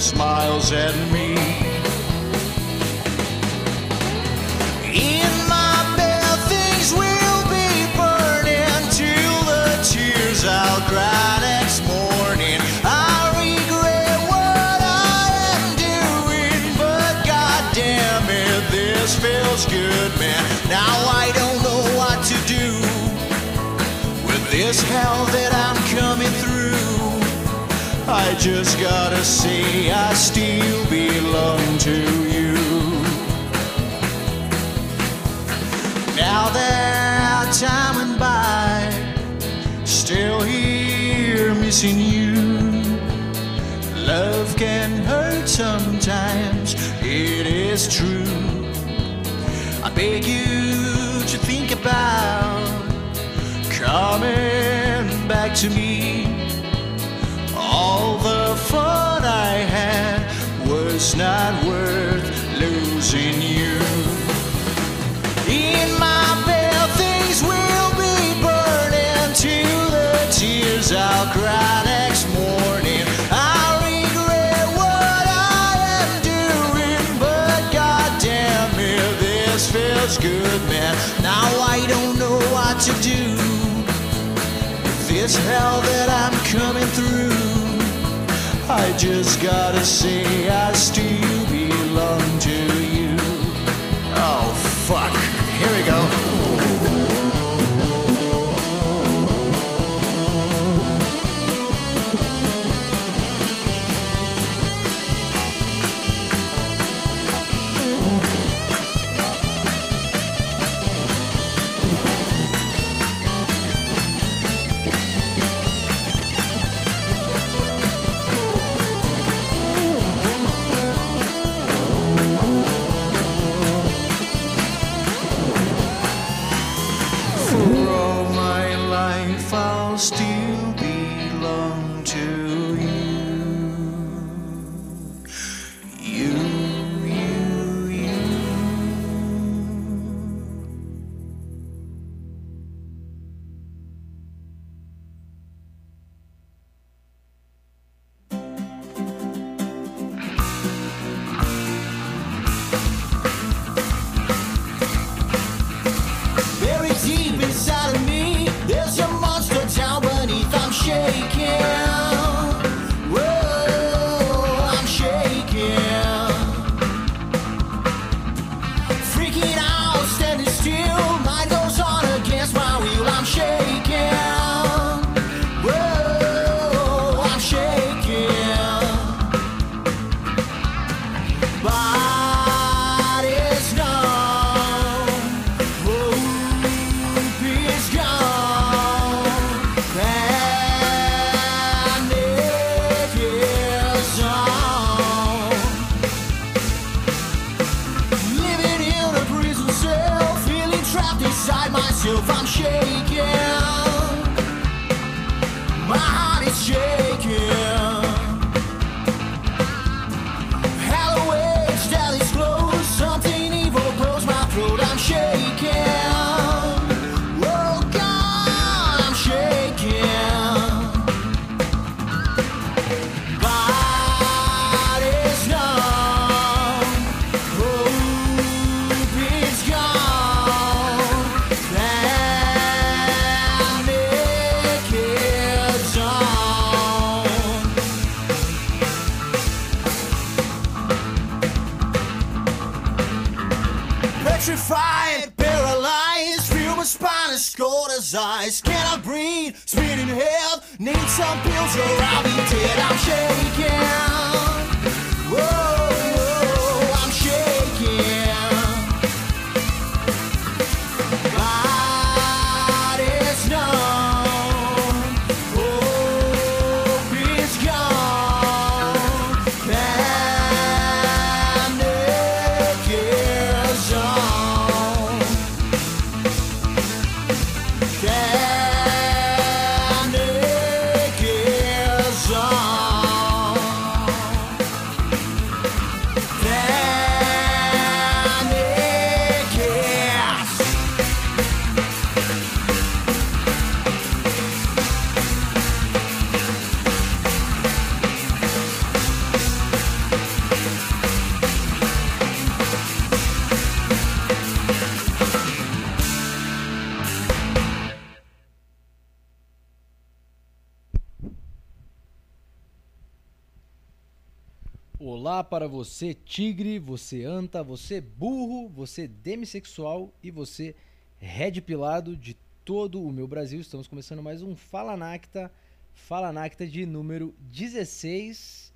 smiles at me. Just gotta say I still belong to you. Now that time went by, still here missing you. Love can hurt sometimes, it is true. I beg you to think about coming back to me. Fun I had was not worth losing you. In my bed, things will be burning to the tears I'll cry next morning. I regret what I am doing, but goddamn it, this feels good, man. Now I don't know what to do this hell that I'm coming through. I just gotta say I still belong to you. Oh, fuck. Here we go. Spinning head, need some pills or I'll be dead. I'm shaking. Para você, tigre, você anta, você burro, você demissexual e você red pilado de todo o meu Brasil. Estamos começando mais um Fala Nacta, Fala Nacta de número 16.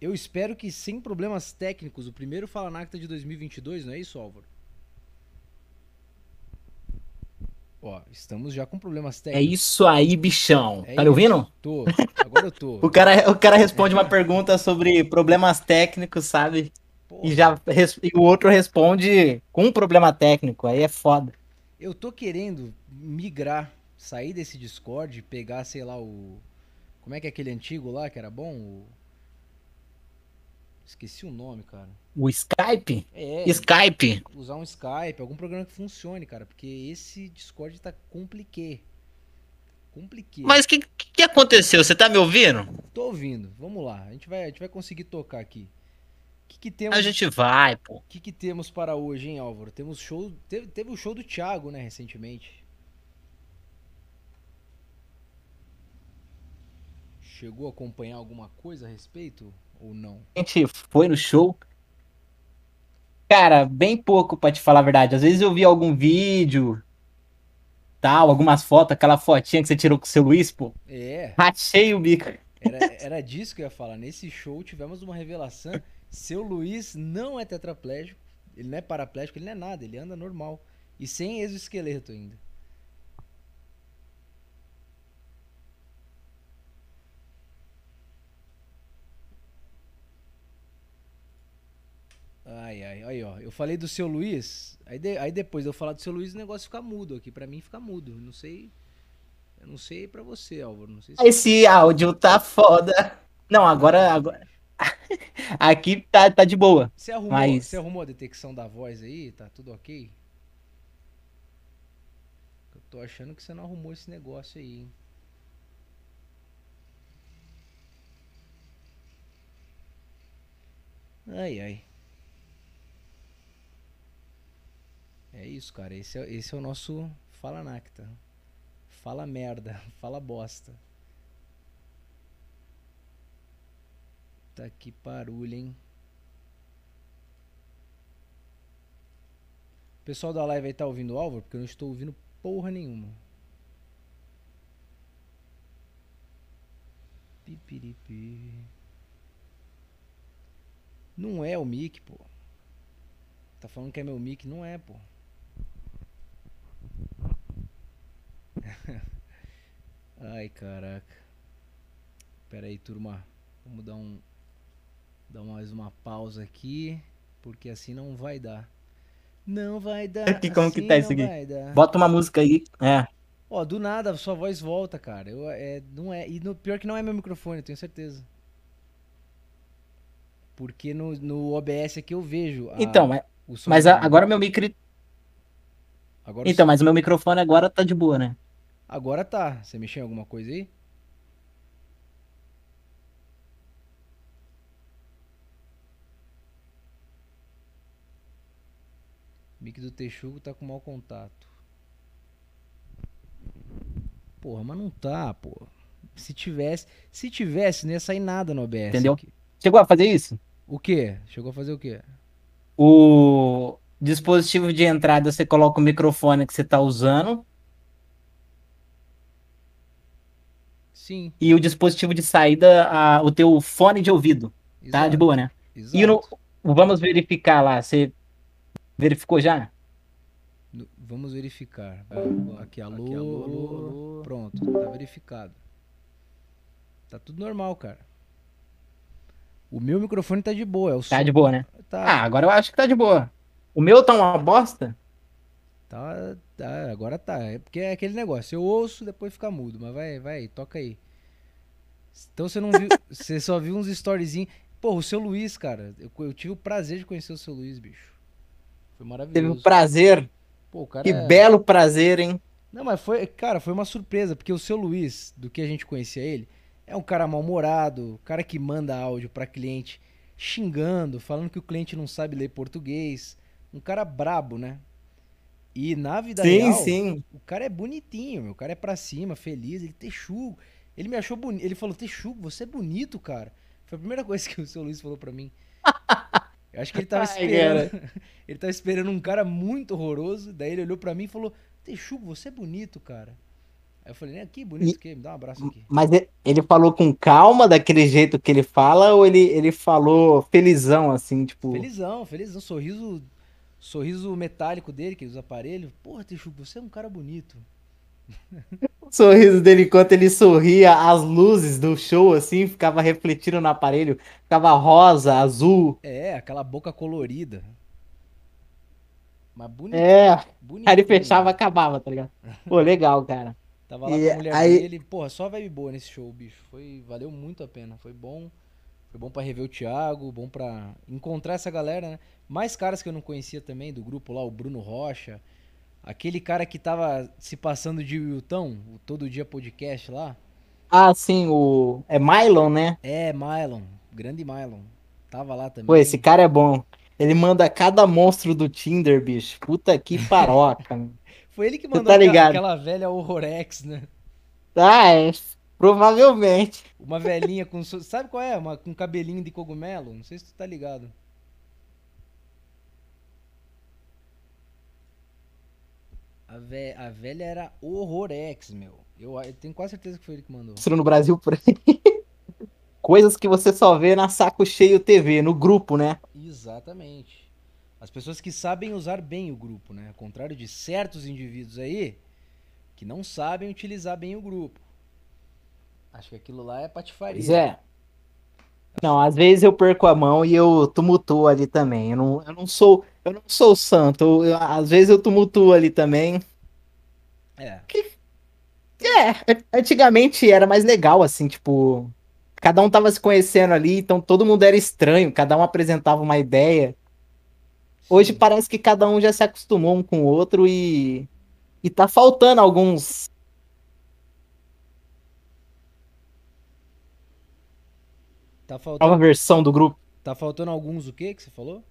Eu espero que sem problemas técnicos, o primeiro Fala Nacta de 2022, não é isso, Álvaro? Ó, estamos já com problemas É técnicos. isso aí, bichão. É tá me ouvindo? Tô, agora eu tô. O cara, o cara responde uma pergunta sobre problemas técnicos, sabe? Porra. E, já, e o outro responde com um problema técnico. Aí é foda. Eu tô querendo migrar, sair desse Discord, e pegar, sei lá, o. Como é que é aquele antigo lá que era bom? O... Esqueci o nome, cara. O Skype? É, Skype. usar um Skype, algum programa que funcione, cara, porque esse Discord tá compliqué. Compliqué. Mas o que, que aconteceu? Você tá me ouvindo? Tô ouvindo. Vamos lá. A gente vai, a gente vai conseguir tocar aqui. O que, que temos? A gente vai, pô. O que, que temos para hoje, hein, Álvaro? Temos show. Teve, teve o show do Thiago, né, recentemente. Chegou a acompanhar alguma coisa a respeito ou não? A gente foi no show. Cara, bem pouco pra te falar a verdade. Às vezes eu vi algum vídeo, tal, algumas fotos, aquela fotinha que você tirou com o seu Luiz, pô. É, Rachei o bico. era, era disso que eu ia falar. Nesse show tivemos uma revelação. Seu Luiz não é tetraplégico, ele não é paraplégico, ele não é nada, ele anda normal. E sem exoesqueleto ainda. Ai, ai, aí, ó. Eu falei do seu Luiz, aí, de- aí depois de eu falar do seu Luiz, o negócio fica mudo aqui. Pra mim fica mudo. Não sei. Eu não sei pra você, Álvaro. Não sei se Esse áudio tá foda. Não, agora, agora... aqui tá, tá de boa. Você arrumou, Mas- você arrumou a detecção da voz aí? Tá tudo ok? Eu tô achando que você não arrumou esse negócio aí, hein? Ai, ai. É isso, cara. Esse é, esse é o nosso Fala Nacta. Fala merda. Fala bosta. Tá que barulho, hein? O pessoal da live aí tá ouvindo o Álvaro? Porque eu não estou ouvindo porra nenhuma. Pipiripi. Não é o mic, pô. Tá falando que é meu mic, não é, pô. Ai, caraca. Pera aí, turma. Vamos dar um dar mais uma pausa aqui, porque assim não vai dar. Não vai dar. Aqui, como que assim tá isso aqui? Bota uma música aí. É. Ó, do nada sua voz volta, cara. Eu, é, não é, e no, pior que não é meu microfone, eu tenho certeza. Porque no, no OBS aqui eu vejo. a- Então, mas, som mas do- a- agora meu micro. Agora, Então, mas o meu microfone agora tá de boa, né? Agora tá. Você mexeu em alguma coisa aí? Mic do Texugo tá com mau contato. Porra, mas não tá, pô. Se tivesse, se tivesse, não ia sair nada no OBS. Entendeu? aqui. Chegou a fazer isso? O quê? Chegou a fazer o quê? O dispositivo de entrada, você coloca o microfone que você tá usando. Sim. E o dispositivo de saída, a- o teu fone de ouvido. Tá Exato, de boa, né? exato. E no, vamos verificar lá. Você verificou já? Vamos verificar. Vai, Aqui, alô, alô, alô. Pronto, tá verificado. Tá tudo normal, cara. O meu microfone tá de boa, é o Tá som. de boa, né? Ah, Tá, agora eu acho que tá de boa. O meu tá uma bosta? tá, tá, agora tá. É porque é aquele negócio, eu ouço, depois fica mudo, mas vai, vai, toca aí. Então você não viu, você só viu uns storyzinhos. Porra, o seu Luiz, cara, eu, eu tive o prazer de conhecer o seu Luiz, bicho. Foi Teve maravilhoso. um prazer. Pô, o cara Que é- belo prazer, hein? Não, mas foi, cara, foi uma surpresa, porque o seu Luiz, do que a gente conhecia ele, é um cara mal-humorado, cara que manda áudio pra cliente xingando, falando que o cliente não sabe ler português, um cara brabo, né? E na vida Sim, real, sim. o cara é bonitinho, meu, o cara é pra cima, feliz, ele texugo. Ele me achou bonito, ele falou: "Texugo, você é bonito, cara". Foi a primeira coisa que o seu Luiz falou pra mim. Eu acho que ele tava Ai, esperando. ele tava esperando um cara muito horroroso. Daí ele olhou pra mim e falou: Texugo, você é bonito, cara. Aí eu falei, né, que bonito que me dá um abraço aqui. Mas ele falou com calma, daquele jeito que ele fala, ou ele, ele falou felizão, assim, tipo. Felizão, felizão, sorriso, sorriso metálico dele, que usa aparelho. Porra, Texugo, você é um cara bonito. O sorriso dele enquanto ele sorria, as luzes do show, assim, ficava refletindo no aparelho, ficava rosa, azul. É, aquela boca colorida. Mas bonito. É, bonito. aí ele fechava, acabava, tá ligado? Pô, legal, cara. Tava lá E com a mulher aí- dele. Porra, só vibe boa nesse show, bicho. Foi, valeu muito a pena. Foi bom. Foi bom pra rever o Thiago, bom pra encontrar essa galera, né? Mais caras que eu não conhecia também do grupo lá, o Bruno Rocha. Aquele cara que tava se passando de Wilton, o Todo Dia Podcast lá. Ah, sim, o. É Mylon, né? É, Mylon. Grande Mylon. Tava lá também. Pô, esse cara é bom. Ele manda cada monstro do Tinder, bicho. Puta que paroca. Foi ele que mandou tá aquela, aquela velha Horrorex, né? ah, é. Provavelmente. Uma velhinha com. Sabe qual é? Uma, com cabelinho de cogumelo? Não sei se tu tá ligado. A, a velha era Horrorex, meu. Eu, eu tenho quase certeza que foi ele que mandou. Monstro no Brasil por aí. Coisas que você só vê na Saco Cheio TV, no grupo, né? Exatamente. As pessoas que sabem usar bem o grupo, né? Ao contrário de certos indivíduos aí que não sabem utilizar bem o grupo. Acho que aquilo lá é patifaria. Pois é. Não, às vezes eu perco a mão e eu tumultuo ali também. Eu não, eu não sou, eu não sou santo. Eu- às vezes eu tumultuo ali também. É. É, antigamente era mais legal assim, tipo, cada um tava se conhecendo ali, então todo mundo era estranho, cada um apresentava uma ideia. Hoje sim. parece que cada um já se acostumou um com o outro e e tá faltando alguns Tá nova faltando, versão do grupo, tá faltando alguns o quê que você falou?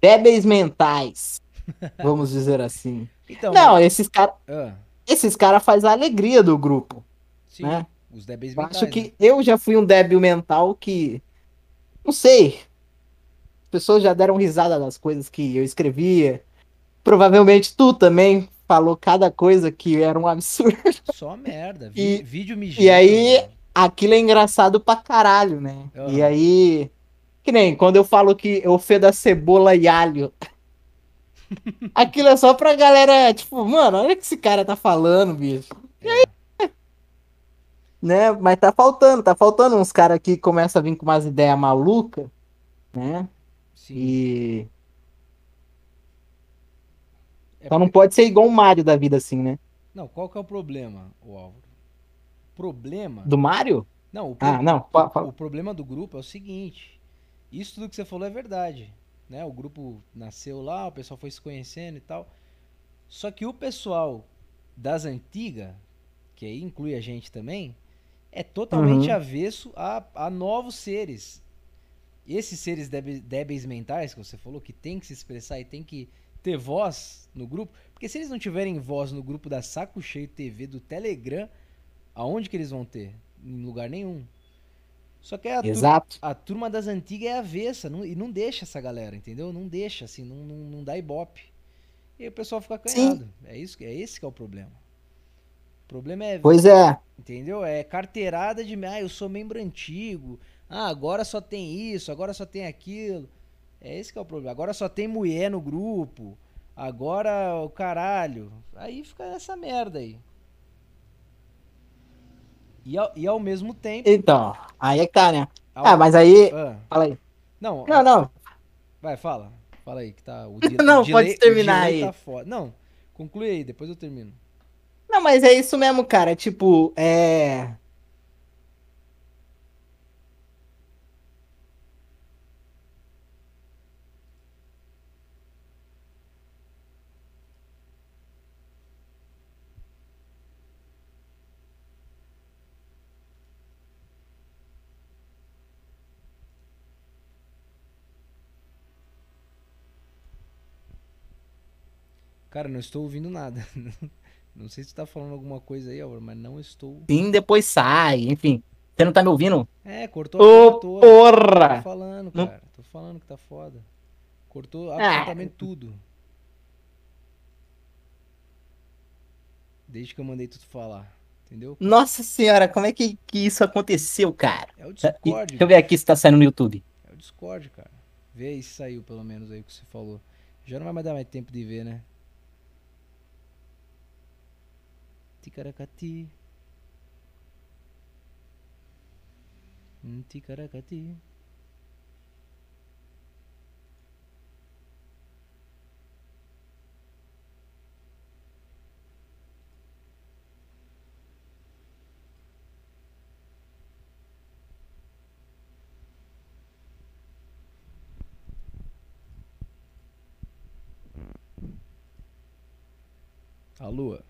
Débeis mentais, vamos dizer assim. Então, Não, esses caras ah, esses cara faz a alegria do grupo. sim, né? os débeis mentais. acho que né? eu já fui um débil mental que. Não sei. As pessoas já deram risada das coisas que eu escrevia. Provavelmente tu também falou cada coisa que era um absurdo. Só merda. E- vídeo mijando. e aí- Aquilo é engraçado pra caralho, né? Aham. E aí. Que nem quando eu falo que eu fedo a cebola e alho. Aquilo é só pra galera, tipo, mano, olha o que esse cara tá falando, bicho. É. né? Mas tá faltando, tá faltando uns caras que começam a vir com umas ideias malucas, né? Sim. E É só não pode ser igual um Mario da vida assim, né? Não, qual que é o problema, o Álvaro? Problema. Do Mario? Não, o, pro- Ah, não. fa- o problema do grupo é o seguinte. Isso tudo que você falou é verdade. Né? O grupo nasceu lá, o pessoal foi se conhecendo e tal. Só que o pessoal das antigas, que aí inclui a gente também, é totalmente Uhum. avesso a, a novos seres. Esses seres débe- débeis mentais que você falou, que tem que se expressar e tem que ter voz no grupo. Porque se eles não tiverem voz no grupo da Saco Cheio TV, do Telegram, aonde que eles vão ter? Em lugar nenhum. Só que a, tu- Exato. a turma das antigas é avessa não- e não deixa essa galera, entendeu? Não deixa, assim, não, não, não dá ibope. E aí o pessoal fica Sim. acanhado. É, isso, é esse que é o problema. O problema é Pois é. Entendeu? É carteirada de, ah, eu sou membro antigo. Ah, agora só tem isso, agora só tem aquilo. É esse que é o problema. Agora só tem mulher no grupo. Agora o caralho. Aí fica essa merda aí. E ao, e ao mesmo tempo. Então, aí é que tá, né? ao- Ah, mas aí. Ah, Fala aí. não, Não, não. vai, fala. Fala aí que tá. O di- Não, delay- pode terminar aí. Tá foda. Não, conclui aí, depois eu termino. Não, mas é isso mesmo, cara. Tipo, é. Cara, não estou ouvindo nada. Não sei se tu tá falando alguma coisa aí, Álvaro, mas não estou. Sim, depois sai, enfim. Você não tá me ouvindo? É, cortou a Ô, porra. Tô falando, cara. Tô falando que tá foda. Cortou Ah. absolutamente tudo. Desde que eu mandei tu falar. Entendeu? Nossa senhora, como é que, que isso aconteceu, cara? É o Tá, Discord. Deixa eu ver aqui se tá saindo no YouTube. É o Discord, cara. Vê aí se saiu pelo menos aí o que você falou. Já não vai mais dar mais tempo de ver, né? Ticaracati. Hum, Ticaracati. A lua.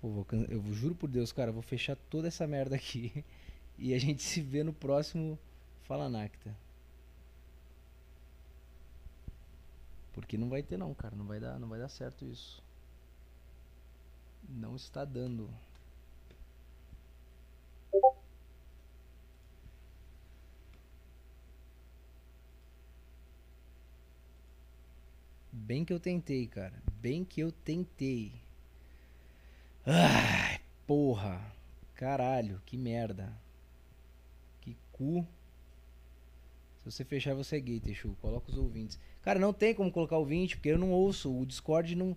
Pô, vou eu juro por Deus, cara, eu vou fechar toda essa merda aqui. E a gente se vê no próximo Fala Nacta. Porque não vai ter não, cara, não vai dar, não vai dar certo isso. Não está dando. Bem que eu tentei, cara. Bem que eu tentei. Ai, porra. Caralho, que merda. Que cu. Se você fechar, você é gay, Teixu. Coloca os ouvintes. Cara, não tem como colocar ouvinte, porque eu não ouço. O Discord não.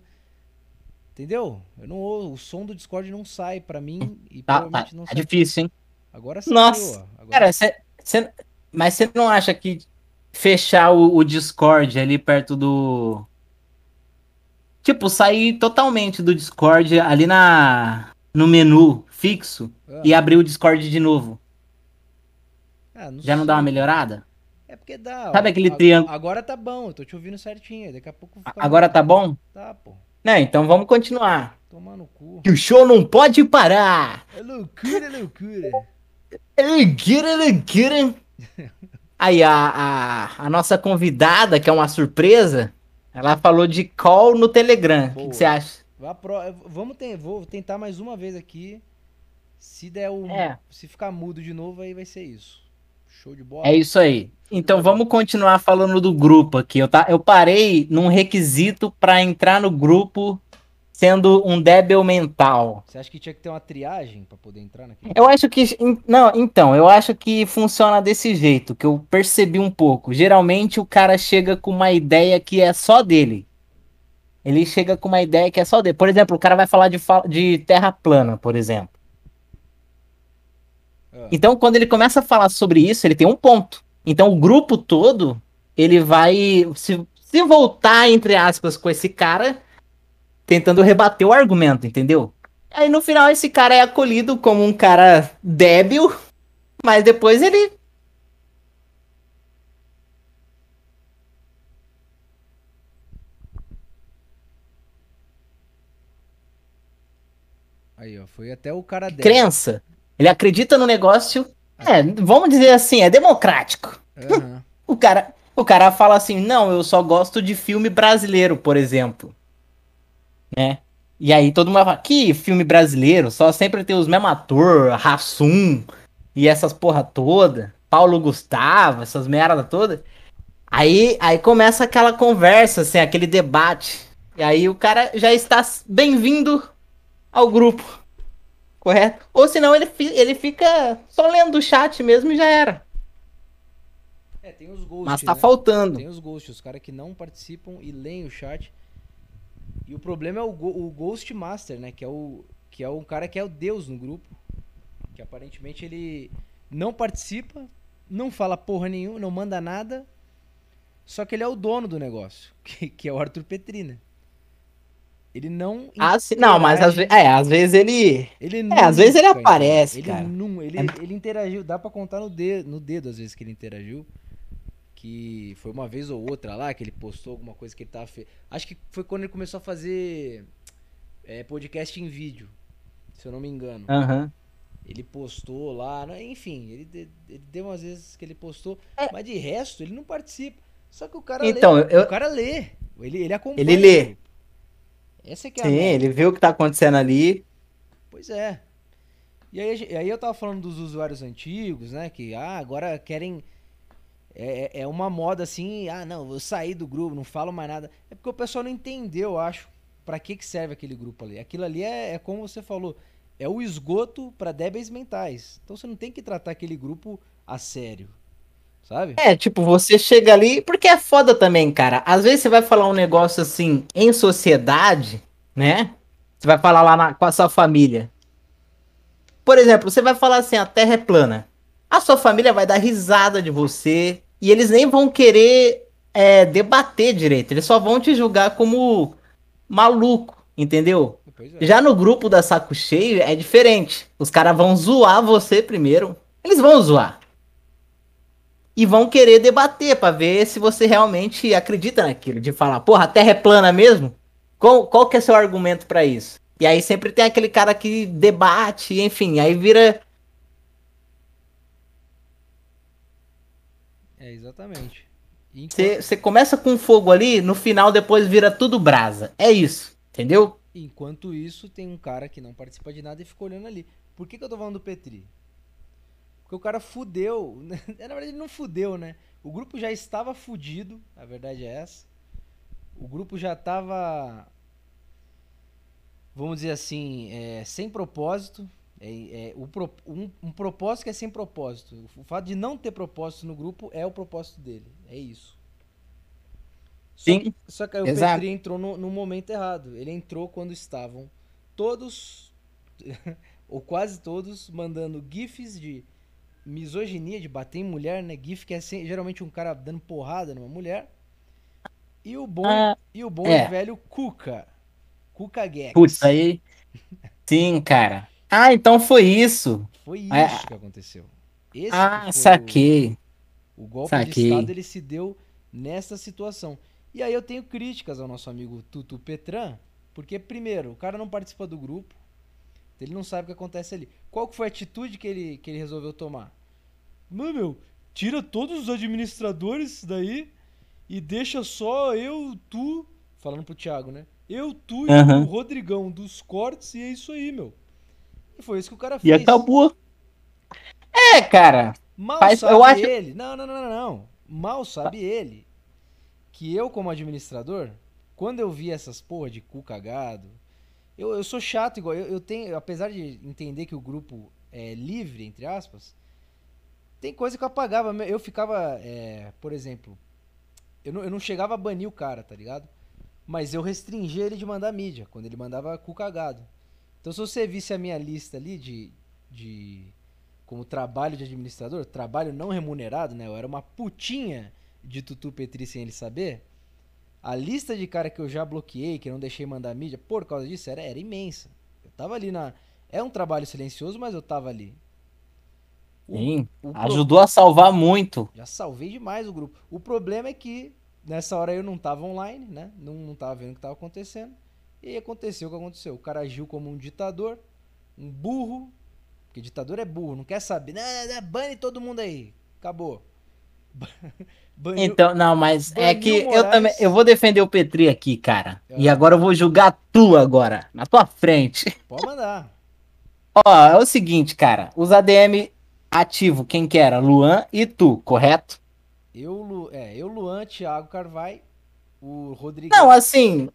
Entendeu? Eu não ouço. O som do Discord não sai pra mim e Tá, tá, provavelmente não tá sai. difícil, hein? Agora saiu, Nossa. Agora Cara, cê, cê- mas você não acha que fechar o, o Discord ali perto do. Tipo, sair totalmente do Discord ali na no menu fixo Ah. e abrir o Discord de novo. Ah, Já não dá uma sei. melhorada? É porque dá. Sabe ó. aquele triângulo- Agora tá bom, eu tô te ouvindo certinho. Daqui a pouco fica Agora tá bom? Tá, pô. Não, então vamos continuar. Tomar no cu. Que o show não pode parar! É loucura, é loucura. Loucura, loucura! Aí, a, a, a nossa convidada, que é uma surpresa, ela falou de call no Telegram. O que que você acha? Vá pro... Vamos ter... Vou tentar mais uma vez aqui. Se der o. É. Se ficar mudo de novo, aí vai ser isso. Show de bola. É isso aí. Então vamos continuar falando do grupo aqui. Eu, tá, eu parei num requisito para entrar no grupo sendo um débil mental. Você acha que tinha que ter uma triagem pra poder entrar naquele? Eu acho que. Não, então, eu acho que funciona desse jeito, que eu percebi um pouco. Geralmente o cara chega com uma ideia que é só dele. Ele chega com uma ideia que é só dele. Por exemplo, o cara vai falar de, de terra plana, por exemplo. Ah. Então, quando ele começa a falar sobre isso, ele tem um ponto. Então, o grupo todo, ele vai se, se voltar, entre aspas, com esse cara, tentando rebater o argumento, entendeu? Aí, no final, esse cara é acolhido como um cara débil, mas depois ele. Aí, ó. Foi até o cara dela. crença. Ele acredita no negócio. É, vamos dizer assim, é democrático. Aham. O cara, o cara fala assim: não, eu só gosto de filme brasileiro, por exemplo. Né? E aí todo mundo fala: que filme brasileiro? Só sempre tem os mesmos atores, Rassum e essas porra toda. Paulo Gustavo, essas merda toda. Aí, aí começa aquela conversa, assim, aquele debate. E aí o cara já está bem-vindo ao grupo. Correto? Ou senão ele, ele fica só lendo o chat mesmo e já era. É, tem os ghosts. Mas tá né? faltando. Tem os ghosts, os caras que não participam e leem o chat. E o problema é o, go- o Ghost Master, né? Que é o que é um cara que é o deus no grupo. Que aparentemente ele não participa, não fala porra nenhuma, não manda nada. Só que ele é o dono do negócio, que, que é o Arthur Petrina. Ele não Ah, sim. Não, mas às, ve é, às vezes ele. ele É, às vezes ele aparece, entendeu? cara. Ele, nun- ele, É- ele interagiu, dá pra contar no dedo, no dedo às vezes que ele interagiu. Que foi uma vez ou outra lá que ele postou alguma coisa que ele tava fe... Acho que foi quando ele começou a fazer é, podcast em vídeo, se eu não me engano. Aham. Ele postou lá, né, enfim, ele, ele deu umas vezes que ele postou, É. mas de resto ele não participa. Só que o cara Então, lê, eu- o cara lê, ele, ele acompanha. Ele lê. Essa é que é a Sim, ele viu o que tá acontecendo ali. Pois é. E aí, e aí eu tava falando dos usuários antigos, né? Que ah, agora querem. É, é- é uma moda assim, ah, não, vou sair do grupo, não falo mais nada. É porque o pessoal não entendeu, eu acho, pra que, que serve aquele grupo ali. Aquilo ali é, é como você falou, é o esgoto pra débeis mentais. Então você não tem que tratar aquele grupo a sério, sabe? É, tipo, você chega ali, porque é foda também, cara. Às vezes você vai falar um negócio assim em sociedade, né? Você vai falar lá na- com a sua família. Por exemplo, você vai falar assim, a Terra é plana. A sua família vai dar risada de você e eles nem vão querer é, debater direito. Eles só vão te julgar como maluco, entendeu? É. Já no grupo da Saco Cheio é diferente. Os caras vão zoar você primeiro. Eles vão zoar. E vão querer debater pra ver se você realmente acredita naquilo. De falar, porra, a Terra é plana mesmo? Qual, qual que é seu argumento pra isso? E aí sempre tem aquele cara que debate, enfim, aí vira. É, exatamente. Enquanto- Você você começa com fogo ali, no final depois vira tudo brasa. É isso, entendeu? Enquanto isso, tem um cara que não participa de nada e fica olhando ali. Por que, que eu tô falando do Petri? Porque o cara fudeu. Na verdade, ele não fudeu, né? O grupo já estava fudido, a verdade é essa. O grupo já tava. Vamos dizer assim, é, sem propósito. É, é, o pro- um, um propósito que é sem propósito. O fato de não ter propósito no grupo é o propósito dele. É isso. Só Sim, que- Só que aí o exato. Petri entrou no, no momento errado. Ele entrou quando estavam todos, ou quase todos, mandando gifs de misoginia, de bater em mulher, né? GIF que é sem- geralmente um cara dando porrada numa mulher. E o bom, Ah, e, o bom é. velho Cuca. Cuca Gex. Putz, aí. Sim, cara. Ah, então foi isso. Foi isso É. que aconteceu. Esse Ah, que saquei. O, o golpe de Saquei. Estado ele se deu nessa situação. E aí eu tenho críticas ao nosso amigo Tutu Petran, porque, primeiro, o cara não participa do grupo, ele não sabe o que acontece ali. Qual que foi a atitude que ele, que ele resolveu tomar? Mano, meu, tira todos os administradores daí e deixa só eu, tu, falando pro Thiago, né? Eu, tu e Aham. o Rodrigão dos cortes e é isso aí, meu. E foi isso que o cara E fez. acabou. É, cara. Mal Faz- sabe eu acho- ele. Não, não, não, não, não. Mal sabe ele que eu, como administrador, quando eu vi essas porra de cu cagado, eu, eu sou chato igual. Eu, eu tenho, apesar de entender que o grupo é livre, entre aspas, tem coisa que eu apagava. Eu ficava, é, por exemplo, eu não, eu não chegava a banir o cara, tá ligado? Mas eu restringia ele de mandar mídia, quando ele mandava cu cagado. Então se você visse a minha lista ali de, de como trabalho de administrador, trabalho não remunerado, né? Eu era uma putinha de Tutu Petri sem ele saber. A lista de cara que eu já bloqueei, que eu não deixei mandar mídia, por causa disso, era, era imensa. Eu tava ali na. É um trabalho silencioso, mas eu tava ali. O- Sim. o pro- Ajudou a salvar muito. Já salvei demais o grupo. O problema é que nessa hora eu não tava online, né? Não, não tava vendo o que tava acontecendo. E aconteceu o que aconteceu. O cara agiu como um ditador, um burro. Porque ditador é burro, não quer saber. Não, não, não, bane todo mundo aí. Acabou. Baniu- Então, não, mas é que eu Moraes. também. Eu vou defender o Petri aqui, cara. E Ah. agora eu vou julgar tu agora, na tua frente. Pode mandar. Ó, é o seguinte, cara. Os ADM ativo, quem que era? Luan e tu, correto? Eu, Lu- é, eu, Luan, Thiago Carvalho, o Rodrigues. Não, assim.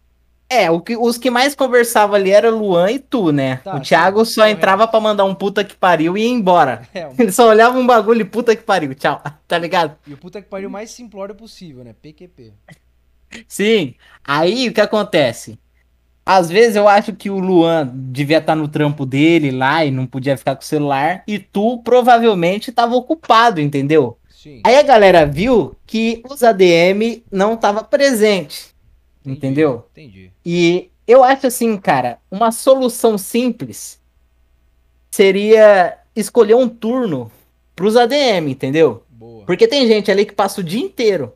É, o que, os que mais conversavam ali era Luan e tu, né? Tá, o Thiago sim, só correto. entrava pra mandar um puta que pariu e ia embora. É, Ele só olhava um bagulho e puta que pariu, tchau. Tá ligado? e o puta que pariu mais simplório possível, né? PQP. Sim. Aí o que acontece? Às vezes eu acho que o Luan devia estar no trampo dele lá e não podia ficar com o celular. E tu provavelmente estava ocupado, entendeu? Sim. Aí a galera viu que os ADM não estavam presentes. Entendi, Entendeu? Entendi. E eu acho assim, cara, uma solução simples seria escolher um turno pros ADM, entendeu? Boa. Porque tem gente ali que passa o dia inteiro,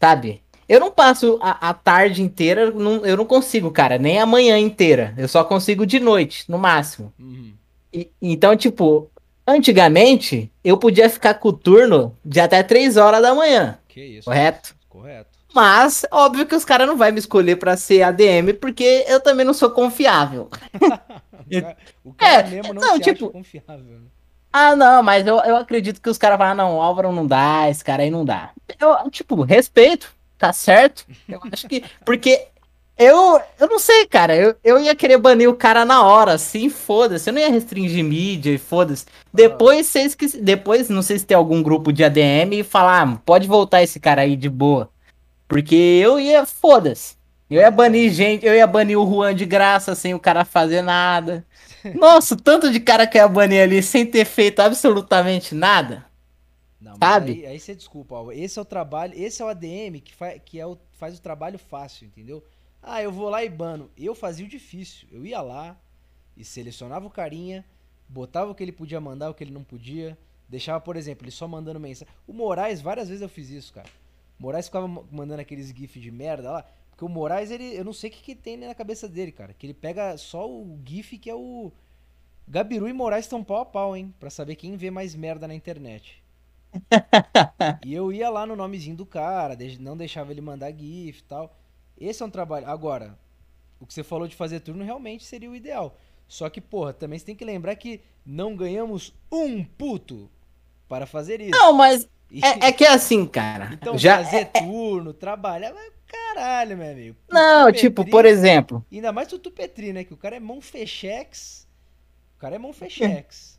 sabe? Eu não passo a, a tarde inteira, não- eu não consigo, cara, nem a manhã inteira. Eu só consigo de noite, no máximo. Uhum. E- então, tipo, antigamente eu podia ficar com o turno de até 3 horas da manhã, Que isso. correto? Correto. Mas, óbvio que os caras não vão me escolher pra ser ADM, porque eu também não sou confiável. O cara, o cara É, mesmo não, não, tipo- confiável. né? Ah, não, mas eu, eu acredito que os caras falam, não, o Álvaro não dá, esse cara aí não dá. Eu, tipo, respeito, tá certo? Eu acho que. Porque eu, eu não sei, cara. Eu, eu ia querer banir o cara na hora, assim, foda-se. Eu não ia restringir mídia e foda-se. Depois, vocês que. Depois, não sei se tem algum grupo de ADM e falar, ah, pode voltar esse cara aí de boa. Porque eu ia, foda-se. Eu ia banir gente, eu ia banir o Juan de graça sem o cara fazer nada. Nossa, o tanto de cara que eu ia banir ali sem ter feito absolutamente nada. Não, Sabe? Aí, aí você desculpa, ó, esse é o trabalho, esse é o ADM que, fa que é o, faz o trabalho fácil, entendeu? Ah, eu vou lá e bano. Eu fazia o difícil. Eu ia lá e selecionava o carinha, botava o que ele podia mandar, o que ele não podia. Deixava, por exemplo, ele só mandando mensagem. O Moraes, várias vezes eu fiz isso, cara. O Moraes ficava ma- mandando aqueles GIF de merda lá. Porque o Moraes, ele, eu não sei o que, que tem na cabeça dele, cara. Que ele pega só o GIF que é o. Gabiru e Moraes estão pau a pau, hein? Pra saber quem vê mais merda na internet. E eu ia lá no nomezinho do cara, não deixava ele mandar GIF e tal. Esse é um trabalho. Agora, o que você falou de fazer turno realmente seria o ideal. Só que, porra, também você tem que lembrar que não ganhamos um puto para fazer isso. Não, mas é, é que é assim, cara. então, já fazer turno, trabalhar, mas caralho, meu amigo. Não, Tutu tipo, Petri- por exemplo. Ainda mais o Tutu Petri, né? Que o cara é mão fechex. O cara é mão fechex.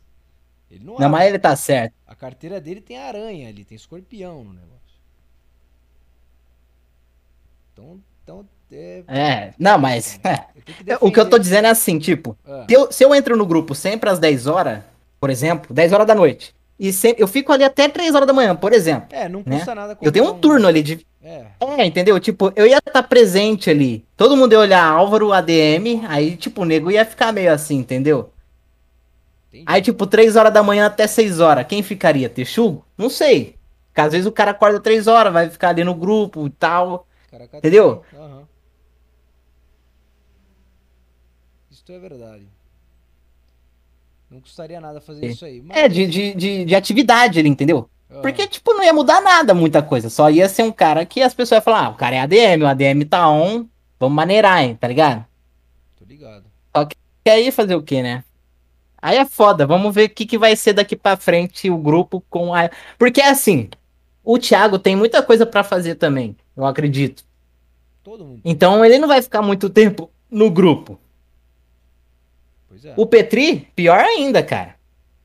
Ele não, Não, mas ele tá certo. A carteira dele tem aranha ali, tem escorpião no negócio. Então, então é, É, não, mas. eu tenho o que eu tô dizendo é assim, tipo, Ah, se eu, se eu entro no grupo sempre às 10 horas, por exemplo, 10 horas da noite, e sempre, eu fico ali até 3 horas da manhã, por exemplo. É, não né? custa nada Eu tenho um turno ali de. É, É, entendeu? Tipo, eu ia estar presente ali. Todo mundo ia olhar Álvaro, ADM, aí, tipo, o nego ia ficar meio assim, entendeu? entendi. Aí, tipo, 3 horas da manhã até 6 horas, quem ficaria? Texugo? Não sei. Porque às vezes o cara acorda 3 horas, vai ficar ali no grupo e tal. Caraca, entendeu? Aham. Isso é verdade. Não custaria nada fazer É. isso aí. Mas, É, de, de, de, de atividade ali, entendeu? Aham. Porque, tipo, não ia mudar nada, muita coisa. Só ia ser um cara que as pessoas iam falar, ah, o cara é ADM, o ADM tá on, vamos maneirar, hein, tá ligado? Tô ligado. E aí fazer o quê, né? Aí é foda, vamos ver o que, que vai ser daqui pra frente o grupo com a. Porque assim, o Thiago tem muita coisa pra fazer também, eu acredito. Todo mundo. Então ele não vai ficar muito tempo no grupo. É. O Petri, pior ainda, cara.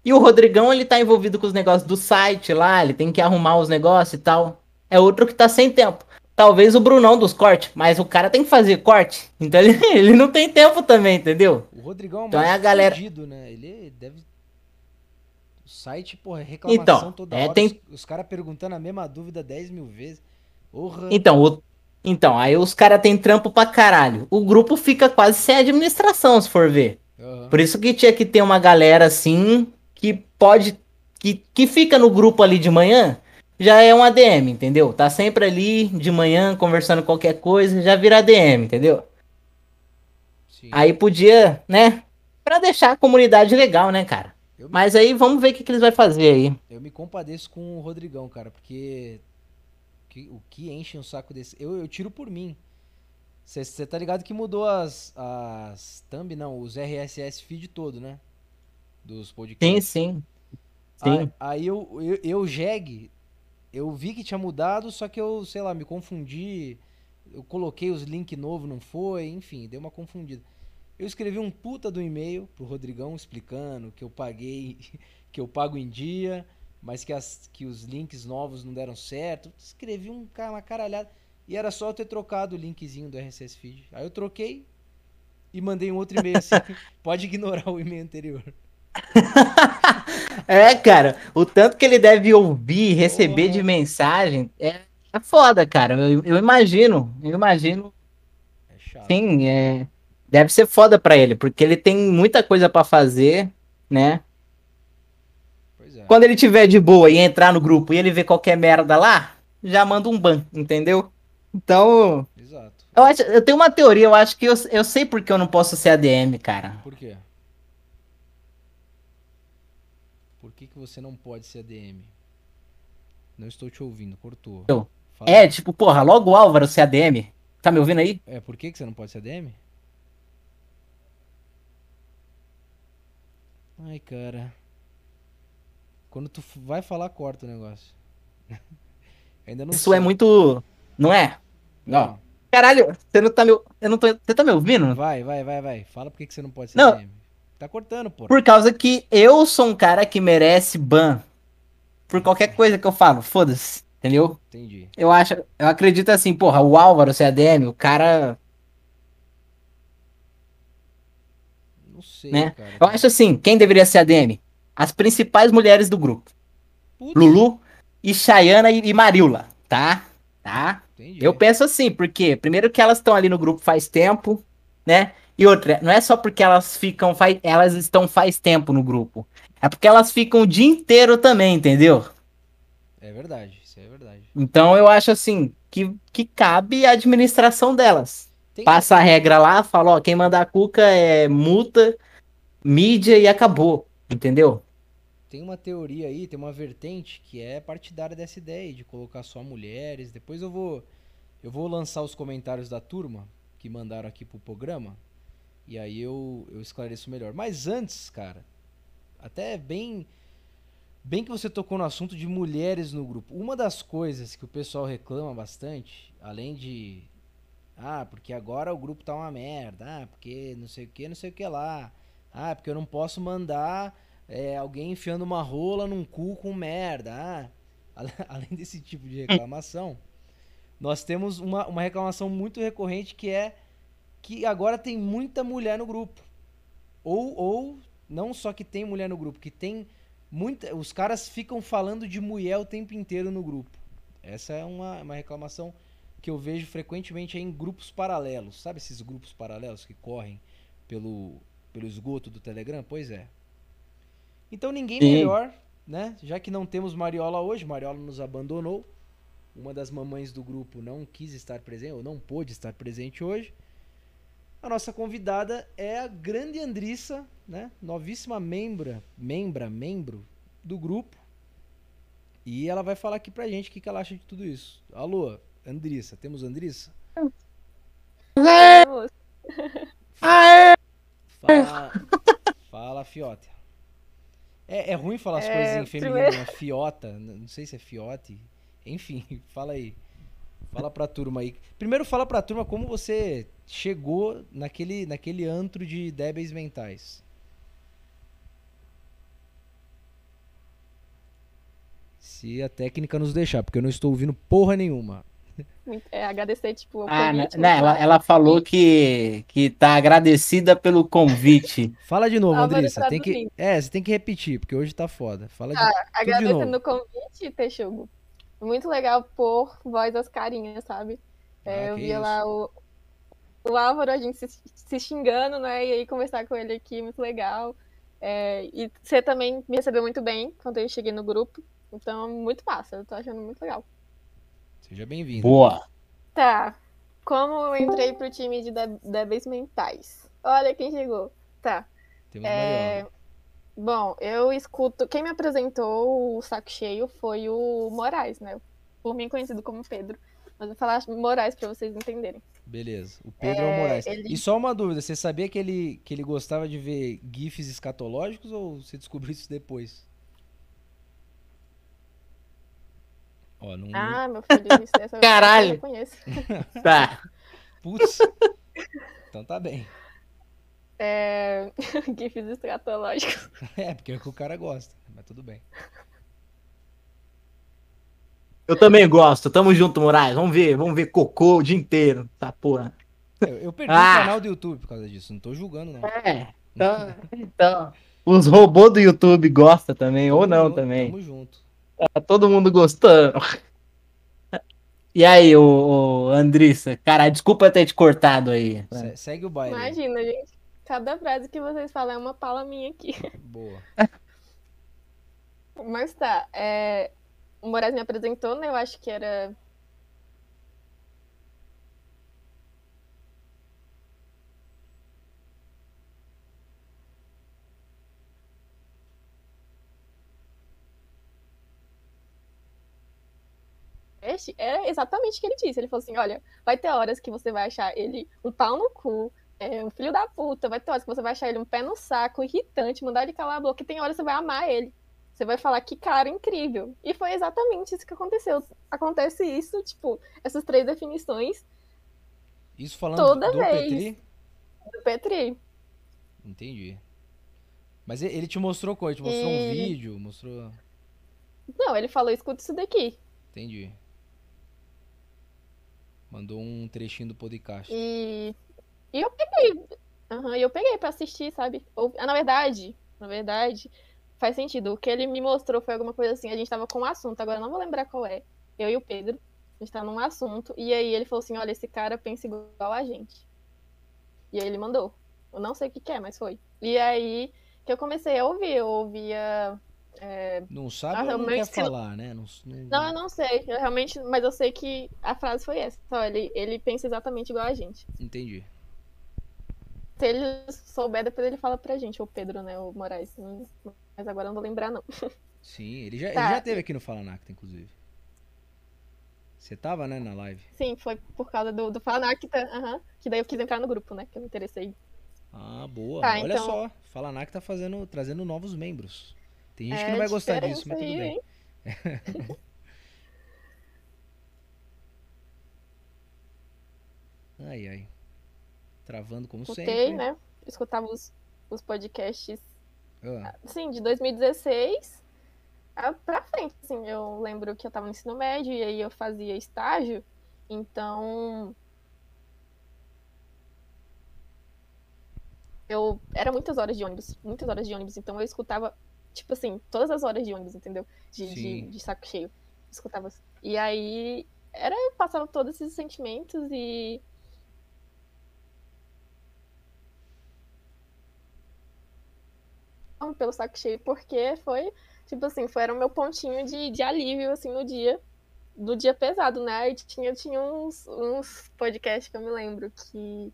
E o Rodrigão, ele tá envolvido com os negócios do site lá, ele tem que arrumar os negócios e tal. É outro que tá sem tempo. Talvez o Brunão dos cortes, mas o cara tem que fazer corte. Então ele, ele não tem tempo também, entendeu? O Rodrigão é Então é a galera- fudido, né? Ele deve. O site, porra, é reclamação Então, toda é, hora. tem- Os, os caras perguntando a mesma dúvida 10 mil vezes. Então, o- então aí os caras têm trampo pra caralho. O grupo fica quase sem administração, se for ver. Por isso que tinha que ter uma galera assim que pode. que, que fica no grupo ali de manhã, já é um ADM, entendeu? Tá sempre ali de manhã conversando qualquer coisa, já vira ADM, entendeu? Sim. Aí podia, né? Pra deixar a comunidade legal, né, cara? Me- Mas aí vamos ver o que, que eles vão fazer aí. Eu me compadeço com o Rodrigão, cara, porque que- o que enche um saco desse. Eu, eu tiro por mim. Você tá ligado que mudou as, as thumb, não, os RSS feed todo, né? Dos Sim, podcasts. sim. Aí, Sim. aí eu, eu, eu, Jeg, eu vi que tinha mudado, só que eu, sei lá, me confundi. Eu coloquei os links novos, não foi, enfim, deu uma confundida. Eu escrevi um puta do e-mail pro Rodrigão explicando que eu paguei, que eu pago em dia, mas que, as, que os links novos não deram certo. Escrevi um, uma caralhada. E era só eu ter trocado o linkzinho do RSS Feed. Aí eu troquei e mandei um outro e-mail assim. pode ignorar o e-mail anterior. É, cara, o tanto que ele deve ouvir, receber Porra. de mensagem é, é foda, cara. Eu, eu imagino, eu imagino. É chato. Sim, é, deve ser foda pra ele, porque ele tem muita coisa pra fazer, né? É. Quando ele tiver de boa e entrar no grupo e ele ver qualquer merda lá, já manda um ban, entendeu? Então, Exato. eu, acho, eu tenho uma teoria, eu acho que eu, eu sei porque eu não posso ser ADM, cara. Por quê? Por que, que você não pode ser ADM? Não estou te ouvindo, cortou. Eu. Fala. É, tipo, porra, logo o Álvaro ser ADM. Tá me ouvindo aí? É, por que, que você não pode ser ADM? Ai, cara. Quando tu vai falar, corta o negócio. Ainda não Isso é sei. muito. Não é? Não. Não. Caralho, você não tá me. Eu não tô... Você tá me ouvindo? Vai, vai, vai, vai. Fala por que, você não pode ser Não. Tá cortando, pô. Por causa que eu sou um cara que merece ban. Por qualquer coisa que eu falo. Foda-se. Entendeu? Entendi. Eu acho. Eu acredito assim, porra, o Álvaro ser ADM, o cara. Não sei, Né? cara. Eu acho assim, quem deveria ser ADM? As principais mulheres do grupo. Putz, Lulu e Chayana e e tá? Tá? Entendi. Eu penso assim, porque primeiro que elas estão ali no grupo faz tempo, né? E outra, não é só porque elas ficam, faz, elas estão faz tempo no grupo. É porque elas ficam o dia inteiro também, entendeu? É verdade, isso é verdade. Então eu acho assim que, que cabe a administração delas. Tem, Passa a regra lá, fala, ó, quem manda a cuca é multa, mídia e acabou, entendeu? Tem uma teoria aí, tem uma vertente que é partidária dessa ideia de colocar só mulheres. Depois eu vou eu vou lançar os comentários da turma que mandaram aqui pro programa. E aí eu, eu esclareço melhor. Mas antes, cara, até bem bem que você tocou no assunto de mulheres no grupo. Uma das coisas que o pessoal reclama bastante, além de ah, porque agora o grupo tá uma merda, ah, porque não sei o que, não sei o que lá. Ah, porque eu não posso mandar é, alguém enfiando uma rola num cu com merda. Ah, além desse tipo de reclamação, nós temos uma, uma reclamação muito recorrente que é que agora tem muita mulher no grupo. Ou, ou não só que tem mulher no grupo, que tem muita. Os caras ficam falando de mulher o tempo inteiro no grupo. Essa é uma, uma reclamação que eu vejo frequentemente em grupos paralelos. Sabe esses grupos paralelos que correm pelo, pelo esgoto do Telegram? Pois é. Então ninguém Sim. melhor, né? Já que não temos Mariola hoje, Mariola nos abandonou. Uma das mamães do grupo não quis estar presente, ou não pôde estar presente hoje. A nossa convidada é a grande Andrissa, né? Novíssima membra, membra, membro do grupo. E ela vai falar aqui pra gente o que, que ela acha de tudo isso. Alô, Andrissa, temos Andrissa? Temos. Fala, fala fiota. É, é ruim falar as É, coisas em feminino, primeiro- né? Fiota, não sei se é fiote. Enfim, fala aí. Fala pra turma aí. Primeiro fala pra turma como você chegou naquele, naquele antro de débeis mentais. Se a técnica nos deixar, porque eu não estou ouvindo porra nenhuma. Muito- é, agradecer, tipo, o Ah, né, convite. né, ela, ela falou que, que tá agradecida pelo convite. Fala de novo, Álvaro Andrissa. Tem que, é, você tem que repetir, porque hoje tá foda. Fala de Agradecendo novo. o convite, Texugo. Muito legal por voz às carinhas, sabe? É, Ah, eu via isso. lá o, o Álvaro, a gente se, se xingando, né? E aí conversar com ele aqui, muito legal. É, e você também me recebeu muito bem quando eu cheguei no grupo. Então, muito massa. Eu tô achando muito legal. Seja bem-vindo. Boa. Tá. Como eu entrei pro time de dé- débeis mentais? Olha quem chegou. Tá. Temos É. Bom, eu escuto. Quem me apresentou o saco cheio foi o Moraes, né? Por mim conhecido como Pedro. Mas eu vou falar Moraes pra vocês entenderem. Beleza. O Pedro é, o É, Moraes. ele- E só uma dúvida, você sabia que ele, que ele gostava de ver GIFs escatológicos ou você descobriu isso depois? Ó, não. não- Ah, meu filho, isso dessa Caralho. eu conheço. Tá. Putz. então tá bem. É... GIFs escatológicos. É, porque é o que o cara gosta. Mas tudo bem. Eu também gosto. Tamo junto, Moraes. Vamos ver, vamos ver cocô o dia inteiro. Tá porra. Eu, eu perdi Ah. o canal do YouTube por causa disso. Não tô julgando, não. É. Então, então. Os robôs do YouTube gostam também, ou Tamo não junto, também. Tamo junto. Tá todo mundo gostando. E aí, ô, ô Andrissa? Cara, desculpa ter te cortado aí. Se- segue o baile. Imagina, gente. Cada frase que vocês falam é uma pala minha aqui. Boa. Mas tá, é... o Moraes me apresentou, né? Eu acho que era. É exatamente o que ele disse. Ele falou assim: olha, vai ter horas que você vai achar ele um pau no cu, é, um filho da puta, vai ter horas que você vai achar ele um pé no saco, irritante, mandar ele calar a boca, e tem horas que você vai amar ele. Você vai falar que cara incrível. E foi exatamente isso que aconteceu. Acontece isso, tipo, essas três definições Isso falando Toda do vez. Petri? do Petri. Entendi. Mas ele- te mostrou coisa, te mostrou um E- vídeo, mostrou. Não, ele falou, escuta isso daqui. Entendi. Mandou um trechinho do podcast. E, e eu peguei. E eu peguei pra assistir, sabe? Ou, ah, na verdade, na verdade, faz sentido. O que ele me mostrou foi alguma coisa assim, a gente tava com um assunto, agora não vou lembrar qual é. Eu e o Pedro, a gente tá num assunto, e aí ele falou assim, olha, esse cara pensa igual a gente. E aí ele mandou. Eu não sei o que que é, mas foi. E aí que eu comecei a ouvir, eu ouvia. É, Não sabe Ah, ou não quer estilo- falar, né? Não, não- Não, eu não sei, eu realmente, mas eu sei que a frase foi essa. Só ele, ele pensa exatamente igual a gente. Entendi. Se ele souber, depois ele fala pra gente, o Pedro, né, o Moraes. Hum, Mas agora eu não vou lembrar, não. Sim, ele já, Tá. ele já teve aqui no Fala Nacta, inclusive. Você tava, né, na live? Sim, foi por causa do, do Fanacta, aham, que daí eu quis entrar no grupo, né, que eu me interessei. Ah, boa. Tá, Olha então- só. Fala Nacta tá fazendo, trazendo novos membros. Tem gente que É não vai gostar disso, mas tudo bem. Ai, ai. Travando como Escutei, sempre. né, escutava os, os podcasts, Ah, sim, de 2016 a- pra frente, assim, eu lembro que eu tava no ensino médio e aí eu fazia estágio, então... Eu, era muitas horas de ônibus, muitas horas de ônibus, então eu escutava, tipo assim, todas as horas de ônibus, entendeu? De, de, de saco cheio. Escutava. assim. E aí, era, eu passava todos esses sentimentos e pelo saco cheio, porque foi, tipo assim, foi era o meu pontinho de, de alívio, assim, no dia, no dia pesado, né? E tinha, tinha uns, uns podcasts que eu me lembro que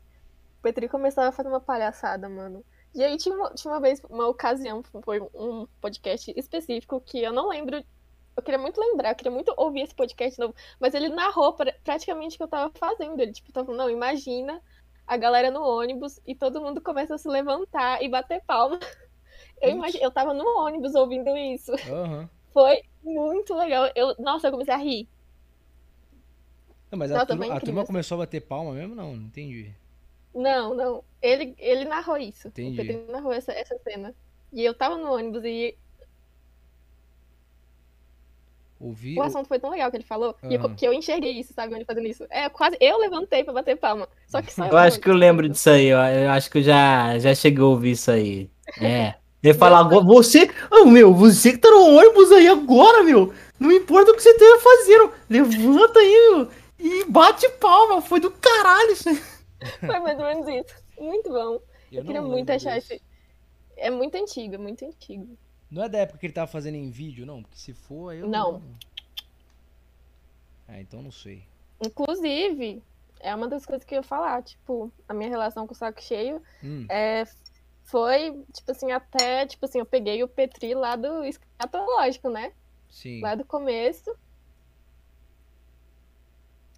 o Petri começava a fazer uma palhaçada, mano. E aí tinha uma, tinha uma vez, uma ocasião, foi um podcast específico que eu não lembro. Eu queria muito lembrar, eu queria muito ouvir esse podcast novo, mas ele narrou pra- praticamente o que eu tava fazendo. Ele, tipo, tava falando, não, imagina a galera no ônibus e todo mundo começa a se levantar e bater palma. Eu, Putz. imagi- eu tava no ônibus ouvindo isso. Aham. Foi muito legal. Eu, nossa, eu comecei a rir. Não, mas a, Nossa, turma, foi a incrível, turma assim. começou a bater palma mesmo? Não, não entendi. Não, não. Ele, ele narrou isso. Entendi. O Pedro narrou essa, essa cena. E eu tava no ônibus e Ouvi. o assunto foi tão legal que ele falou que, eu, que eu enxerguei isso, sabe? Ele fazendo isso. É, quase eu levantei pra bater palma. Só que só Eu acho que eu lembro disso aí, eu, eu acho que eu já, já cheguei a ouvir isso aí. É. Ele fala, agora você. Ô meu, você que tá no ônibus aí agora, meu. Não importa o que você esteja fazendo. Levanta aí, meu. E bate palma. Foi do caralho isso aí. Foi mais ou menos isso. Muito bom. Eu, não queria muito achar desse. esse. É muito antigo, é muito antigo. Não é da época que ele tava fazendo em vídeo, não? Porque se for, eu Não. Ah, então não sei. Inclusive, é uma das coisas que eu ia falar, tipo, a minha relação com o saco cheio Hum, é, foi, tipo assim, até, tipo assim, eu peguei o Petri lá do escatológico, né? sim. Lá do começo.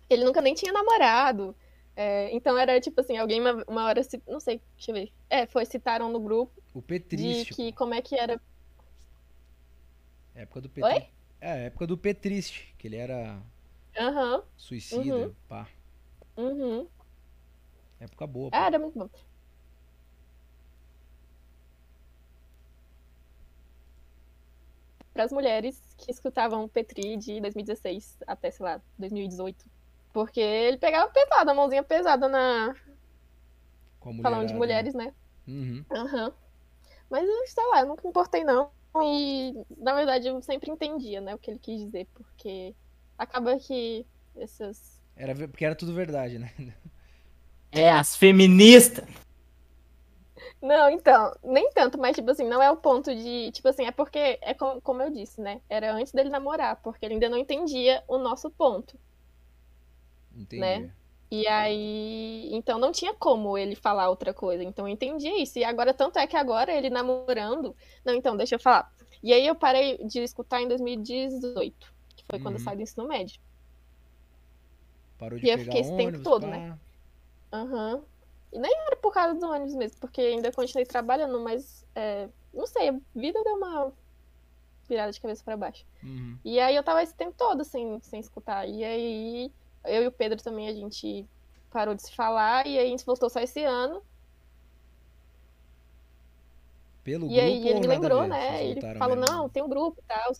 Ele nunca nem tinha namorado. É, então era tipo assim, alguém uma, uma hora, não sei, deixa eu ver. É, foi, citaram no grupo O de Petrístico. que como é que era. Época do Petri... Oi? É, época do Petriste, que ele era Aham, suicida, Uhum. pá. uhum. Época boa, pô. Ah, era muito bom. Para as mulheres que escutavam o Petri de 2016 até, sei lá, 2018. Porque ele pegava pesado, a mãozinha pesada na. Com a Falando de mulherada, mulheres, né? né? Uhum. Aham. Mas, eu, sei lá, eu nunca me importei, não. E, na verdade, eu sempre entendia, né, o que ele quis dizer. Porque acaba que essas. Era porque era tudo verdade, né? É, as feministas. Não, então, nem tanto, mas, tipo assim, não é o ponto de. Tipo assim, é porque, é como, como eu disse, né? Era antes dele namorar, porque ele ainda não entendia o nosso ponto. Entendi. Né? E aí. Então não tinha como ele falar outra coisa. Então eu entendi isso. E agora, tanto é que agora ele namorando. Não, então, deixa eu falar. E aí eu parei de escutar em 2018, que foi quando eu Uhum. saí do ensino médio. Parou de E eu fiquei esse tempo ônibus, todo, pá. né? Aham. E nem era por causa do ônibus mesmo, porque ainda continuei trabalhando, mas é, não sei, a vida deu uma virada de cabeça pra baixo. Uhum. E aí eu tava esse tempo todo sem, sem escutar. E aí eu e o Pedro também a gente parou de se falar e aí a gente voltou só esse ano. Pelo e aí ele me lembrou, né? Ele falou, mesmo? não, tem um grupo e tal.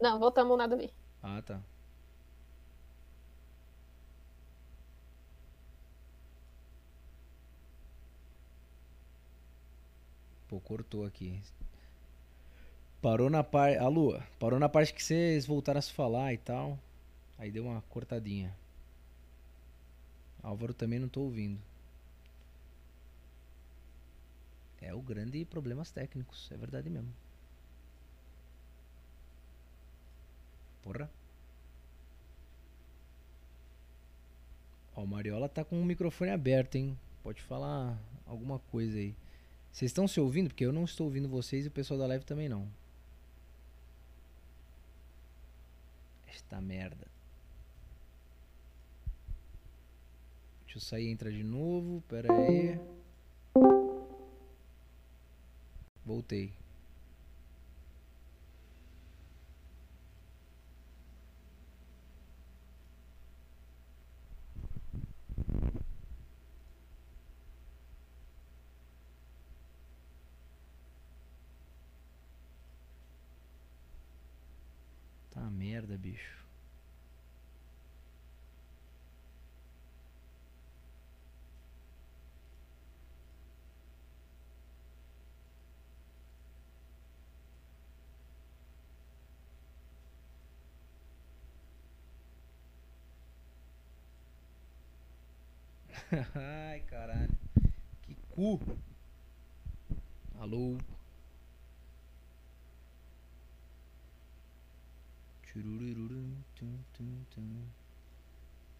Não, voltamos nada a ver. Ah, tá. Pô, cortou aqui. Parou na parte. A Lua, parou na parte que vocês voltaram a se falar e tal. Aí deu uma cortadinha. Álvaro também não tô ouvindo. É o grande problemas técnicos, é verdade mesmo. Porra. Ó, o Mariola tá com o microfone aberto, hein? Pode falar alguma coisa aí. Vocês estão se ouvindo? Porque eu não estou ouvindo vocês e o pessoal da live também não. Esta merda. Deixa eu sair e entrar de novo. Pera aí. Voltei. Tá merda, bicho. Ai, caralho. Que cu. Alô?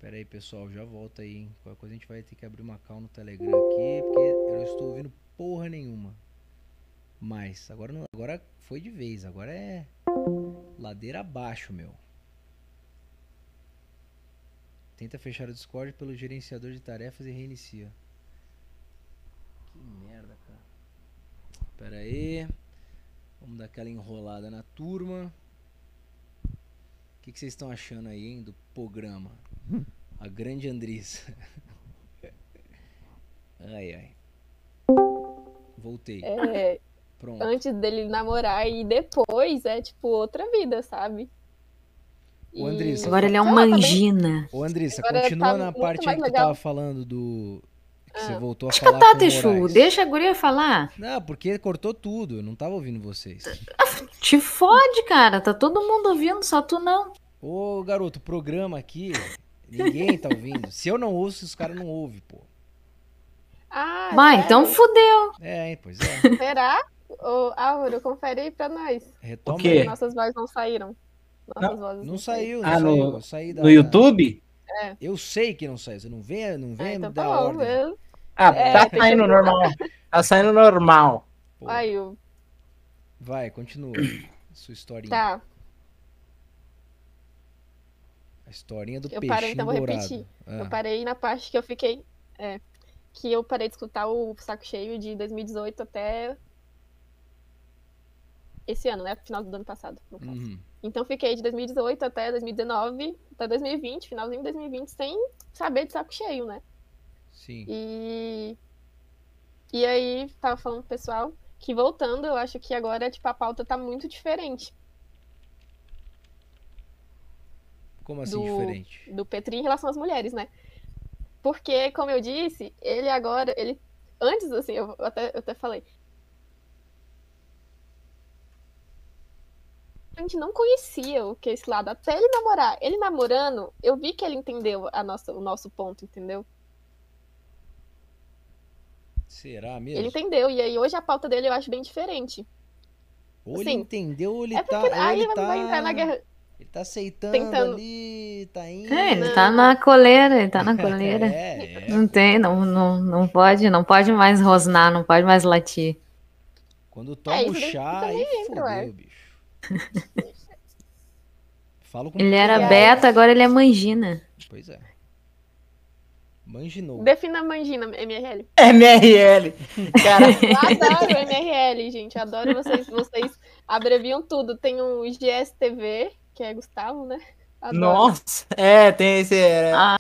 Pera aí, pessoal, já volta aí, hein? Qualquer coisa a gente vai ter que abrir uma call no Telegram aqui, porque eu não estou ouvindo porra nenhuma. Mas, agora, não, agora foi de vez, agora é ladeira abaixo, meu. Tenta fechar o Discord pelo gerenciador de tarefas e reinicia. Que merda, cara. Pera aí. Vamos dar aquela enrolada na turma. O que, que vocês estão achando aí, hein, do programa? A grande Andressa. ai, ai. Voltei. É, Pronto. antes dele namorar e depois é tipo outra vida, sabe? Ô, Andressa, Agora ele é um tá mangina. Ô, Andressa, Agora continua tá na parte que tu tava falando do. Que você Ah. voltou a Deixa falar cantar, o Teixu. Deixa a guria falar. Não, porque cortou tudo. Eu não tava ouvindo vocês. Te fode, cara. Tá todo mundo ouvindo, só tu não. Ô, garoto, o programa aqui, ninguém tá ouvindo. Se eu não ouço, os caras não ouvem, pô. Ah, Vai, sério? então fudeu. É, hein, pois é. Será? Ô, Álvaro, confere aí pra nós. Retoma. O quê? aí. Nossas vozes não saíram. Nossas vozes Não saiu, não Ah, no- saiu. Saí da, No YouTube? Eu sei que não saiu. Você não vem, não Ah, vem então me dar tá ordem. Eu... Ah, É, tá saindo que- normal. Tá saindo normal. Pô, Aí, eu... Vai, continua. Sua historinha. tá. A historinha do Eu peixinho parei, então vou dourado. repetir. Ah, Eu parei na parte que eu fiquei. É, que eu parei de escutar o Saco Cheio de 2018 até. Esse ano, né? Final do ano passado, no caso. uhum. Então fiquei de 2018 até 2019, até 2020, finalzinho de 2020, sem saber de saco cheio, né? Sim. E. E aí, tava falando pro pessoal que voltando, eu acho que agora, tipo, a pauta tá muito diferente Como assim do- diferente? do Petri em relação às mulheres, né? Porque, como eu disse, ele agora, ele. Antes, assim, eu até, eu até falei. Gente não conhecia o que é esse lado, até ele namorar. Ele namorando, eu vi que ele entendeu a nossa, o nosso ponto, entendeu? Será mesmo? Ele entendeu, e aí hoje a pauta dele eu acho bem diferente. Ou ele assim, entendeu, ou ele é tá. porque ou aí ele tá... vai entrar na guerra. Ele tá aceitando Tentando- ali, tá indo. É, ele tá na coleira, ele tá na coleira. É, é. Não tem, não, não, não pode, não pode mais rosnar, não pode mais latir. Quando toma É, o chá, aí entra, ué. fodeu, bicho. Falo com Ele era beta, agora ele é mangina. Pois é. Manginou. Defina Mangina, MRL. MRL. Cara, Eu adoro MRL, gente. Adoro vocês. Vocês abreviam tudo. Tem o GSTV, que é Gustavo, né? Adoro. nossa. É, tem esse. é, Ah,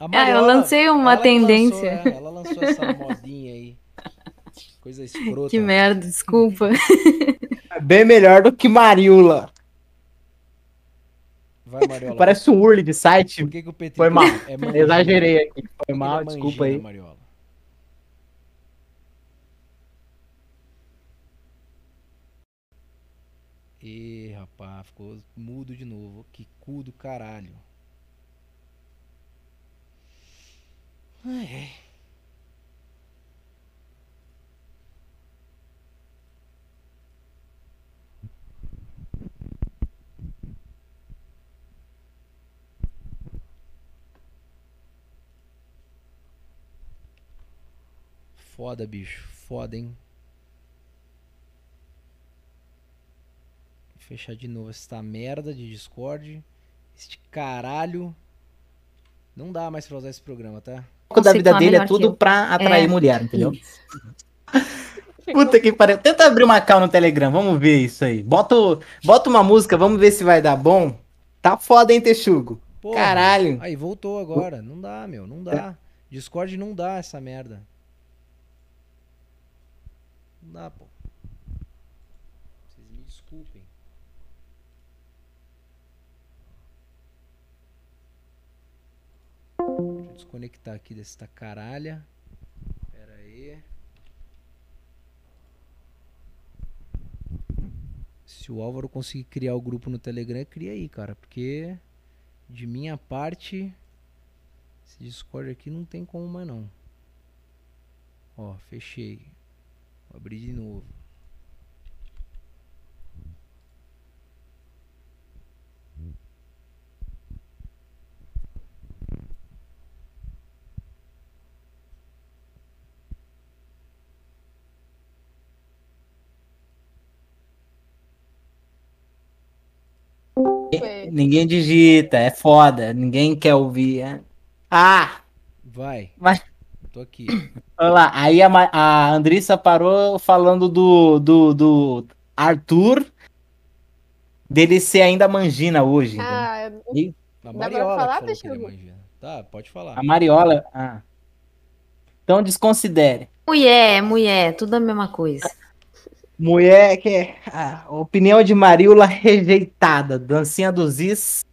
A é, eu lancei uma ela tendência. Lançou, é, ela lançou essa modinha aí. Coisa escrota. Que merda, desculpa. Bem melhor do que Mariula. Vai, Mariola. Parece um urle de site. Por que, que o PT Foi mal. é mangina? Exagerei aqui. Foi mal, é desculpa aí. Mariola? Ih, rapaz, ficou mudo de novo. Que cu do caralho. Ai, ai. Foda, bicho. Foda, hein? Vou fechar de novo esta merda de Discord. Este caralho. Não dá mais pra usar esse programa, tá? O da vida dele é tudo pra atrair É. mulher, entendeu? Puta que pariu. Tenta abrir uma cal no Telegram, vamos ver isso aí. Bota, o- bota uma música, vamos ver se vai dar bom. Tá foda, hein, Texugo? Porra. Caralho. Aí voltou agora. Não dá, meu. Não dá. Discord não dá essa merda. Não dá, pô. Vocês me desculpem. Deixa eu desconectar aqui desta caralha. Pera aí. Se o Álvaro conseguir criar o grupo no Telegram, cria aí, cara. Porque de minha parte, esse Discord aqui não tem como mais não. Ó, fechei. Abrir de novo. Foi. Ninguém digita, é foda. Ninguém quer ouvir. é. Ah, Vai. Vai. Tô aqui. olha lá. Aí a, a Andrissa parou falando do, do, do Arthur. Dele ser ainda mangina hoje. Ah, A pra Mariola falar, que falou que ele é mangina. Tá, pode falar. A Mariola. Ah. Então desconsidere. Mulher, mulher, tudo a mesma coisa. Mulher que é. A opinião de Mariola rejeitada. Dancinha dos Is.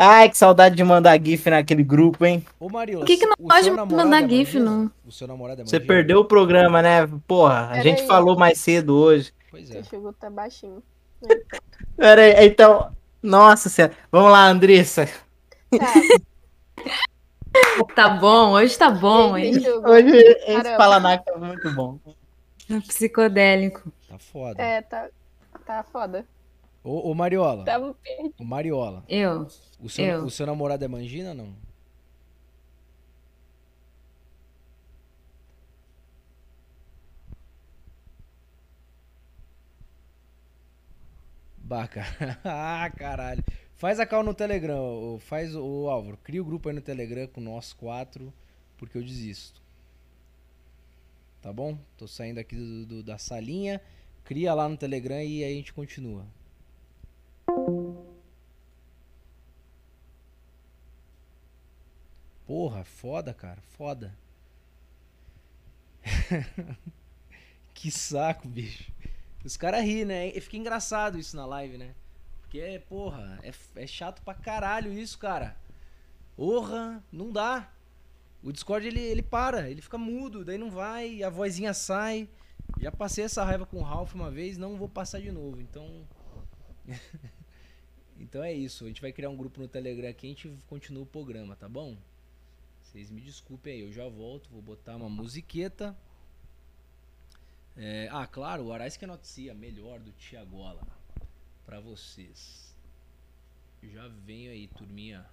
Ai, que saudade de mandar GIF naquele grupo, hein? Ô Mariola, Por que que não o pode mandar é GIF, não? O seu namorado é Você perdeu o programa, né? Porra, a Pera gente aí. falou mais cedo hoje. Pois é. o Chico tá baixinho. Pera aí, então. Nossa senhora. Vamos lá, Andressa. Tá, Tá bom, hoje tá bom, hein? Hoje esse Caramba. Palanaca é muito bom. Psicodélico. Tá foda. É, tá, tá foda. Ô, ô Mariola. Tava perdido. Ô Mariola. Eu. O seu, Eu. o seu namorado é mangina ou não? Baca. ah, caralho. Faz a call no Telegram, ô, faz o Álvaro. Cria o grupo aí no Telegram com nós quatro, porque eu desisto. Tá bom? Tô saindo aqui do- do- da salinha. Cria lá no Telegram e aí a gente continua. Porra, foda, cara, foda. que saco, bicho. Os caras ri, né? E fica engraçado isso na live, né? Porque, porra, é, é chato pra caralho isso, cara. Porra, não dá. O Discord ele, ele para, ele fica mudo, daí não vai, a vozinha sai. Já passei essa raiva com o Ralph uma vez, não vou passar de novo. Então. então é isso. A gente vai criar um grupo no Telegram aqui e a gente continua o programa, tá bom? Vocês me desculpem aí, eu já volto. Vou botar uma musiqueta. É, ah, claro, o Arais que noticia melhor do Tiagola. Pra vocês. Já venho aí, turminha.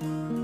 but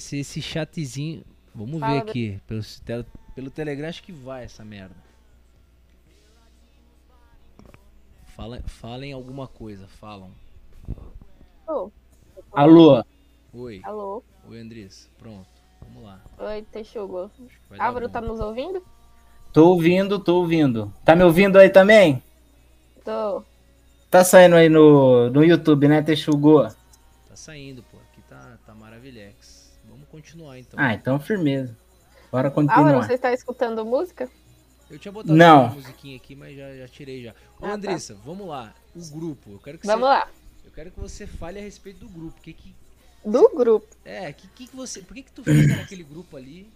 Vamos ver se esse chatzinho. Vamos Fala, ver aqui. Pelo, tel- pelo Telegram acho que vai essa merda. Fala, falem alguma coisa, falam. Ô, Alô, Oi, alô. oi Andressa. Pronto, vamos lá. Oi, dar Álvaro, tá nos ouvindo? tô ouvindo, tô ouvindo. Tá me ouvindo aí também? Tô. Tá saindo aí no, no YouTube, né, Texugô? Tá saindo, continuar então. Ah, então firmeza. Bora continuar. você está escutando música? Eu tinha botado Não. uma musiquinha aqui, mas já, já tirei já. Ô Ah, tá. Andressa, vamos lá. O grupo. Eu quero que Vamos você, lá. Eu quero que você fale a respeito do grupo. Que que Do grupo. é, que que que você, por que que tu fica naquele grupo ali?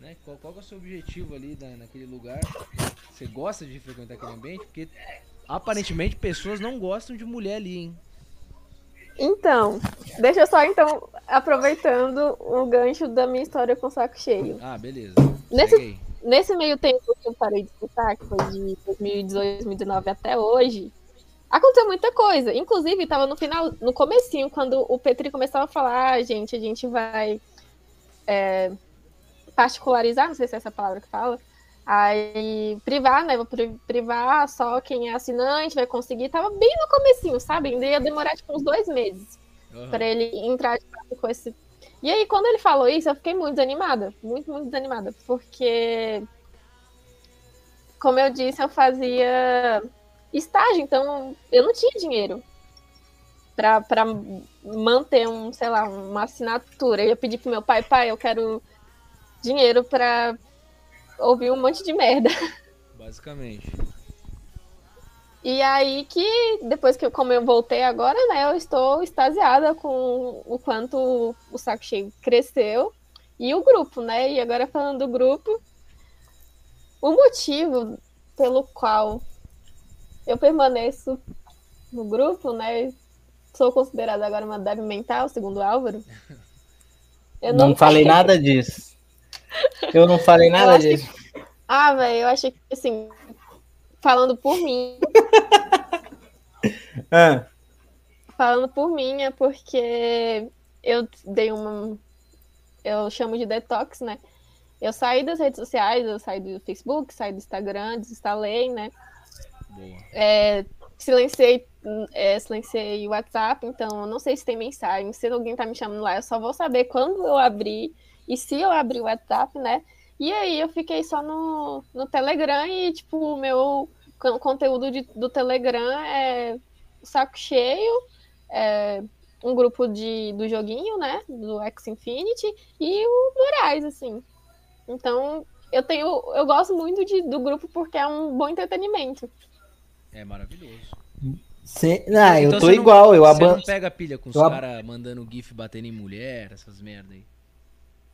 Né? Qual, qual que é o seu objetivo ali na, naquele lugar? Você gosta de frequentar aquele ambiente? Porque aparentemente pessoas não gostam de mulher ali, hein? Então, deixa eu só então, aproveitando o gancho da minha história com saco cheio. Ah, beleza. Nesse-. Nesse meio tempo que eu parei de escutar, que foi de 2018, 2019 até hoje, aconteceu muita coisa. Inclusive, tava no final, no comecinho, quando o Petri começava a falar, ah, gente, a gente vai é, particularizar, não sei se é essa palavra que fala, aí privar, né, vou pri- privar só quem é assinante, vai conseguir, tava bem no comecinho, sabe? Ainda ia demorar, tipo, uns dois meses Aham. para ele entrar de fato com esse. E aí, quando ele falou isso, eu fiquei muito desanimada. Muito, muito desanimada. Porque, como eu disse, eu fazia estágio, então eu não tinha dinheiro para manter um, sei lá, uma assinatura. Eu ia pedir pro meu pai, pai, eu quero dinheiro para ouvir um monte de merda. Basicamente. E aí que, depois que eu, como eu voltei agora, né, eu estou extasiada com o quanto o saco cheio cresceu e o grupo, né? E agora falando do grupo, o motivo pelo qual eu permaneço no grupo, né? Sou considerada agora uma débil mental, segundo o Álvaro. Eu Não falei nada disso. Eu não falei nada que- disso. Ah, velho, eu achei que, assim, falando por mim, Ah, Falando por mim, é porque eu dei uma. Eu chamo de detox, né? Eu saí das redes sociais, eu saí do Facebook, saí do Instagram, desinstalei, né? Boa. É, silenciei, é, silenciei o WhatsApp, então eu não sei se tem mensagem, se alguém tá me chamando lá, eu só vou saber quando eu abrir e se eu abrir o WhatsApp, né? E aí eu fiquei só no, no Telegram e, tipo, o meu con- conteúdo de- do Telegram é saco cheio, é, um grupo de, do joguinho, né? Do X Infinity e o Moraes, assim. Então, eu tenho. Eu gosto muito de, do grupo porque é um bom entretenimento. É maravilhoso. Cê- eu Então tô você não- igual, eu Você abandono. não pega pilha com os eu caras mandando gif batendo em mulher, essas merda aí.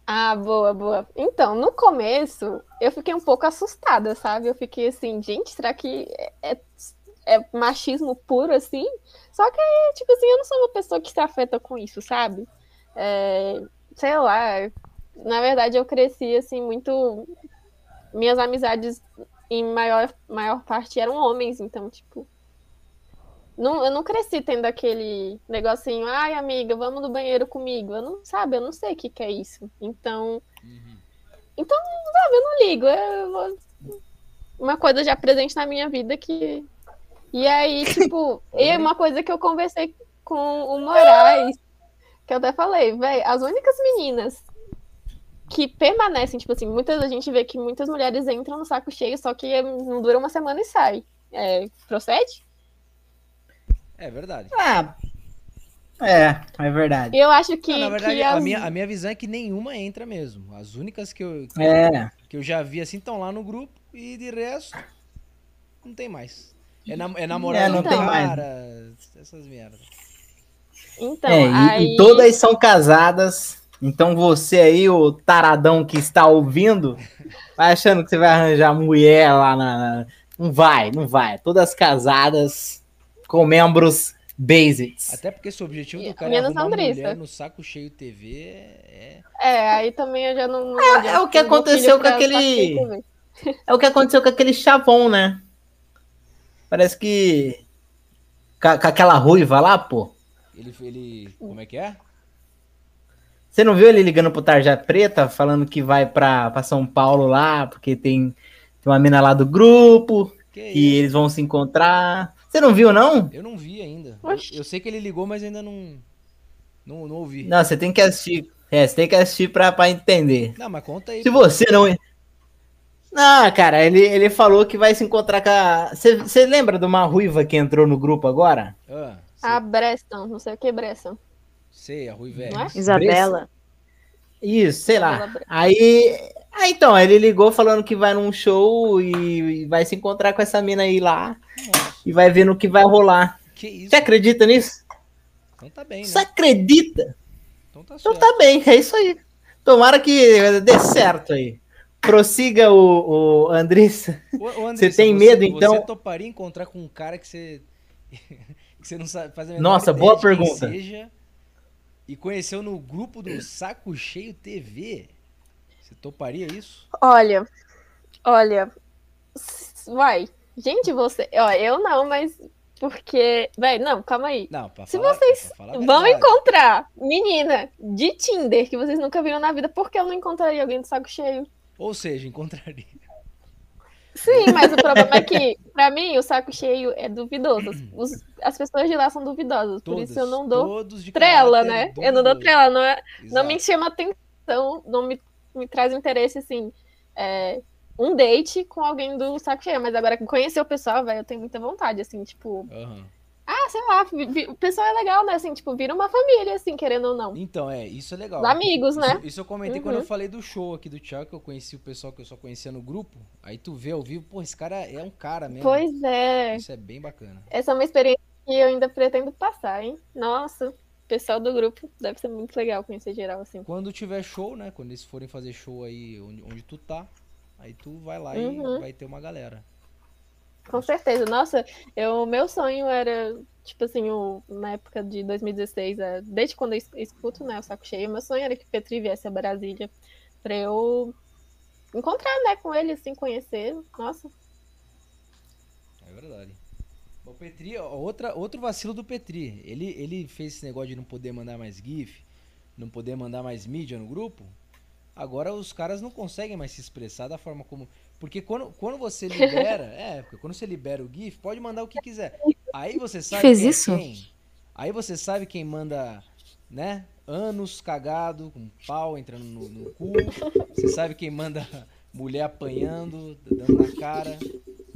Ah, boa, boa. Então, no começo, eu fiquei um pouco assustada, sabe? Eu fiquei assim, gente, será que é, é- é machismo puro, assim? Só que, tipo assim, eu não sou uma pessoa que se afeta com isso, sabe? É, sei lá, na verdade eu cresci, assim, muito... Minhas amizades, em maior, maior parte, eram homens, então, tipo... Não, eu não cresci tendo aquele negocinho, ai, amiga, vamos no banheiro comigo. Eu não, sabe, eu não sei o que, que é isso. Então, Uhum. sabe, eu não ligo. Eu vou- Uma coisa já presente na minha vida que. E aí, tipo, e uma coisa que eu conversei com o Moraes, que eu até falei, velho, as únicas meninas que permanecem, tipo assim, muitas a gente vê que muitas mulheres entram no saco cheio, só que não dura uma semana e sai. É, procede? É verdade. Ah, é, é verdade. Eu acho que, Não, na verdade, que a, as- minha, a minha visão é que nenhuma entra mesmo. As únicas que eu, É, que eu já vi assim estão lá no grupo e de resto não tem mais. É, nam é namorado É, não tem mais. cara, essas merdas. Então, é, e, aí... e todas são casadas. Então você aí, o taradão que está ouvindo, vai achando que você vai arranjar mulher lá na. na- Não vai, não vai. Todas casadas com membros basics. Até porque se o objetivo do cara é menos arrumar Andressa. mulher no saco cheio TV é... É, aí também eu já não... não É, adianta é o que aconteceu com aquele-. É o que aconteceu com aquele chavão, né? Parece que. Com, com aquela ruiva lá, pô. Ele, ele... Como é que é? Você não viu ele ligando pro Tarja Preta, falando que vai pra, pra São Paulo lá, porque tem, tem uma mina lá do grupo, Que e isso? eles vão se encontrar. Você não viu, não? Eu não vi ainda. Eu, Oxi. eu sei que ele ligou, mas ainda não... Não, não ouvi. Não, você tem que assistir. É, você tem que assistir pra, pra entender. Não, mas conta aí. Se pô. você não. Não, cara, ele, ele falou que vai se encontrar com a. Você lembra de uma ruiva que entrou no grupo agora? Ah, sei, A Breston, não sei o que Breston. sei, a Rui Velho. Não é? Isabela. Isso, sei lá. Aí. Ah, então, ele ligou falando que vai num show e, e vai se encontrar com essa mina aí lá Nossa, e vai ver no que vai rolar. que isso? Você acredita nisso? Então tá bem, Você né? acredita? Então tá Então tá bem, é isso aí. Tomara que dê certo aí. Prossiga o, o Andressa. Você tem medo, então? Você toparia encontrar com um cara que você. que você não sabe fazer Nossa, boa pergunta. Seja, e conheceu no grupo do Saco Cheio TV? Você toparia isso? Olha, olha, vai. Gente, você, ó, eu não, mas porque, véi, não, calma aí. Não, pra Se falar, vocês pra falar Vão encontrar menina de Tinder que vocês nunca viram na vida, porque eu não encontraria alguém de saco cheio. Ou seja, encontraria. Sim, mas o problema é que, pra mim, o saco cheio é duvidoso. Os- as pessoas de lá são duvidosas, por Todos, isso eu não dou trela, né? Eu não dou trela, não, é, não me chama atenção, não me, me traz interesse, assim, é, um date com alguém do saco cheio. Mas agora, conhecer o pessoal, velho, eu tenho muita vontade, assim, tipo, Aham. ah, sei lá, o pessoal é legal, né? Assim, tipo, vira uma família, assim, querendo ou não. Então, é, isso é legal. Amigos, né? Isso, isso eu comentei quando Uhum. eu falei do show aqui do Thiago, que eu conheci o pessoal que eu só conhecia no grupo. Aí tu vê ao vivo, pô, esse cara é um cara mesmo. Pois é. Isso é bem bacana. Essa é uma experiência que eu ainda pretendo passar, hein? Nossa, o pessoal do grupo deve ser muito legal conhecer geral, assim. Quando tiver show, né? Quando eles forem fazer show aí onde, onde tu tá, aí tu vai lá Uhum. e vai ter uma galera. Com certeza. Nossa, eu, meu sonho era, tipo assim, o, na época de 2016, é, desde quando eu es- escuto, né, o Saco Cheio, meu sonho era que Petri viesse a Brasília pra eu encontrar, né, com ele, assim, conhecer. Nossa, É verdade. O Petri, outra, outro vacilo do Petri. Ele, ele fez esse negócio de não poder mandar mais GIF, não poder mandar mais mídia no grupo. Agora os caras não conseguem mais se expressar da forma como. Porque quando, quando você libera. é, porque quando você libera o GIF, pode mandar o que quiser. Aí você sabe Fez quem é isso? quem. Aí você sabe quem manda, né? Anos cagado, com pau entrando no, no cu. Você sabe quem manda mulher apanhando, dando na cara.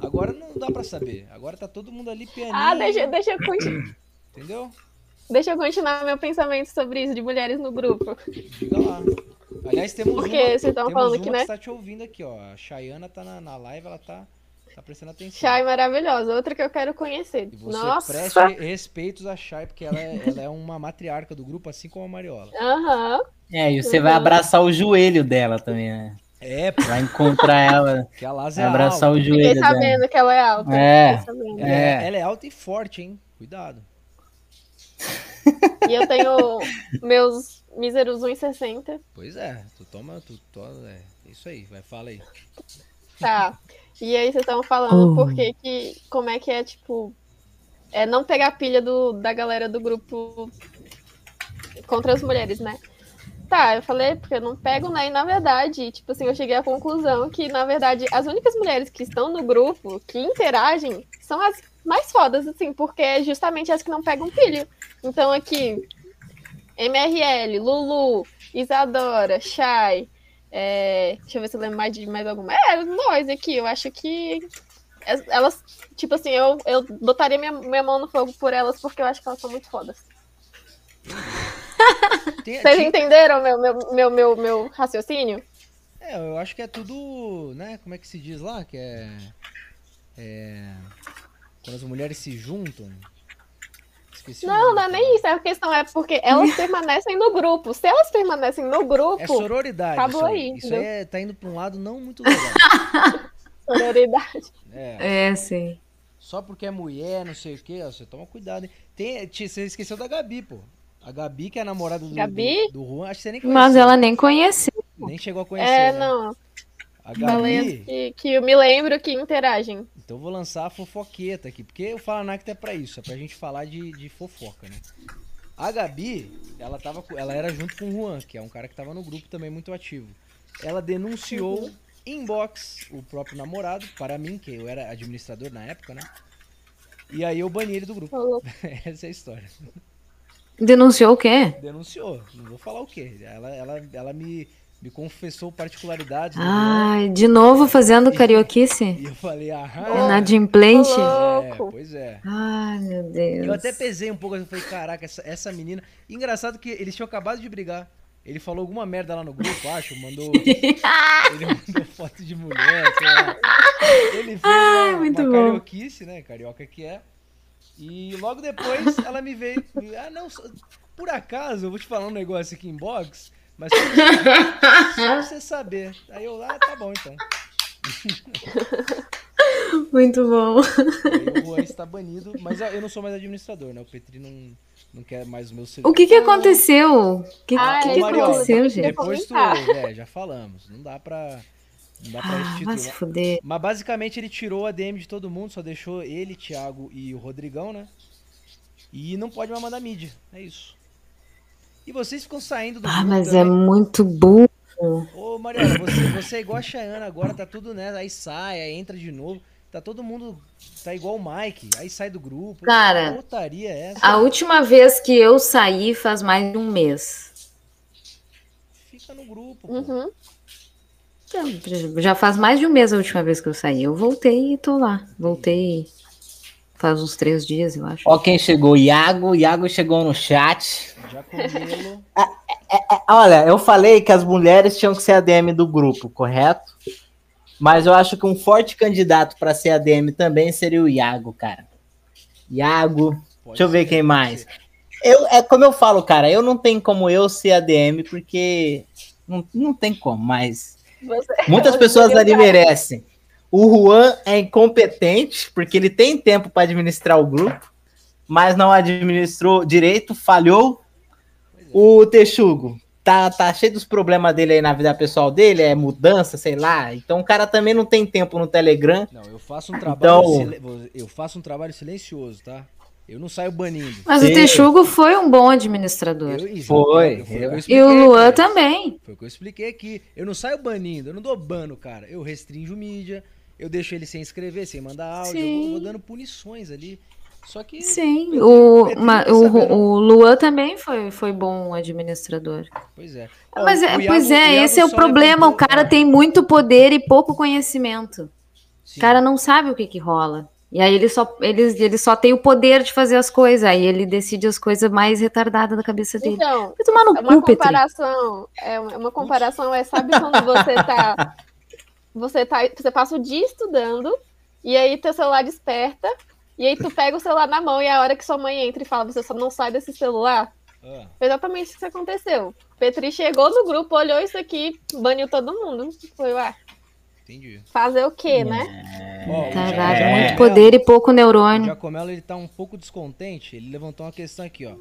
Agora não dá pra saber. Agora tá todo mundo ali pianinho. Ah, deixa, deixa, eu conti- Entendeu? deixa eu continuar meu pensamento sobre isso de mulheres no grupo. Diga lá. Aliás, temos Porque uma, vocês temos falando uma que, que né? está te ouvindo aqui, ó. A Chayana tá na, na live, ela tá, tá prestando atenção. Chay maravilhosa, outra que eu quero conhecer. E você Nossa! preste respeitos a Chay, porque ela é, ela é uma matriarca do grupo, assim como a Mariola. Aham. É, e você vai abraçar o joelho dela também, né? É, pô, Vai encontrar ela, que a é abraçar alta. o Fiquei joelho dela. sabendo que ela é alta. É. Fiquei. Ela é. É. ela é alta e forte, hein? Cuidado. E eu tenho meus míseros 1,60. Pois é, tu toma, tu toma, é, isso aí, vai, fala aí. Tá. E aí vocês estavam falando Oh. por que que. Como é que é, tipo. É não pegar a pilha do, da galera do grupo contra as mulheres, né? Tá, eu falei porque eu não pego, né? E na verdade, tipo assim, eu cheguei à conclusão que, na verdade, as únicas mulheres que estão no grupo, que interagem, são as mais fodas, assim, porque é justamente as que não pegam pilha. Então aqui, MRL, Lulu, Isadora, Shai, é, deixa eu ver se eu lembro mais de mais alguma. É, nós aqui, eu acho que elas, tipo assim, eu, eu botaria minha, minha mão no fogo por elas porque eu acho que elas são muito fodas. Vocês entenderam meu, meu, meu, meu, meu raciocínio? É, eu acho que é tudo, né? Como é que se diz lá? Que é. É. Quando as mulheres se juntam. Esqueci Não, não é cara. nem isso. A questão é porque elas permanecem no grupo. Se elas permanecem no grupo, É sororidade. Acabou isso aí. aí, Isso entendeu? aí é, tá indo pra um lado não muito legal. sororidade. É. É, sim. Só porque é mulher, não sei o que, você toma cuidado. hein? Tem, você esqueceu da Gabi, pô. A Gabi, que é a namorada do, Gabi? do, do Juan, acho que você nem conheceu. Mas ela nem conheceu. Nem chegou a conhecer, É, né? não. A Falei Gabi, que, que eu me lembro que interagem. então eu vou lançar a fofoqueta aqui, porque o Fala Nacta é pra isso, é pra gente falar de, de fofoca, né? A Gabi, ela, tava, ela era junto com o Juan, que é um cara que tava no grupo também muito ativo. Ela denunciou inbox o próprio namorado, para mim, que eu era administrador na época, né? E aí eu bani ele do grupo. Falou. Essa é a história. Denunciou o quê? Denunciou, não vou falar o quê. Ela, ela, ela me, me confessou particularidades Ai, de novo fazendo carioquice? E eu falei, aham. Inadimplente? É, Louco. pois é. Ai, meu Deus. Eu até pesei um pouco, eu falei, caraca, essa, essa menina. Engraçado que eles tinham acabado de brigar. Ele falou alguma merda lá no grupo, acho, mandou. ele mandou foto de mulher, sei lá. Ele fez Ai, uma, muito uma bom. carioquice, né? Carioca que é. E logo depois ela me veio. Ah, não, por acaso, eu vou te falar um negócio aqui em box, mas só, você saber. Aí eu, ah, tá bom então. Muito bom. Aí o Juan está banido, mas eu não sou mais administrador, né? O Petri não, não quer mais o meu O que que aconteceu? O que, Ah, que, é aconteceu, gente? Depois tu, é, já falamos. Não dá pra. Não dá pra Ah, vai se restituir. fuder. Mas basicamente ele tirou a DM de todo mundo, só deixou ele, Thiago e o Rodrigão, né? E não pode mais mandar mídia. É isso. E vocês ficam saindo do Ah, mas é também. muito burro. Ô, Mariana, você, você é igual a Chayana agora, tá tudo, né? Aí sai, aí entra de novo. Tá todo mundo. Tá igual o Mike, aí sai do grupo. Cara, é essa? A última vez que eu saí faz mais de um mês. Fica no grupo. pô. Uhum. Já- Já faz mais de um mês a última vez que eu saí. Eu voltei e tô lá. Voltei faz uns três dias, eu acho. Ó quem chegou, Iago. Iago chegou no chat. Já comê-lo. Olha, eu falei que as mulheres tinham que ser ADM do grupo, correto? Mas eu acho que um forte candidato para ser ADM também seria o Iago, cara. Iago. Pode Deixa eu ver ser, quem mais. Eu, é como eu falo, cara, eu não tenho como eu ser ADM, porque não, não tem como, mas Você- muitas pessoas ali merecem. O Juan é incompetente, porque ele tem tempo para administrar o grupo, mas não administrou direito, falhou. O Texugo tá, tá cheio dos problemas dele aí na vida pessoal dele, é mudança, sei lá. Então o cara também não tem tempo no Telegram. Não, eu faço um trabalho. Então- Eu faço um trabalho silencioso, tá? Eu não saio banindo. Mas Sim. o Texugo foi um bom administrador. Eu, Foi. Que eu E expliquei o Luan aqui. também. Foi o que eu expliquei aqui. Eu não saio banindo, eu não dou bano, cara. Eu restringo mídia, eu deixo ele sem escrever, sem mandar áudio, eu vou, vou dando punições ali. Só que. Sim. Petri- O, Petri ma- não o, saber, o Luan também foi, foi bom administrador. Pois é. Mas Ó, é, o Iago- pois é, esse é o problema. O cara ah, tem muito poder e pouco conhecimento. sim. O cara não sabe o que que rola. E aí ele só, ele, ele só tem o poder de fazer as coisas. Aí ele decide as coisas mais retardadas da cabeça dele. Então, Vai tomar no É uma cu, Petri. comparação, é uma uma comparação é, sabe quando você tá, você tá, você passa o dia estudando e aí teu celular desperta e aí tu pega o celular na mão e é a hora que sua mãe entra e fala, você só não sai desse celular. Ah, Foi exatamente isso que aconteceu. Petri chegou no grupo, olhou isso aqui, baniu todo mundo. Foi, ué, entendi. fazer o quê, né? O Ja- É. muito poder e pouco O neurônio. Giacomelo ele tá um pouco descontente. Ele levantou uma questão aqui, ó.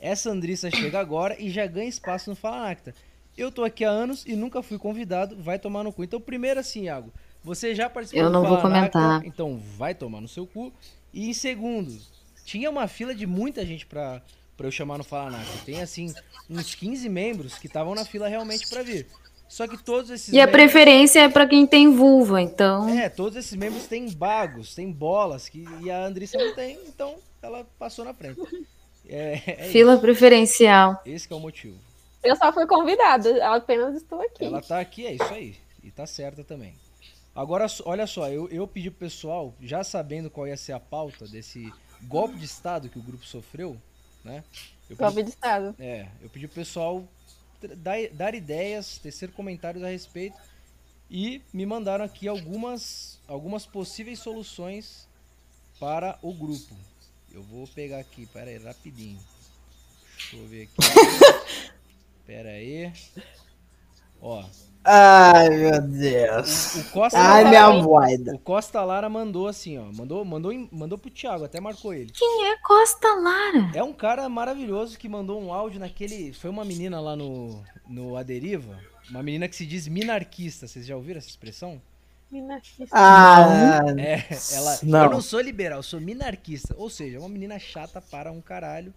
Essa Andrissa chega agora e já ganha espaço no Fala Nacta. Eu tô aqui há anos e nunca fui convidado, vai tomar no cu. Então, primeiro assim, Iago, você já participou Eu não vou comentar. então vai tomar no seu cu. E em segundo, tinha uma fila de muita gente pra, pra eu chamar no Fala Nacta. Tem assim, uns 15 membros que estavam na fila realmente pra vir. Só que todos esses E a membros- preferência é pra quem tem vulva, então. é, todos esses membros têm bagos, têm bolas, que, e a Andrissa não tem, então ela passou na frente. É, é Fila preferencial. isso. Esse que é o motivo. Eu só fui convidada, apenas estou aqui. Ela tá aqui, é isso aí. E tá certa também. Agora, olha só, eu, eu pedi pro pessoal, já sabendo qual ia ser a pauta desse golpe de Estado que o grupo sofreu, né? Eu pedi, Golpe de Estado. é, eu pedi pro pessoal dar, dar ideias, tecer comentários a respeito e me mandaram aqui algumas, algumas possíveis soluções para o grupo. Eu vou pegar aqui, pera aí, rapidinho. Deixa eu ver aqui. pera aí. Ó, Ai, meu Deus. o Costa Ai, Lara- minha voida. O Costa Lara mandou assim, ó. Mandou, mandou, mandou pro Thiago, até marcou ele. Quem é Costa Lara? É um cara maravilhoso que mandou um áudio naquele. Foi uma menina lá no, no Aderiva. Uma menina que se diz minarquista. Vocês já ouviram essa expressão? Minarquista. Ah, É, ela. Não. Eu não sou liberal, eu sou minarquista. Ou seja, é uma menina chata para um caralho.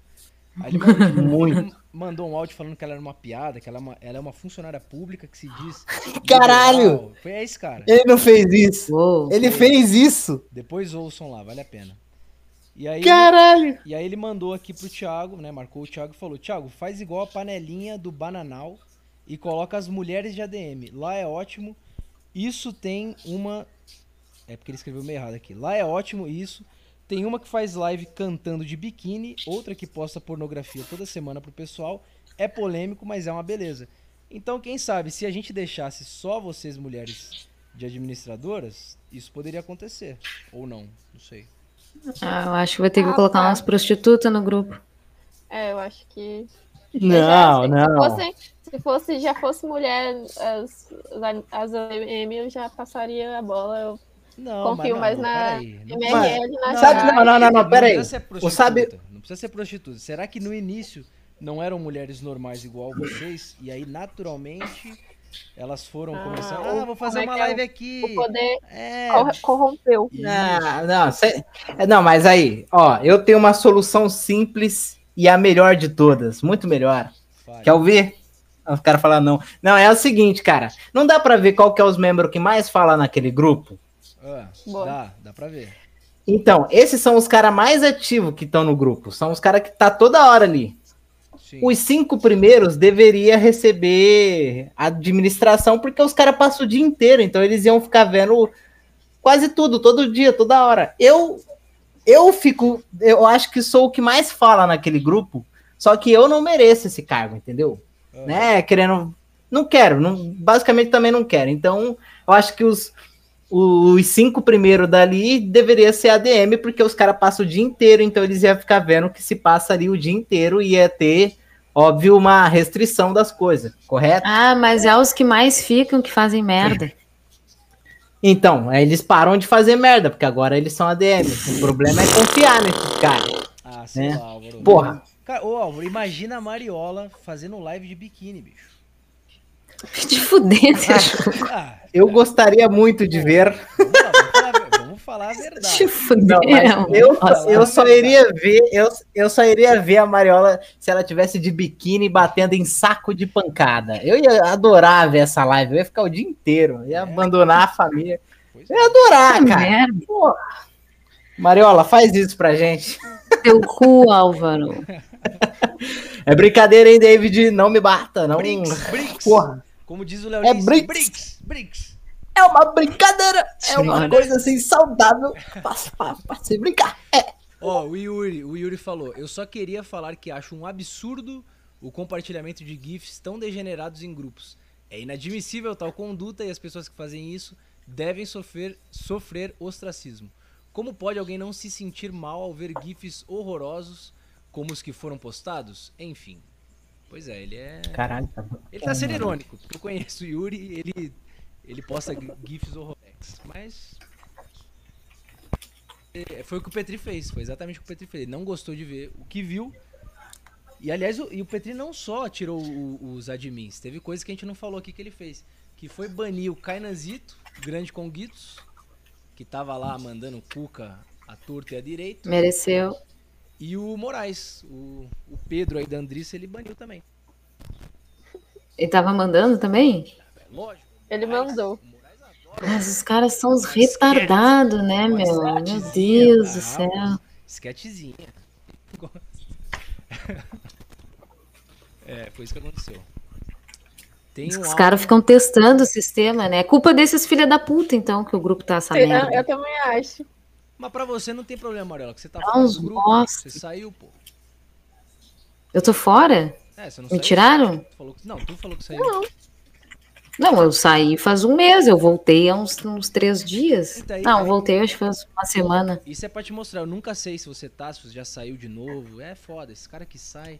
Aí ele mandou, Muito. mandou um áudio falando que ela era uma piada, que ela é uma, ela é uma funcionária pública que se diz. Caralho! liberal. Foi esse cara. ele não fez isso. Uou. Ele fez isso. Depois ouçam lá, vale a pena. E aí, Caralho. e aí ele mandou aqui pro Thiago, né? Marcou o Thiago e falou: Thiago, faz igual a panelinha do Bananal e coloca as mulheres de ADM. Lá é ótimo. Isso tem uma. É porque ele escreveu meio errado aqui. Lá é ótimo isso. Tem uma que faz live cantando de biquíni, outra que posta pornografia toda semana pro pessoal. É polêmico, mas é uma beleza. Então, quem sabe, se a gente deixasse só vocês mulheres de administradoras, isso poderia acontecer. Ou não, não sei. Ah, eu acho que vai ter que Ah, colocar tá. umas prostitutas no grupo. É, eu acho que. Não, Se não. fosse, se fosse, já fosse mulher, as, as ADM, eu já passaria a bola. Eu Não, confio mas mais não, na peraí. Não MRL na Não, Sabe- não, não, não, não, pera aí. precisa ser O sabe- prostituta, Não precisa ser prostituta. Será que no início não eram mulheres normais igual vocês? E aí, naturalmente, elas foram Ah, começar. o- Ah, vou fazer é uma é live O aqui. poder É. cor- corrompeu. Não, não, cê- é, não, mas aí, ó, eu tenho uma solução simples e a melhor de todas, muito melhor. Fale. Quer ouvir? Os caras falam não. Não, é o seguinte, cara, não dá pra ver qual que é os membros que mais falam naquele grupo? Ah, Boa. dá, dá pra ver. Então, esses são os caras mais ativos que estão no grupo, são os caras que tá toda hora ali. Sim. Os cinco primeiros deveria receber administração, porque os caras passam o dia inteiro, então eles iam ficar vendo quase tudo, todo dia, toda hora. Eu eu fico, eu acho que sou o que mais fala naquele grupo, só que eu não mereço esse cargo, entendeu? Ah, Né, querendo, não quero, não, basicamente também não quero. Então, eu acho que os os cinco primeiros dali deveria ser ADM, porque os caras passam o dia inteiro, então eles iam ficar vendo o que se passa ali o dia inteiro e ia ter, óbvio, uma restrição das coisas, correto? Ah, mas é os que mais ficam que fazem merda. Então, aí eles param de fazer merda, porque agora eles são ADM. O problema é confiar nesses caras. Ah, sei né? lá, Álvaro. Porra. Cara, ô Álvaro, imagina a Mariola fazendo live de biquíni, bicho. Te fudendo, Ju. Ah, Eu gostaria muito de ver. vamos falar, a ver- vamos falar a verdade. Te fudendo. Não, eu, Nossa, eu só iria ver, eu, eu só iria ver a Mariola se ela tivesse de biquíni batendo em saco de pancada. Eu ia adorar ver essa live, eu ia ficar o dia inteiro, ia abandonar a família. Eu é. ia adorar, cara. merda. Mariola, faz isso pra gente. Teu cu, Álvaro. É brincadeira, hein, David? Não me bata, não. Brinks, Brinks. Porra, Como diz o Léo É. Brinks, Brinks. é uma brincadeira, é uma coisa assim saudável pra, pra, se brincar. É. Ó, o Yuri, o Yuri falou, eu só queria falar que acho um absurdo o compartilhamento de GIFs tão degenerados em grupos. É inadmissível tal conduta e as pessoas que fazem isso devem sofrer, sofrer ostracismo. Como pode alguém não se sentir mal ao ver GIFs horrorosos como os que foram postados? Enfim. Pois é, ele é. Caralho, tá Ele tá sendo irônico, porque eu conheço o Yuri, ele, ele posta GIFs horrorosos. Mas. É, Foi o que o Petri fez, foi exatamente o que o Petri fez. Ele não gostou de ver o que viu. E aliás, o, e o Petri não só tirou o- os admins, teve coisa que a gente não falou aqui que ele fez. Que foi banir o Kainanzito, grande Conguitos, que tava lá mandando cuca à torta e à direita. Mereceu. E o Moraes, o, o Pedro aí da Andrissa, ele baniu também. Ele tava mandando também? É lógico. Ele mandou. Moraes Mas os caras são uns retardados, né, meu? Meu Deus do céu. Sketchzinha. é, foi isso que aconteceu. Tem um Os caras ficam testando o sistema, né? É culpa desses filha da puta, então, que o grupo tá essa merda. eu também acho. Mas pra você não tem problema, Amarela, que você tá fora uns do grupo. bosta. Você saiu, pô. Eu tô fora? É, você não Me saiu? tiraram? Tu falou que... Não, tu falou que saiu. Não. Não, eu saí faz um mês, eu voltei há uns, uns três dias. Aí- Não, aí- voltei acho que faz uma semana. Isso é pra te mostrar. Eu nunca sei se você tá, se você já saiu de novo. É foda, esse cara que sai.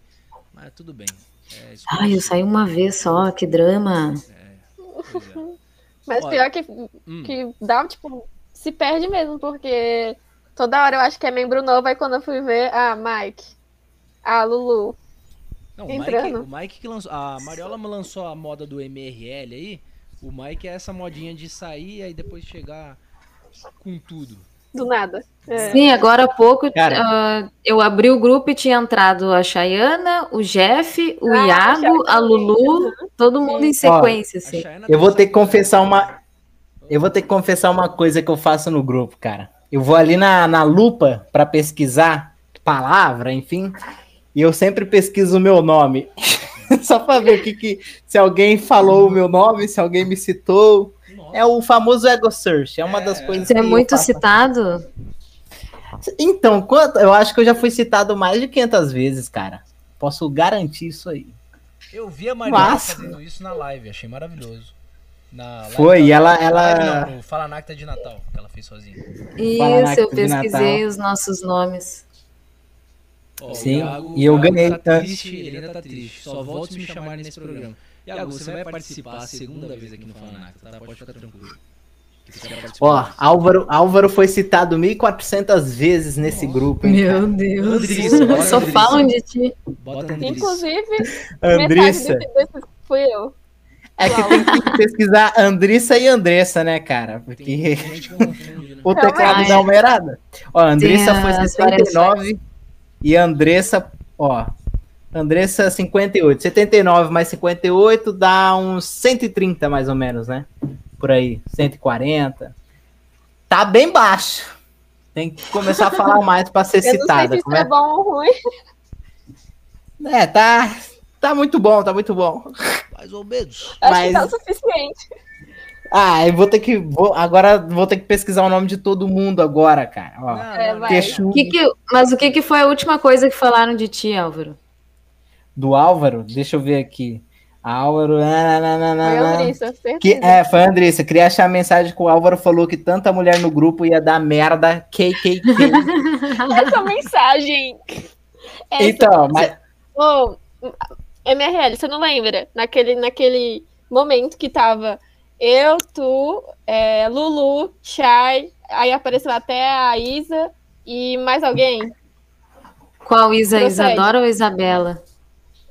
Mas tudo bem. É, Ai, eu saí uma vez só, que drama. Pois é. Mas Olha, pior que, Hum. que dá, tipo, se perde mesmo, porque toda hora eu acho que é membro novo, aí quando eu fui ver, ah, Mike, ah, Lulu. Não, o Mike, Entrando. o Mike que lançou. A Mariola lançou a moda do MRL aí. O Mike é essa modinha de sair e aí depois chegar com tudo. Do nada. É. Sim, agora há pouco ah, eu abri o grupo e tinha entrado a Chayana, o Jeff, o Ah, Iago, Chayana a Lulu, todo mundo em sequência, A assim. Eu vou ter que tá- confessar uma. Eu vou ter que confessar uma coisa que eu faço no grupo, cara. Eu vou ali na, na lupa pra pesquisar palavra, enfim, e eu sempre pesquiso o meu nome. Só pra ver o que, que se alguém falou o meu nome, se alguém me citou. Nossa. É o famoso ego search, é uma das É. coisas Você é muito citado? Então, quanto, eu acho que eu já fui citado mais de 500 vezes, cara. Posso garantir isso aí. Eu vi a Mariola Massa. fazendo isso na live, achei maravilhoso. Na Foi, e ela- ela- Não, no Fala Nacta de Natal, que ela fez sozinha. Isso, eu pesquisei os nossos nomes. Ó, o Sim, Iago- e eu o Iago ganhei, Tá tá? triste, Helena tá triste. Só me chamarem nesse programa. Iago, você vai participar a segunda vez aqui no Fala Nacta, tá? Pode ficar tranquilo. Ó, Álvaro, Álvaro foi citado 1.400 vezes nesse grupo, hein? Meu Deus. Andrissa, bora, Só falam de ti. Bota Andressa. Inclusive, Andrissa. metade desse, desse fui eu. É que tem que pesquisar Andrissa e Andressa, né, cara? Porque né? o teclado Realmente. dá uma errada. Ó, Andressa Tem foi as 79 e Andressa, ó, Andressa 58. 79 mais 58 dá uns 130 mais ou menos, né? Por aí, 140. Tá bem baixo. Tem que começar a falar mais pra ser Eu não sei citada. se é é? bom ou ruim. é, tá, tá muito bom, tá muito bom. Mais ou menos. Acho Mas- que tá o suficiente. Ah, eu vou ter que. Vou, agora vou ter que pesquisar o nome de todo mundo agora, cara. Ó, Não, É. Queixo Que que- mas o que, que foi a última coisa que falaram de ti, Álvaro? do Álvaro, deixa eu ver aqui. Álvaro. na, na, na, Foi a Andressa, certeza. Que, é, foi a Andressa. Queria achar a mensagem que o Álvaro falou que tanta mulher no grupo ia dar merda. KKK. Essa mensagem. Essa. então, mas. Ô, MRL, você não lembra? Naquele, naquele momento que tava eu, tu, é, Lulu, Shai, aí apareceu até a Isa e mais alguém. Qual Isa? Prossegue. Isadora ou Isabela?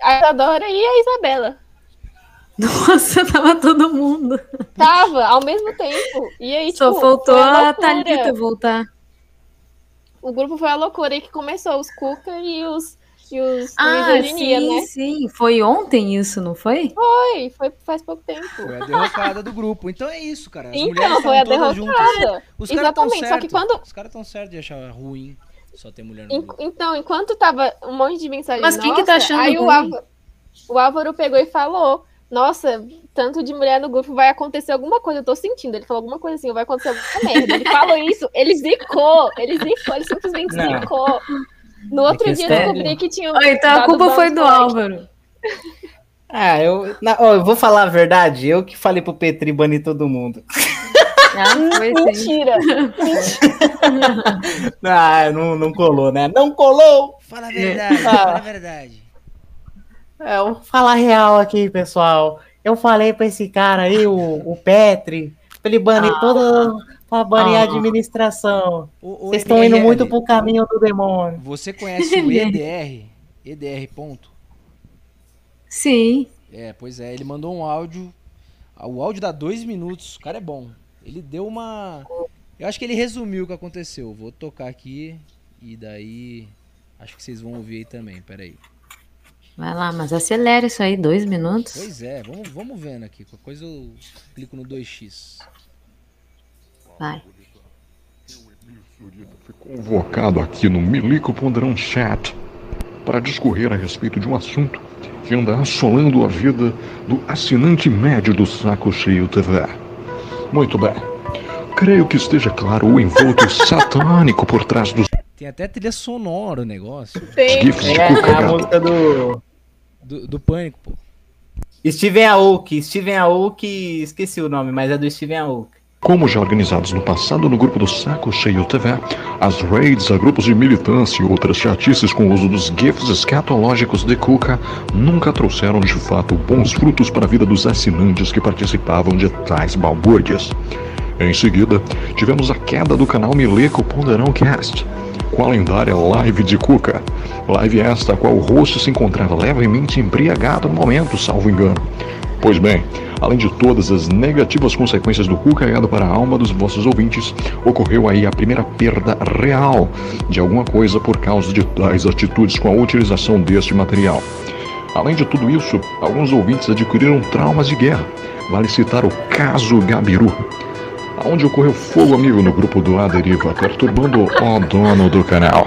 A Isadora e a Isabela. Nossa, tava todo mundo. Tava ao mesmo tempo. E aí, Só tipo, faltou a loucura. Thalita voltar. O grupo foi a loucura aí que começou, os Cuca e os, e os Ah, misoginia, sim, né? sim. Foi ontem isso, não foi? Foi, foi faz pouco tempo. Foi a derrocada do grupo. Então é isso, cara. As Então, foi a estão derrocada. juntas. Os Exatamente, só que certo. quando- Os caras tão certos de achar ruim só ter mulher no En- grupo. Então, enquanto tava um monte de mensagem Mas quem que tá nossa, achando aí o ruim? Álvaro, o Álvaro pegou e falou, nossa, tanto de mulher no grupo, vai acontecer alguma coisa, eu tô sentindo. Ele falou alguma coisa assim, vai acontecer alguma merda. Ele falou isso, ele zicou, ele zicou, ele simplesmente Não. zicou. No outro dia eu questão- descobri que tinha Ah, então a culpa foi do. Álvaro. Ah, eu, na- ó, eu vou falar a verdade. Eu que falei pro Petri banir todo mundo. Ah. Mentira. Ah, não, não colou, né? Não colou! Fala a verdade, Ah. fala a verdade. É, eu vou falar real aqui, pessoal. Eu falei pra esse cara aí, o, o Petri, pra ele banir toda. pra banir a Ah. administração. Vocês estão indo muito pro caminho do demônio. Você conhece o EDR? EDR ponto? Sim. É, pois é, ele mandou um áudio. O áudio dá dois minutos, o cara é bom. Ele deu uma. Eu acho que ele resumiu o que aconteceu. Vou tocar aqui e daí. Acho que vocês vão ouvir aí também, peraí. Vai lá, mas acelera isso aí, dois minutos. Pois é, vamos, vamos vendo aqui. Qualquer coisa eu clico no 2x. Vai. Foi convocado aqui no Milico Ponderão Chat para discorrer a respeito de um assunto que anda assolando a vida do assinante médio do Saco Cheio TV. Muito bem. Creio que esteja claro o envolto satânico por trás dos Tem até trilha sonora o negócio. Tem. GIFs É, Cuca a música do Do, do pânico, pô. Steven Aoki. Steven Aoki, esqueci o nome, mas é do Steven Aoki. Como já organizados no passado no grupo do Saco Cheio TV, as raids a grupos de militância e outras chatices com o uso dos GIFs escatológicos de Cuca nunca trouxeram de fato bons frutos para a vida dos assinantes que participavam de tais balbúrdias. Em seguida, tivemos a queda do canal Mileco Ponderão Cast, com a lendária live de Cuca. Live esta a qual o host se encontrava levemente embriagado no momento, salvo engano. Pois bem, além de todas as negativas consequências do cu cagado para a alma dos vossos ouvintes, ocorreu aí a primeira perda real de alguma coisa por causa de tais atitudes com a utilização deste material. Além de tudo isso, alguns ouvintes adquiriram traumas de guerra. Vale citar o caso Gabiru, onde ocorreu fogo amigo no grupo do A Deriva, perturbando o dono do canal.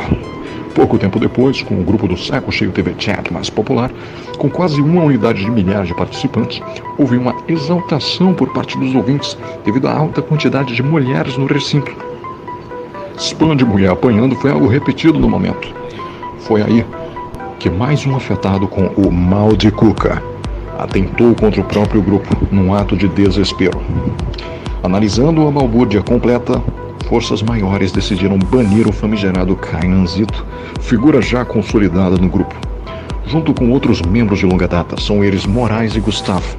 Pouco tempo depois, com o grupo do Saco Cheio TV Chat mais popular, com quase uma unidade de milhares de participantes, houve uma exaltação por parte dos ouvintes devido à alta quantidade de mulheres no recinto. Spam de mulher apanhando foi algo repetido no momento. Foi aí que mais um afetado com o mal de Cuca atentou contra o próprio grupo num ato de desespero. Analisando a balbúrdia completa, forças maiores decidiram banir o famigerado Kainanzito, figura já consolidada no grupo. Junto com outros membros de longa data, são eles Moraes e Gustavo.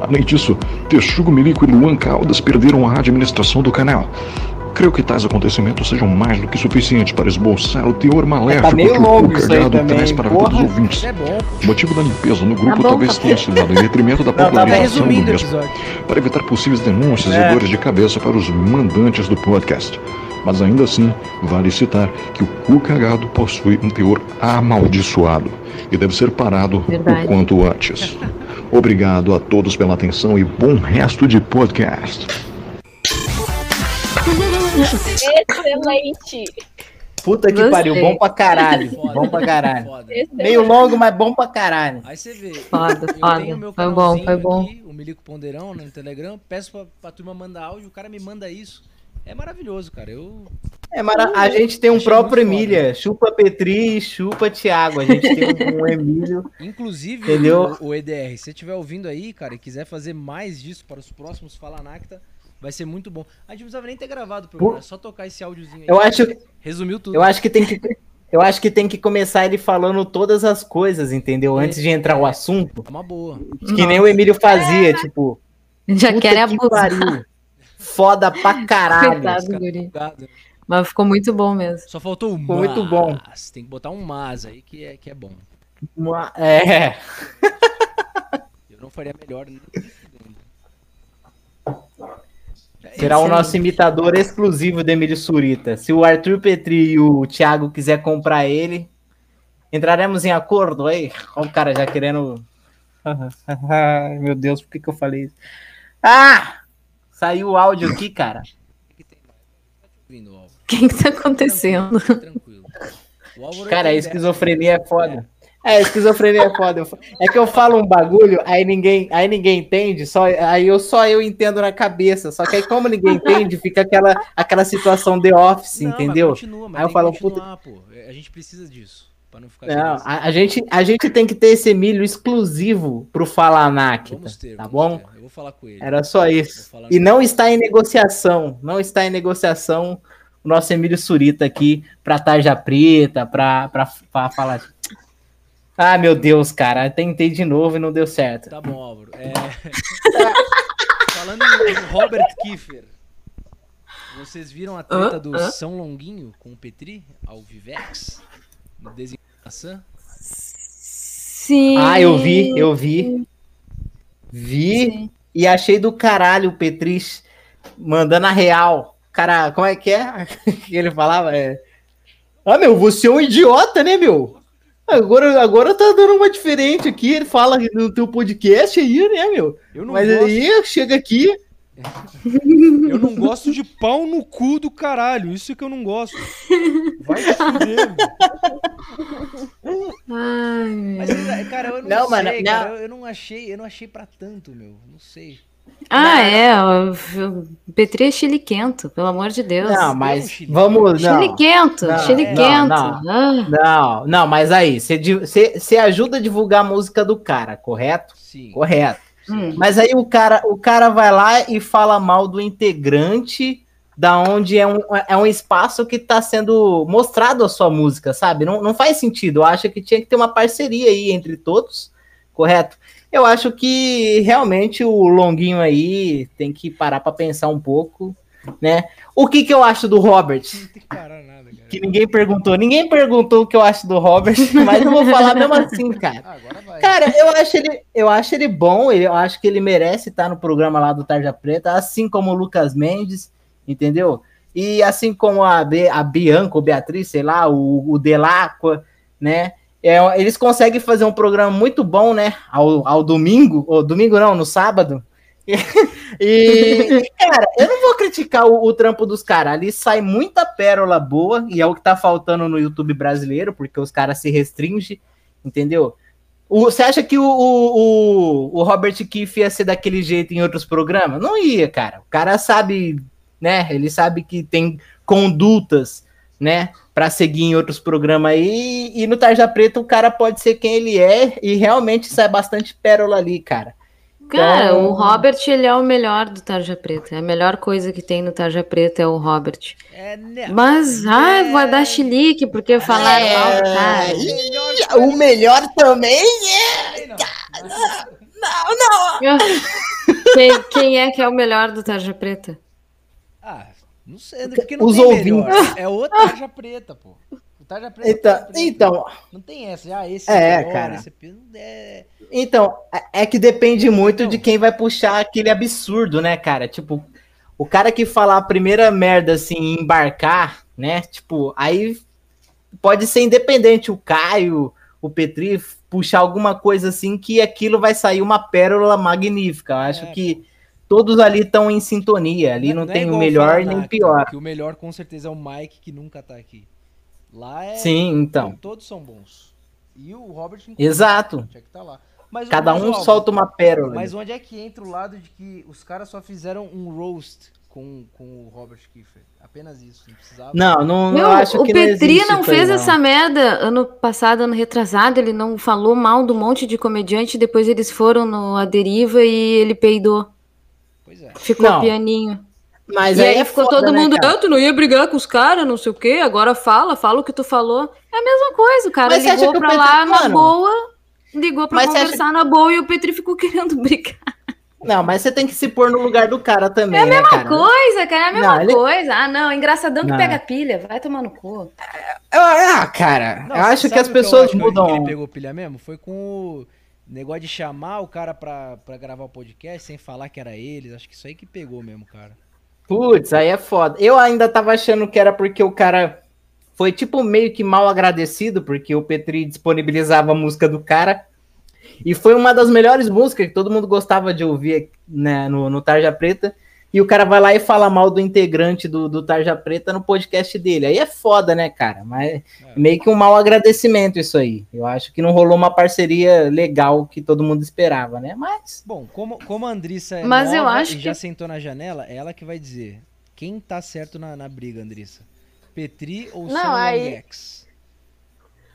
Além disso, Texugo Milico e Luan Caldas perderam a administração do canal. Creio que tais acontecimentos sejam mais do que suficientes para esboçar o teor maléfico Tá meio que o cagado traz para a vida dos porra. ouvintes. É. O motivo da limpeza no grupo Tá bom, talvez tá tenha sido dado em detrimento da Não, tá. Tá popularização do mesmo episódio. para evitar possíveis denúncias É. e dores de cabeça para os mandantes do podcast. Mas ainda assim, vale citar que o cu cagado possui um teor amaldiçoado e deve ser parado Verdade. o quanto antes. Obrigado a todos pela atenção e bom resto de podcast. Excelente. Puta que Gostei. pariu, bom pra caralho. Foda, bom pra caralho. foda. Meio longo, mas bom pra caralho. Aí você vê. Foda, eu foda. tenho meu Foi bom, foi bom. Aqui, o Milico Ponderão no Telegram, peço pra, pra turma mandar áudio, o cara me manda isso. É maravilhoso, cara. Eu. É, mara- a gente tem um Achei próprio muito foda. Emília. Chupa Petri e chupa Thiago. A gente tem um, um Emílio. Inclusive, Entendeu? o, o EDR, se você estiver ouvindo aí, cara, e quiser fazer mais disso para os próximos Fala Nacta, vai ser muito bom. A gente não precisava nem ter gravado o programa, é só tocar esse áudiozinho aí. Eu acho, Resumiu tudo. eu acho que tem que. Eu acho que tem que começar ele falando todas as coisas, entendeu? É. Antes de entrar o assunto. É uma boa. Que nem o Emílio fazia, tipo. Já quer que abusar. pariu. Foda pra caralho. Coitado, guri. Obrigado. Mas ficou muito bom mesmo. Só faltou o Ficou muito bom. mas. Tem que botar um mas aí que é, que é bom. É. Eu não faria melhor nem Será o Excelente. nosso imitador exclusivo do Emílio Surita. Se o Arthur Petri e o Thiago quiser comprar ele, entraremos em acordo aí. Olha o cara já querendo. Ai, meu Deus, por que, que eu falei isso? Ah! Saiu o áudio aqui, cara. O que que tá acontecendo? Álvaro Cara, a esquizofrenia é foda. É, esquizofrenia é foda. É que eu falo um bagulho, aí ninguém, aí ninguém entende, só, aí eu só eu entendo na cabeça. Só que aí, como ninguém entende, fica aquela, aquela situação de office, Não, mas entendeu? continua, mas Aí eu falo, continuar, pô. A gente precisa disso. Pra não ficar Não, a, a gente, a gente tem que ter esse milho exclusivo pro Falanáquita, Vamos ter, tá vamos bom? ter. Eu vou falar com ele. Era só isso. E não ele. está em negociação, não está em negociação o nosso Emílio Surita aqui pra Tarja Preta, pra, pra, pra falar. Ah, meu Deus, cara, tentei de novo e não deu certo. Tá bom, Álvaro. É... Falando em Robert Kiefer, vocês viram a treta do? São Longuinho com o Petri ao Vivex? No maçã? Sim. Ah, eu vi, eu vi. Vi Sim. e achei do caralho o Petris mandando a real. Cara, como é que é? que ele falava? É... Ah, meu, você é um idiota, né, meu? Agora, agora tá dando uma diferente aqui. Ele fala no teu podcast aí, né, meu? Eu não, Mas gosto, aí chega aqui. eu não gosto de pau no cu do caralho. Isso é que eu não gosto. Vai se fuder. Ai, Mas cara, eu não, Não, sei, mano, cara. não. Eu, eu não achei, eu não achei pra tanto, meu. Não sei. Ah, é. O Petri é chiliquento, pelo amor de Deus. Não, mas chile. vamos. Não, Chiliquento, Não, chiliquento. não, Ah, não, não, mas aí, você di- você você ajuda a divulgar a música do cara, correto? Sim. Correto. hum. Mas aí o cara, o cara vai lá e fala mal do integrante da onde é um, é um espaço que está sendo mostrado a sua música, sabe? Não, não faz sentido. Eu acho que tinha que ter uma parceria aí entre todos, correto? Eu acho que realmente o Longuinho aí tem que parar para pensar um pouco, né? O que, que eu acho do Robert? Não tem que parar nada, cara. Que ninguém perguntou. Ninguém perguntou o que eu acho do Robert, mas eu vou falar mesmo assim, cara. Ah, agora vai. Cara, eu acho ele, eu acho ele bom, eu acho que ele merece estar no programa lá do Tarja Preta, assim como o Lucas Mendes, entendeu? E assim como a, Be, a Beatriz, sei lá, o, o Delacqua, né? É, eles conseguem fazer um programa muito bom, né? Ao, ao domingo, ou domingo não, no sábado. E, cara, eu não vou criticar o, o trampo dos caras. Ali sai muita pérola boa, e é o que tá faltando no YouTube brasileiro, porque os caras se restringem, entendeu? Você acha que o, o- o Robert Kiff ia ser daquele jeito em outros programas? Não ia, cara. O cara sabe, né? Ele sabe que tem condutas, né? Pra seguir em outros programas aí. E no Tarja Preta o cara pode ser quem ele é e realmente sai bastante pérola ali, cara. Cara, Então- o Robert, ele é o melhor do Tarja Preta. A melhor coisa que tem no Tarja Preta é o Robert. É, né? Mas, ai, vai dar chilique, porque falaram mal do cara. Melhor O melhor também Sei não. Quem, quem é que é o melhor do Tarja Preta? Não sei, porque não Os tem ouvintes. melhor. É o tarja preta, pô. O tarja preta. é Então, tarja preta. então, Não tem essa. Ah, esse É, melhor, cara. esse é... Então, é- é que depende muito Então. de quem vai puxar aquele absurdo, né, cara? Tipo, o cara que falar a primeira merda assim, em embarcar, né? Tipo, aí pode ser independente o Caio, o Petri puxar alguma coisa assim que aquilo vai sair uma pérola magnífica. Eu acho É. que todos ali estão em sintonia. Ali não, é tem o igual melhor nem o pior. Que o melhor com certeza é o Mike, que nunca tá aqui. Lá é. Sim, então. Todos são bons. E o Robert Exato. que tá lá. Mas, Cada mas, um ó, solta uma pérola. Mas onde é que entra o lado de que os caras só fizeram um roast com, com o Robert Kiefer? Apenas isso, não precisava. Não, não, Meu, eu acho o que Petri existe não aí, fez não. essa merda ano passado, ano retrasado. Ele não falou mal do monte de comediante. Depois eles foram no A Deriva e ele peidou. Pois é. Ficou Não. pianinho. Mas e aí aí é ficou foda, todo né, mundo, cara? ah, tu não ia brigar com os caras, não sei o quê, agora fala, fala o que tu falou. É a mesma coisa, o cara Mas ligou que o pra Petri- lá na boa, ligou pra mas você acha conversar na boa e o Petri ficou querendo brigar. Não, mas você tem que se pôr no lugar do cara também, né, cara? Coisa, cara, é a mesma Não, ele- coisa. Ah, não, engraçadão que Não. pega pilha, vai tomar no cu. Ah, cara, Não, eu acho que as pessoas que mudam. ele pegou pilha mesmo? Foi com o negócio de chamar o cara pra, pra gravar o podcast sem falar que era eles. Acho que isso aí que pegou mesmo, cara. Putz, aí é foda. Eu ainda tava achando que era porque o cara foi tipo meio que mal agradecido, porque o Petri disponibilizava a música do cara. E foi uma das melhores músicas que todo mundo gostava de ouvir né, no, no Tarja Preta. E o cara vai lá e fala mal do integrante do, do Tarja Preta no podcast dele. Aí é foda, né, cara? Mas meio que um mau agradecimento isso aí. Eu acho que não rolou uma parceria legal que todo mundo esperava, né? Mas. Bom, como, como a Andrissa é Mas eu acho e que- já sentou na janela, é ela que vai dizer quem tá certo na, na briga, Andrissa. Petri ou Não, Sam aí- Longex?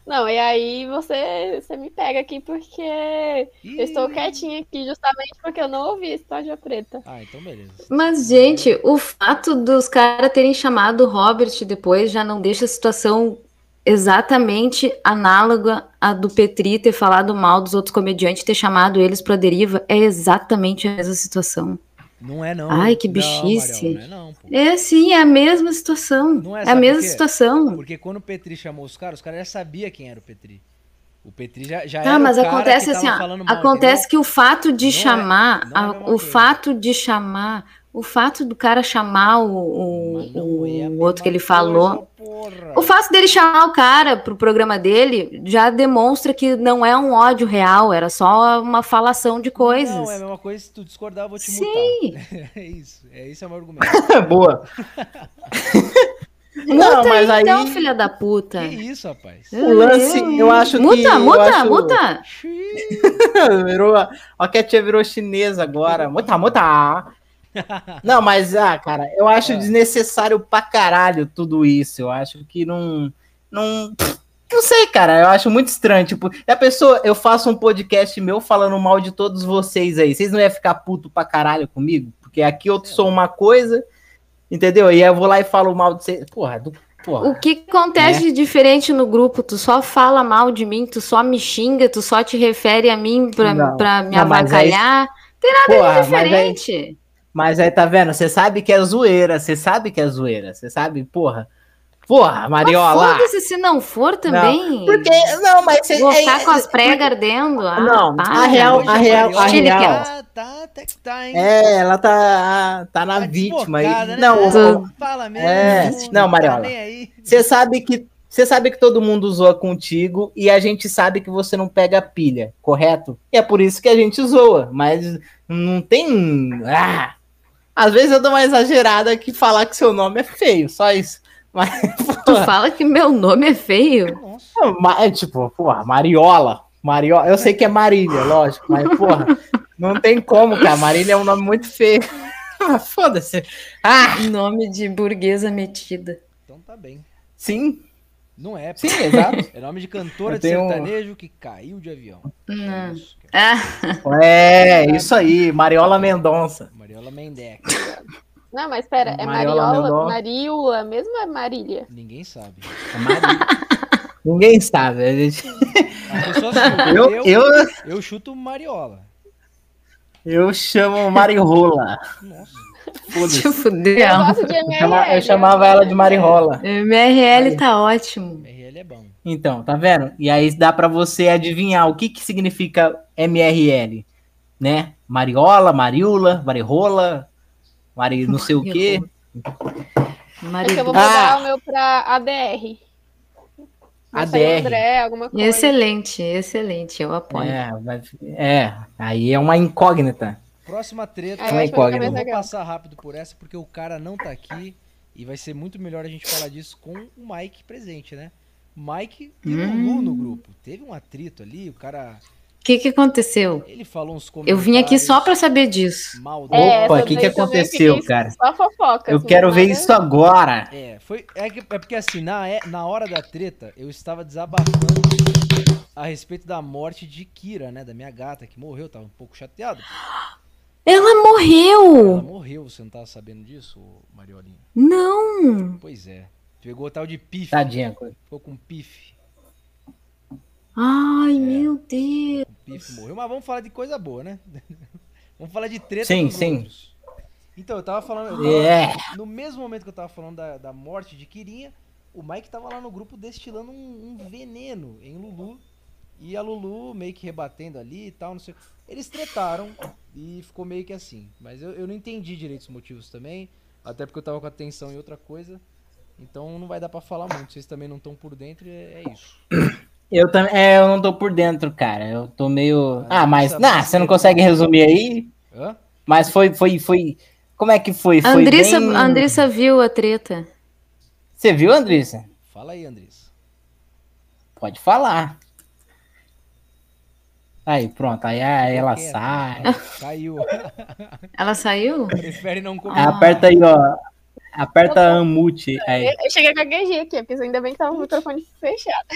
Não, e aí você, você me pega aqui porque eu estou quietinha aqui justamente porque eu não ouvi História Preta. Ah, então beleza. Mas, gente, o fato dos caras terem chamado o Robert depois já não deixa a situação exatamente análoga à do Petri ter falado mal dos outros comediantes, ter chamado eles pra deriva. É exatamente a mesma situação. Não é não. Ai, que Não, bichice. Mariel, não é não. É sim, é a mesma situação. Não é, é, a mesma situação. Porque quando o Petri chamou os caras, os caras já sabiam quem era o Petri. O Petri já, já Tá, era mas o cara acontece assim, ó, mal, acontece que o fato de Não é- chamar, não é a o fato de chamar, o fato do cara chamar o, o- não é o outro que ele falou, coisa, o fato dele chamar o cara pro programa dele já demonstra que não é um ódio real, era só uma falação de coisas. Não, é a mesma coisa, se tu discordar, eu vou te Sim. mutar. É isso, é esse é o meu argumento. Boa. Não, Muta mas aí então, filha da puta. Que isso, rapaz? o lance, eu acho que. Muta, eu muta, acho- muta. virou, ó, que a tia virou chinesa agora. Muta, muta. Não, mas, ah, cara, eu acho Ah. desnecessário pra caralho tudo isso. Eu acho que não. Não. Não sei, cara. Eu acho muito estranho. Tipo, a pessoa, eu faço um podcast meu falando mal de todos vocês aí. Vocês não iam ficar puto pra caralho comigo? Porque aqui eu sou uma coisa, entendeu? E aí eu vou lá e falo mal de vocês. Porra, do. Porra. O que acontece de diferente no grupo? Tu só fala mal de mim, tu só me xinga, tu só te refere a mim pra, Não, pra me não, mas aí- avacalhar. Porra, É mas aí, diferente. Mas aí, tá vendo? Você sabe que é zoeira. Você sabe que é zoeira. Você sabe, porra. Porra, Mariola. Foda-se se não for também. Porque, não, mas você. Vou é- ficar com as pregas ardendo. Ah, Não, para. a real- a real- a real- Tá, tá, até que tá, hein? É, ela tá, tá na Tá vítima aí. né? Não, É, fala mesmo. É, não, tá Mariola. você sabe que. Você sabe que todo mundo zoa contigo e a gente sabe que você não pega pilha, correto? E é por isso que a gente zoa, mas não tem. Ah, às vezes eu dou uma exagerada que falar que seu nome é feio, só isso. Mas, Tu fala que meu nome é feio. É tipo, porra, Mariola. Mariola. Eu sei que é Marília, lógico, mas, porra, não tem como, cara. Marília é um nome muito feio. Ah, Foda-se. Ah, Nome de burguesa metida. Então tá bem. sim, Não é, sim, exato. É nome de cantora Eu de tenho um- sertanejo que caiu de avião. Não. Isso. Ah, É, isso aí, Mariola Mendonça. Mariola Mendeca. Não, mas pera, é Mariola Mariola. Mariola mesmo ou é Marília? Ninguém sabe. É Marília. Ninguém sabe. A gente... A pessoa chuta. eu, eu, eu, eu chuto Mariola. eu chamo Marirola. Nossa. Foda-se. Eu fudeu. gosto de Eu, MRL. eu chamava ela de Marirola. MRL tá ótimo. RL é bom. Então, tá vendo? E aí dá pra você adivinhar o que que significa MRL, né? Mariola, Mariula, Marirola, Mari não sei o quê. Acho que eu vou Marido. mudar Ah. o meu pra ADR. ADR. André, alguma coisa. Excelente, excelente, eu apoio. É, vai- é, aí é uma incógnita. Próxima treta. Acho que fica eu vou passar rápido por essa porque o cara não tá aqui e vai ser muito melhor a gente falar disso com o Mike presente, né? Mike e o Hum. Lulu no grupo. Teve um atrito ali, o cara. O que que aconteceu? Ele falou uns comentários. Eu vim aqui só pra saber disso. É, Opa, o que que aconteceu, cara? Só fofoca. Eu assim, quero ver isso agora. É, foi, é, que- é porque assim, na, é- na hora da treta, eu estava desabafando a respeito da morte de Kira, né? Da minha gata, que morreu, tava um pouco chateado. Ela Ela morreu! morreu, você não tava sabendo disso, Mariolinha? Não! Pois é. Pegou o tal de pif, Tadinha. coisa. ficou com pif. Ai, meu Deus! O pif morreu, mas vamos falar de coisa boa, né? vamos falar de treta Sim, dos sim. outros. Então, eu tava falando. eu tava- É. No mesmo momento que eu tava falando da, da morte de Kirinha, o Mike tava lá no grupo destilando um, um veneno em Lulu. E a Lulu meio que rebatendo ali e tal, não sei. o. Eles tretaram e ficou meio que assim. Mas eu, eu não entendi direito os motivos também. Até porque eu tava com atenção em outra coisa. Então não vai dar pra falar muito. Vocês também não estão por dentro, é, é isso. Eu também, é, eu não tô por dentro, cara. Eu tô meio. Ah, Ah, mas, nah, você não consegue resumir aí? Hã? Mas foi, foi, foi. Como é que foi? A Foi Andressa, bem- a Andressa viu a treta. Você viu, Andressa? Fala aí, Andrés. Pode falar. Aí, pronto. Aí, aí ela sai. Caiu. Ela saiu? Prefere não Aí comentar. aperta aí, ó. Aperta a unmute. Aí. Eu eu cheguei com a gaguejei aqui, porque ainda bem que tava o microfone fechado.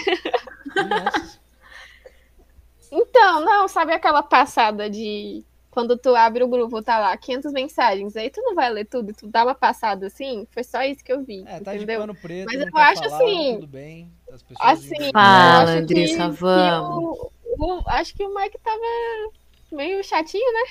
Então, não, sabe aquela passada de quando tu abre o grupo, tá lá 500 mensagens, aí tu não vai ler tudo, tu dá uma passada assim? Foi só isso que eu vi, É, tá de entendeu? pano preto, Mas não eu quer acho falar, assim- Tudo bem. As pessoas Assim. Fala, eu Andressa, vamos. que o- o- acho que o Mike tava meio chatinho, né?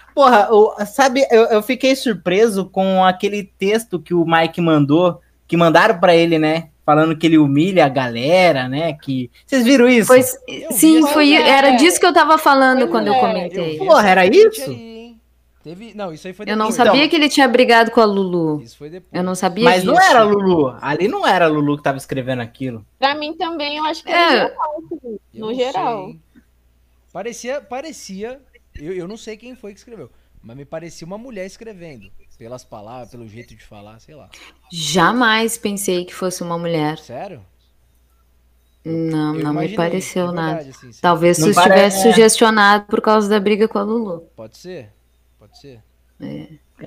Porra, o- sabe, eu, eu fiquei surpreso com aquele texto que o Mike mandou, que mandaram pra ele, né? Falando que ele humilha a galera, né? Que. Vocês viram isso? Eu sim, vi, foi, pois era disso que eu tava falando Pois quando eu é, comentei. Porra, era isso? Teve... Não, isso aí foi Eu não depois. sabia que ele tinha brigado com a Lulu. Isso foi depois. Eu não sabia Mas não disso. era a Lulu. Ali não era a Lulu que tava escrevendo aquilo. Pra mim também, eu acho que É. é. geral, Eu no não geral. sei? Parecia, parecia. Eu, eu não sei quem foi que escreveu, mas me parecia uma mulher escrevendo. Pelas palavras, pelo jeito de falar, sei lá. Jamais pensei que fosse uma mulher. Sério? Não, Eu não me imaginei, pareceu de nada. verdade, assim, se- Talvez Não tu pare- estivesse é. sugestionado por causa da briga com a Lulu. Pode ser? Pode ser.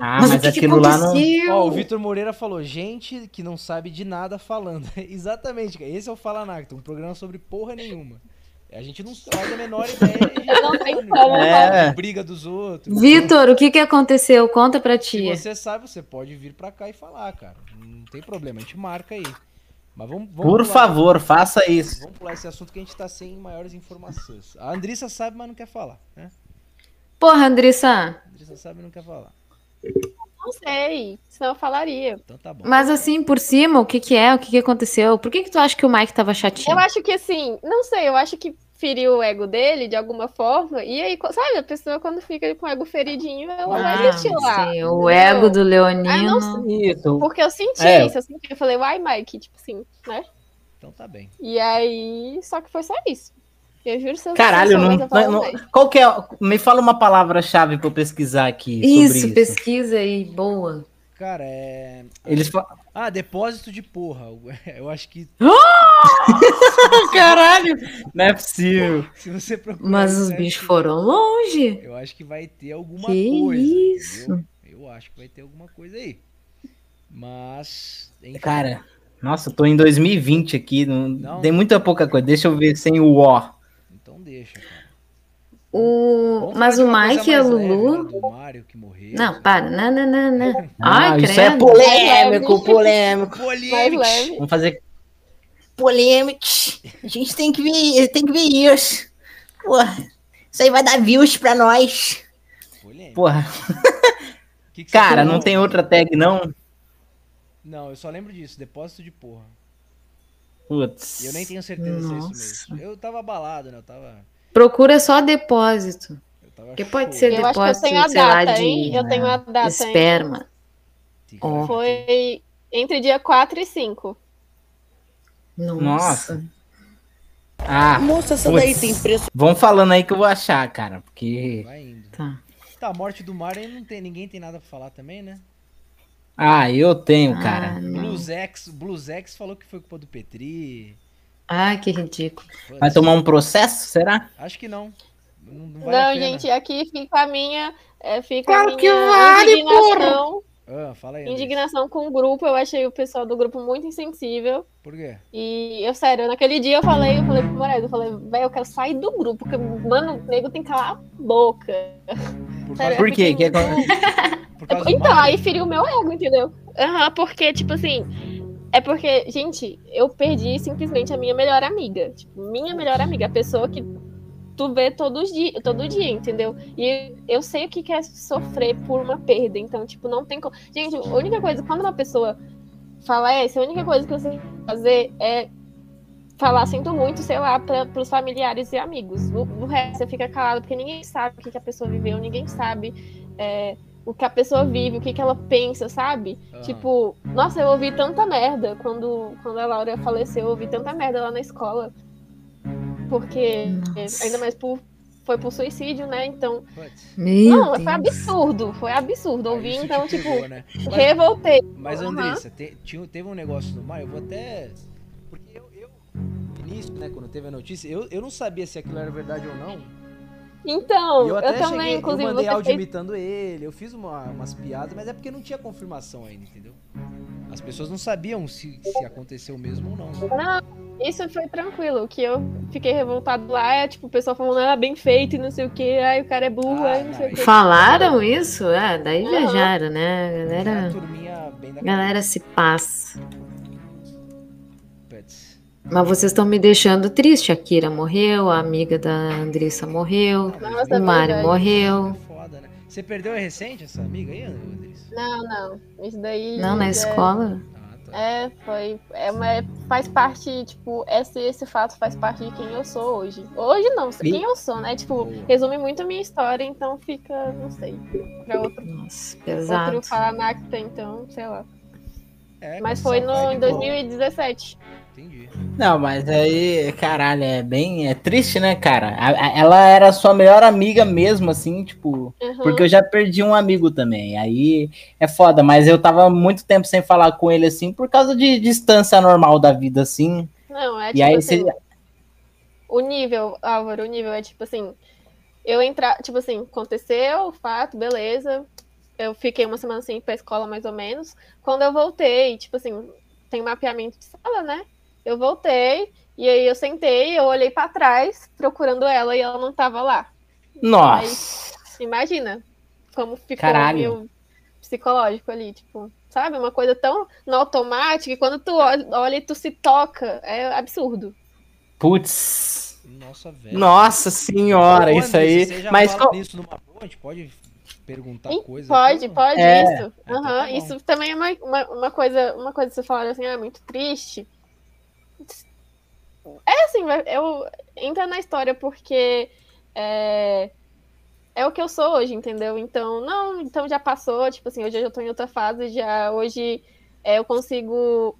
Ah, mas, que que aquilo lá não. Ó, o Vitor Moreira falou, gente que não sabe de nada falando. Exatamente. Esse é o Fala Nacta, um programa sobre porra nenhuma. A gente não faz a menor ideia. Não tem como, É. Briga dos outros. Vitor, o que que aconteceu? Conta pra Se tia. você sabe, você pode vir pra cá e falar, cara. Não tem problema, a gente marca aí. Mas vamos, vamos Por pular- favor, faça isso. Vamos pular esse assunto que a gente tá sem maiores informações. A Andrissa sabe, mas não quer falar, né? Porra, Andrissa, A Andrissa sabe, mas não quer falar. Não sei, senão eu falaria. Então tá bom. mas assim, por cima, o que que é? O que que aconteceu? Por que que tu acha que o Mike tava chatinho? Eu acho que assim, não sei, eu acho que feriu o ego dele de alguma forma. E aí, sabe, a pessoa quando fica com o ego feridinho, ela vai Ah, desistir lá. sim, o entendeu? ego do Ah, Leonino. não Isso. Porque eu senti É. isso, eu senti, eu falei, uai, Mike, tipo assim, né? Então tá bem. E aí, só que foi só isso. Eu juro se eu Caralho, não, não- mais. Qual que é? Me fala uma palavra-chave pra eu pesquisar aqui. sobre Isso, isso. pesquisa aí, boa. Cara, é. Eles fa... Ah, depósito de porra. Eu acho que Caralho! Não é possível. se você procurar. Mas os bichos foram longe. Eu acho que vai ter alguma Que coisa. isso? entendeu? Eu acho que vai ter alguma coisa aí. Mas. enfim. Cara, nossa, eu tô em 2020 aqui. Não, Não. Tem muita pouca coisa. Deixa eu ver sem o O. Então deixa, cara. O... Mas o Mike e a Lulu. né, morreu. Não, para. Não, não, não, não. Ah, Ai, isso é polêmico, polêmico. Polêmico. Vamos fazer polêmicos. A gente tem que ver, tem que ver isso. Porra, isso aí vai dar views pra nós. Polêmico. Porra, Que que cara, falou? não tem outra tag não? Não, eu só lembro disso. Depósito de porra. Putz. Eu nem tenho certeza se é isso mesmo. Eu tava abalado, né? Eu tava. Procura só depósito. Eu Porque pode ser Eu acho que eu depósito, tenho a sei lá, data, de hein? Eu tenho a data, hein? esperma. Ó. Foi entre dia 4 e 5. Nossa. Nossa. Ah, Moça, essa Putz. daí tem preço. vão falando aí que eu vou achar, cara. Porque. Vai indo. Tá. Tá, a morte do Mario não tem, ninguém tem nada pra falar também, né? Ah, eu tenho, Ah, cara. não. Bluesex, Bluesex falou que foi culpa do Petri. Ai, que ridículo. Putz, Vai tomar um processo, será? Acho que não. Não, não Não, vale a pena. gente, aqui fica a minha, é, fica Claro a que minha vale, indignação, Ah, fala aí. Indignação com o grupo. Eu achei o pessoal do grupo muito insensível. Por quê? E eu, sério, naquele dia eu falei, eu falei pro Moraes, eu falei, velho, eu quero sair do grupo, porque, mano, o nego tem que calar a boca. Por Sério, Por quê? fiquei Que é por Então, aí feriu o meu ego, entendeu? Aham, porque, tipo assim, é porque, gente, eu perdi simplesmente a minha melhor amiga. Tipo, minha melhor amiga, a pessoa que tu vê todos dia, todo dia, entendeu? E eu sei o que que é sofrer por uma perda, então, tipo, não tem como. Gente, a única coisa, quando uma pessoa falece, a única coisa que você tem que fazer é falar sinto muito, sei lá, para os familiares e amigos. O, o resto você fica calado, porque ninguém sabe o que, que a pessoa viveu, ninguém sabe é, o que a pessoa vive, o que, que ela pensa, sabe? Ah. Tipo, nossa, eu ouvi tanta merda quando, quando a Laura faleceu, eu ouvi tanta merda lá na escola. Porque, Nossa. ainda mais por, foi por suicídio, né? Então, Meu não, foi Deus. absurdo, foi absurdo. Ouvi, te então, tipo, pegou, né? Mas- revoltei. Mas. Andressa, te- tinha- teve um negócio no Mario, eu vou até. Porque eu, eu no início, né, quando teve a notícia, eu, eu não sabia se aquilo era verdade ou não. Então, E eu, eu até também, cheguei, eu inclusive, mandei áudio fez imitando ele, eu fiz uma- umas piadas, mas é porque não tinha confirmação ainda, entendeu? As pessoas não sabiam se, se aconteceu mesmo ou não. Isso foi tranquilo. O que eu fiquei revoltado lá é, tipo, o pessoal falando, ah, bem feito e não sei o que, ai, o cara é burro, Ah, ai, não sei o não. que. Falaram isso? É, daí Aham. viajaram, né? A Era a galera, turminha bem da a galera se passa. Mas vocês estão me deixando triste. A Kira morreu, a amiga da Andressa morreu, Nossa, o Mário verdade. morreu. É foda, né? Você perdeu é recente essa amiga aí, Andressa? Não, não. Isso daí. Não, na já- escola. Ah, tá. É, foi. É uma, faz parte, tipo, esse, esse fato faz parte de quem eu sou hoje. Hoje não, quem eu sou, né? Tipo, resume muito a minha história, então fica, não sei, pra outro, Nossa, outro pesado. falar Nacta, então, sei lá. É, Mas foi no, em boa. 2017. Entendi. Não, mas aí, caralho, é bem. É triste, né, cara? A- a- ela era sua melhor amiga mesmo, assim, tipo. Uhum. Porque eu já perdi um amigo também. Aí é foda, mas eu tava muito tempo sem falar com ele, assim, por causa de distância normal da vida, assim. Não, é E tipo aí assim, você. o nível, Álvaro, o nível é tipo assim, eu entrar, tipo assim, aconteceu o fato, beleza. Eu fiquei uma semana sem ir pra escola, mais ou menos. Quando eu voltei, tipo assim, tem mapeamento de sala, né? Eu voltei, e aí eu sentei, eu olhei pra trás, procurando ela, e ela não tava lá. Nossa. Imagina como ficou Caralho. meu psicológico ali, tipo, sabe? Uma coisa tão no automático, e quando tu olha, e tu se toca, é absurdo. Putz. Nossa, velho. Nossa senhora, Ô, isso aí. Você já Mas fala qual- isso numa boa? A gente pode perguntar Ih, coisa? Pode, aqui? pode, É. isso. então Aham, tá isso também é uma, uma, uma coisa, uma coisa que você falaram assim, ah, muito triste. É assim, eu entra na história porque é, é o que eu sou hoje, entendeu? Então, não, então já passou, tipo assim, hoje eu já tô em outra fase, já hoje é, eu consigo.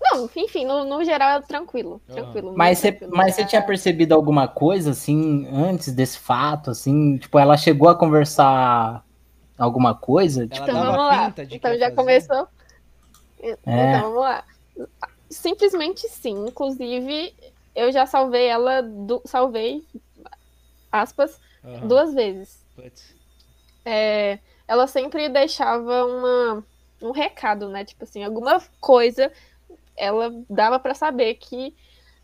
Não, enfim, no, no geral é tranquilo. Aham. Tranquilo. Mas você, mas você tinha percebido alguma coisa, assim, antes desse fato, assim? Tipo, ela chegou a conversar alguma coisa? Ela Tipo, Então dava vamos lá. pinta de que Então já fazer? começou. É. Então vamos lá. Simplesmente sim. Inclusive, eu já salvei ela, salvei, aspas, Aham. duas vezes. É, ela sempre deixava uma, um recado, né? Tipo assim, alguma coisa ela dava pra saber que.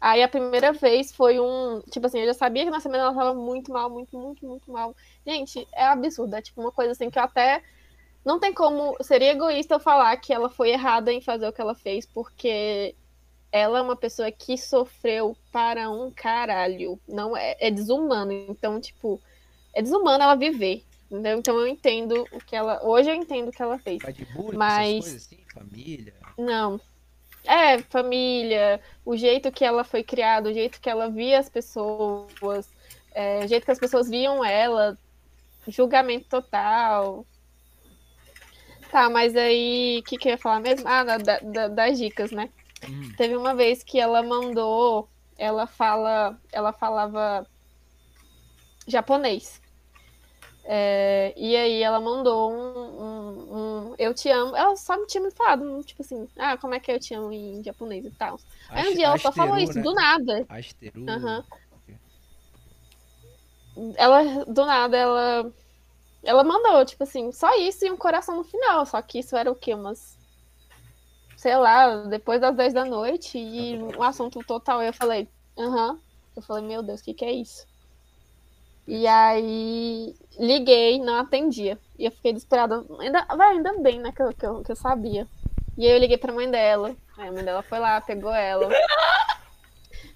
Aí a primeira vez foi um. Tipo assim, eu já sabia que na semana ela tava muito mal, muito, muito, muito mal. Gente, é absurdo. É tipo uma coisa assim que eu até. Não tem como. Seria egoísta eu falar que ela foi errada em fazer o que ela fez, porque ela é uma pessoa que sofreu para um caralho. Não é, é desumano. Então, tipo, é desumano ela viver. Entendeu? Então eu entendo o que ela. Hoje eu entendo o que ela fez. Bullying, Mas- coisas assim, família. Não. É, família, o jeito que ela foi criada, o jeito que ela via as pessoas, é, o jeito que as pessoas viam ela, julgamento total. Tá, mas aí, o que, que eu ia falar mesmo? Ah, da- da- da- das dicas, né? Hum. Teve uma vez que ela mandou, ela fala, ela falava japonês. É, e aí ela mandou um, um- um eu te amo. Ela só me tinha me falado, tipo assim, ah, como é que eu te amo em japonês e tal. Aí um dia ela só falou isso, né? do nada. Ashiteru. Aham. Ela, do nada, ela. Ela mandou, tipo assim, só isso e um coração no final. Só que isso era o quê? Umas. Sei lá, depois das 10 da noite e um assunto total. Eu falei, aham. Eu falei, meu Deus, o que, que é isso? E aí liguei, não atendia. E eu fiquei desesperada. Ainda, vai, ainda bem, né, que eu, que, eu, que eu sabia. E aí eu liguei pra mãe dela. Aí a mãe dela foi lá, pegou ela.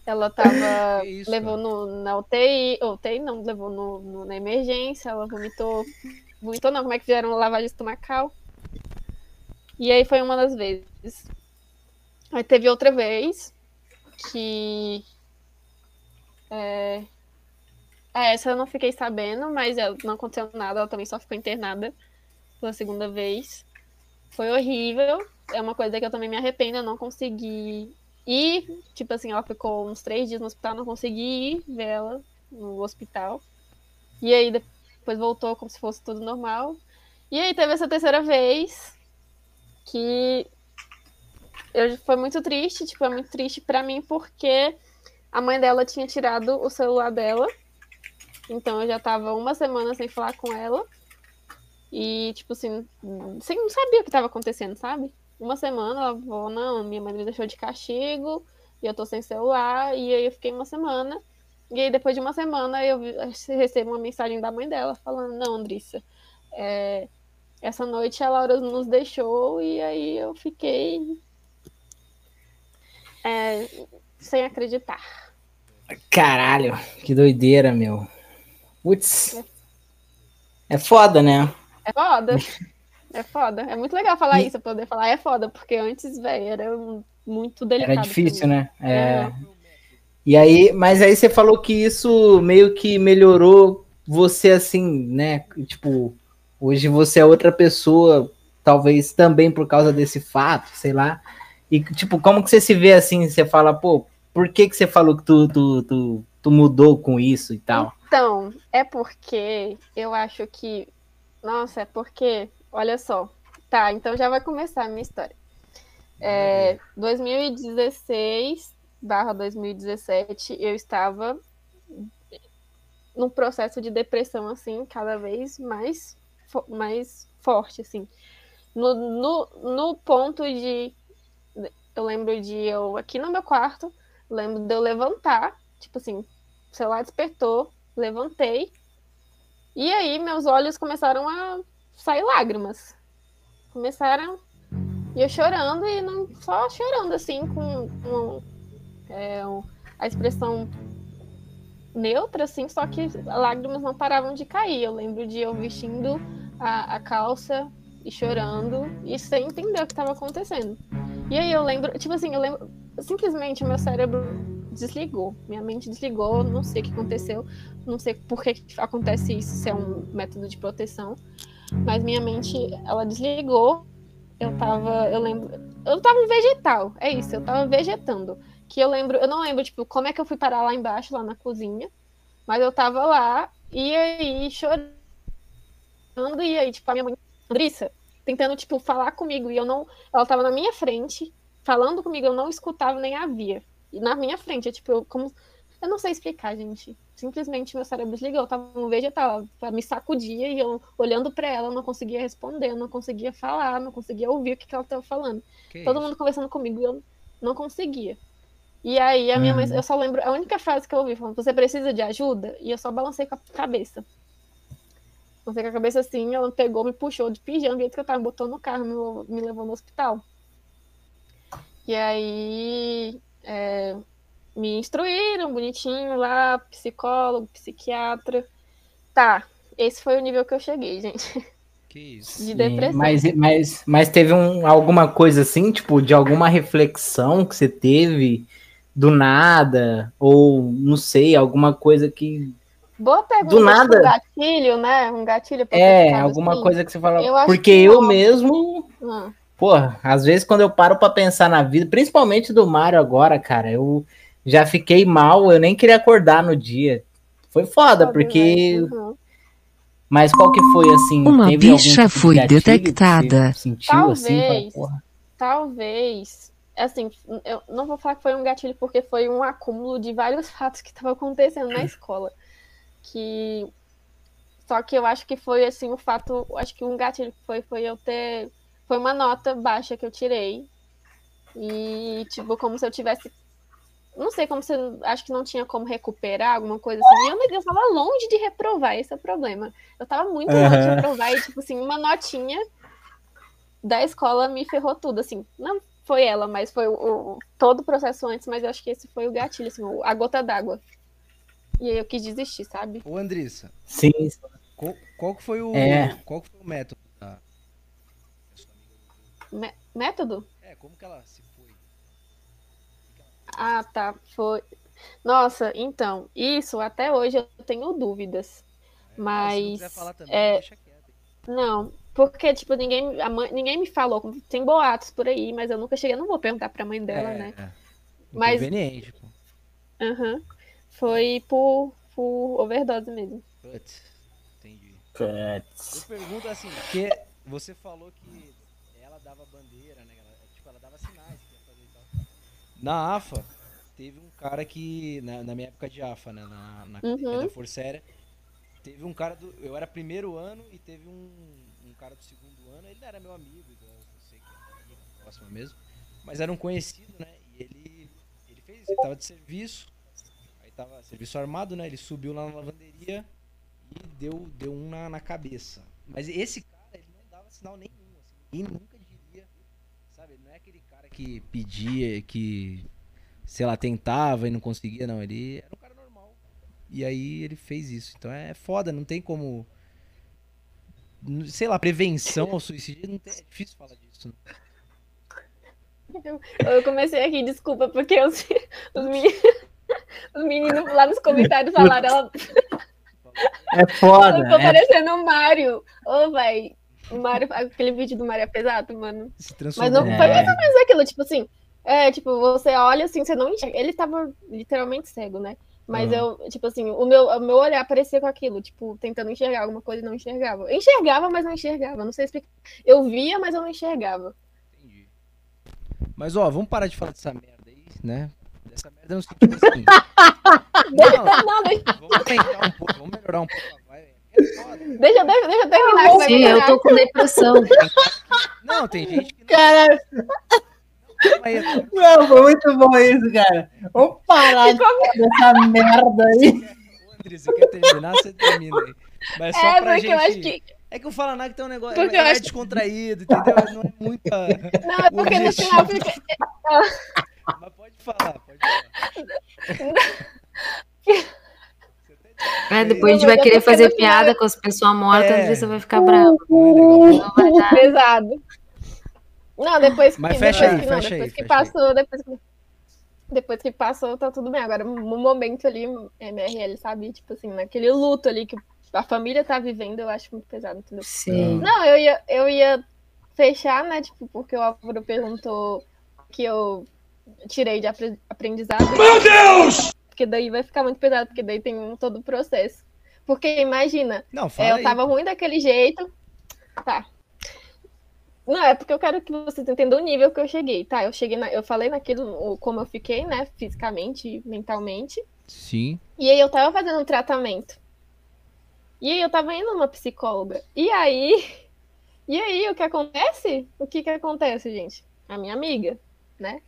Ela tava. Isso, levou no, na UTI. UTI não, levou no, no- na emergência. Ela vomitou. Vomitou não, como é que fizeram lavagem estomacal? E aí foi uma das vezes. Aí teve outra vez que. É, é, essa eu não fiquei sabendo, mas ela- não aconteceu nada, ela também só ficou internada pela segunda vez. Foi horrível. É uma coisa que eu também me arrependo, eu não consegui ir. Tipo assim, ela ficou uns três dias no hospital, não consegui ir ver ela no hospital. E aí depois voltou como se fosse tudo normal. E aí teve essa terceira vez que eu, foi muito triste, tipo, é muito triste pra mim porque a mãe dela tinha tirado o celular dela. Então eu já tava uma semana sem falar com ela. E, tipo assim, sem, não sabia o que tava acontecendo, sabe? Uma semana ela falou, não, minha mãe me deixou de castigo, e eu tô sem celular, e aí eu fiquei uma semana. E aí depois de uma semana eu recebo uma mensagem da mãe dela falando, não, Andrissa, é, essa noite a Laura nos deixou, e aí eu fiquei é, sem acreditar. Caralho, que doideira, meu. Putz. É foda, né? É foda. É foda. É muito legal falar E- isso, poder falar é foda, porque antes, velho, era muito delicado. Era difícil, né? É. É. E aí, mas aí você falou que isso meio que melhorou você assim, né? Tipo, hoje você é outra pessoa, talvez também por causa desse fato, sei lá. E tipo, como que você se vê assim? Você fala, pô, por que que você falou que tu, tu, tu, tu mudou com isso e tal? Então, é porque eu acho que. Nossa, é porque. Olha só. Tá, então já vai começar a minha história. É, 2016 barra 2017, eu estava num processo de depressão, assim, cada vez mais, mais forte, assim. No, no, no ponto de. Eu lembro de eu aqui no meu quarto, lembro de eu levantar, tipo assim, o celular despertou, levantei. E aí meus olhos começaram a sair lágrimas. Começaram e eu chorando e não só chorando assim com, é, a expressão neutra, assim, só que lágrimas não paravam de cair. Eu lembro de eu vestindo a, a calça e chorando e sem entender o que estava acontecendo. E aí eu lembro, tipo assim, eu lembro, simplesmente o meu cérebro desligou, minha mente desligou, não sei o que aconteceu, não sei por que acontece isso, se é um método de proteção, mas minha mente, ela desligou, eu tava, eu lembro, eu tava em vegetal, é isso, eu tava vegetando, que eu lembro, eu não lembro, tipo, como é que eu fui parar lá embaixo, lá na cozinha, mas eu tava lá, e aí chorando, e aí, tipo, a minha mãe, Andrissa, tentando, tipo, falar comigo, e eu não, ela tava na minha frente, falando comigo, eu não escutava nem via. E na minha frente, é tipo, eu, como. Eu não sei explicar, gente. Simplesmente meu cérebro desligou. Eu tava no vegetal, ela me sacudia e eu, olhando pra ela, eu não conseguia responder, eu não conseguia falar, não conseguia ouvir o que, que ela tava falando. Que Todo isso? mundo conversando comigo e eu não conseguia. E aí a minha mãe, eu só lembro, a única frase que eu ouvi falando, você precisa de ajuda? E eu só balancei com a cabeça. Balancei com a cabeça assim, ela pegou, me puxou de pijama, do jeito que eu tava, me botou no carro, me levou, me levou no hospital. E aí é, me instruíram bonitinho lá, psicólogo, psiquiatra. Tá, esse foi o nível que eu cheguei, gente, Que isso? de Sim, depressão. Mas, mas, mas teve um, alguma coisa assim, tipo, de alguma reflexão que você teve do nada? Ou, não sei, alguma coisa que. Boa pergunta. Do nada. tipo, Um gatilho, né? Um gatilho pra É, alguma assim. coisa que você fala. Eu Porque que eu não. mesmo. Ah, Porra, às vezes quando eu paro pra pensar na vida, principalmente do Mário agora, cara, eu já fiquei mal, eu nem queria acordar no dia. Foi foda, porque. Uhum. Mas qual que foi assim? Uma teve algum bicha tipo de foi você detectada. Sentiu assim? Fala, Talvez. porra. Talvez. Assim, eu não vou falar que foi um gatilho, porque foi um acúmulo de vários fatos que estavam acontecendo na escola. Que. Só que eu acho que foi assim, o fato. Acho que um gatilho que foi foi eu ter. Foi uma nota baixa que eu tirei. E, tipo, como se eu tivesse. Não sei, como se. Acho que não tinha como recuperar alguma coisa assim. E eu, eu tava longe de reprovar, esse é o problema. Eu tava muito longe de reprovar e, tipo assim, uma notinha da escola me ferrou tudo, assim. Não foi ela, mas foi o, o- todo o processo antes, mas eu acho que esse foi o gatilho, assim, o- a gota d'água. E aí eu quis desistir, sabe? Ô, Andrissa, Sim, qual, qual foi o. É. Qual foi o método? Mé- método? É, como que ela se? Ah, tá. Foi. Nossa, então, isso até hoje eu tenho dúvidas. Se não Mas. quiser falar também, é, deixa quieto. Não, porque, tipo, ninguém, a mãe, ninguém me falou. Tem boatos por aí, mas eu nunca cheguei. Eu não vou perguntar pra mãe dela, é, né? É. Mas- Inconveniente, pô. Aham. Foi por, por overdose mesmo. Putz, entendi. Putz. Eu pergunto assim, porque você falou que ela dava bandeira, né? Ela, tipo, ela dava sinais que ia fazer e tal. Na AFA, teve um cara que, na, na minha época de AFA, né? Na, na Uhum. da Força Aérea, teve um cara do. Eu era primeiro ano e teve um, um cara do segundo ano, ele era meu amigo, igual você que é amigo, próximo mesmo, mas era um conhecido, né? E ele, ele fez ele tava de serviço, aí tava serviço armado, né? Ele subiu lá na lavanderia e deu, deu um na, na cabeça. Mas esse cara, ele não dava sinal nenhum, assim, ninguém nunca diria, sabe? Ele não é aquele cara que pedia, que, sei lá, tentava e não conseguia, não. Ele era um cara normal. E aí ele fez isso. Então é foda, não tem como. sei lá, prevenção ao suicídio, não tem- é difícil falar disso. né? Eu comecei aqui, desculpa, porque os, os, meninos, os meninos lá nos comentários falaram, ela É foda. ficou É, parecendo o Mario. Ô, véi, o Mario, aquele vídeo do Mario é pesado, mano. Se Mas não É. foi mais ou menos aquilo, tipo assim, é, tipo, você olha assim, você não enxerga. Ele tava literalmente cego, né? Mas Aham. eu, tipo assim, o meu, o meu olhar parecia com aquilo, tipo, tentando enxergar alguma coisa e não enxergava. Eu enxergava, mas não enxergava. Não sei explicar. Eu via, mas eu não enxergava. Entendi. Mas ó, vamos parar de falar dessa merda aí, né? Dessa merda no sentido assim. Deixa, Não. não, deixa, Vamos aumentar um pouco, vamos melhorar um pouco. Deixa, deixa, deixa eu terminar. vai Sim, eu tô com depressão. Não, tem gente que não. Eu- não, foi muito bom isso, cara. Vamos parar dessa merda aí. Ô, André, você quer terminar? Você termina aí. Mas só É, pra porque gente. eu acho que. É que o Falanac tem um negócio. Porque é, é descontraído, entendeu? Não é muita. Não, é porque no final fica. Mas pode falar, pode falar. É, depois a gente Não, vai é querer porque fazer no final- piada com as pessoas mortas, É. a Andressa vai ficar brava. Não é legal. Não vai dar. pesado. Não, depois que, Mas fecha depois aí, que, não, fecha depois aí, que passou, depois que, depois que passou, tá tudo bem. Agora, no momento ali, MRL, sabe? Tipo assim, naquele luto ali que a família tá vivendo, eu acho muito pesado, entendeu? Sim. Não, eu ia, eu ia fechar, né? Tipo, porque o Álvaro perguntou que eu tirei de apre- aprendizado. Meu Deus! Porque daí vai ficar muito pesado, porque daí tem um, todo o processo. Porque imagina, Não, é, eu tava ruim daquele jeito. Tá. Não, é porque eu quero que vocês entendam o nível que eu cheguei, tá? Eu cheguei na, eu falei naquilo, como eu fiquei, né, fisicamente e mentalmente. Sim. E aí eu tava fazendo um tratamento. E aí eu tava indo numa psicóloga. E aí, e aí o que acontece? O que que acontece, gente? A minha amiga, né?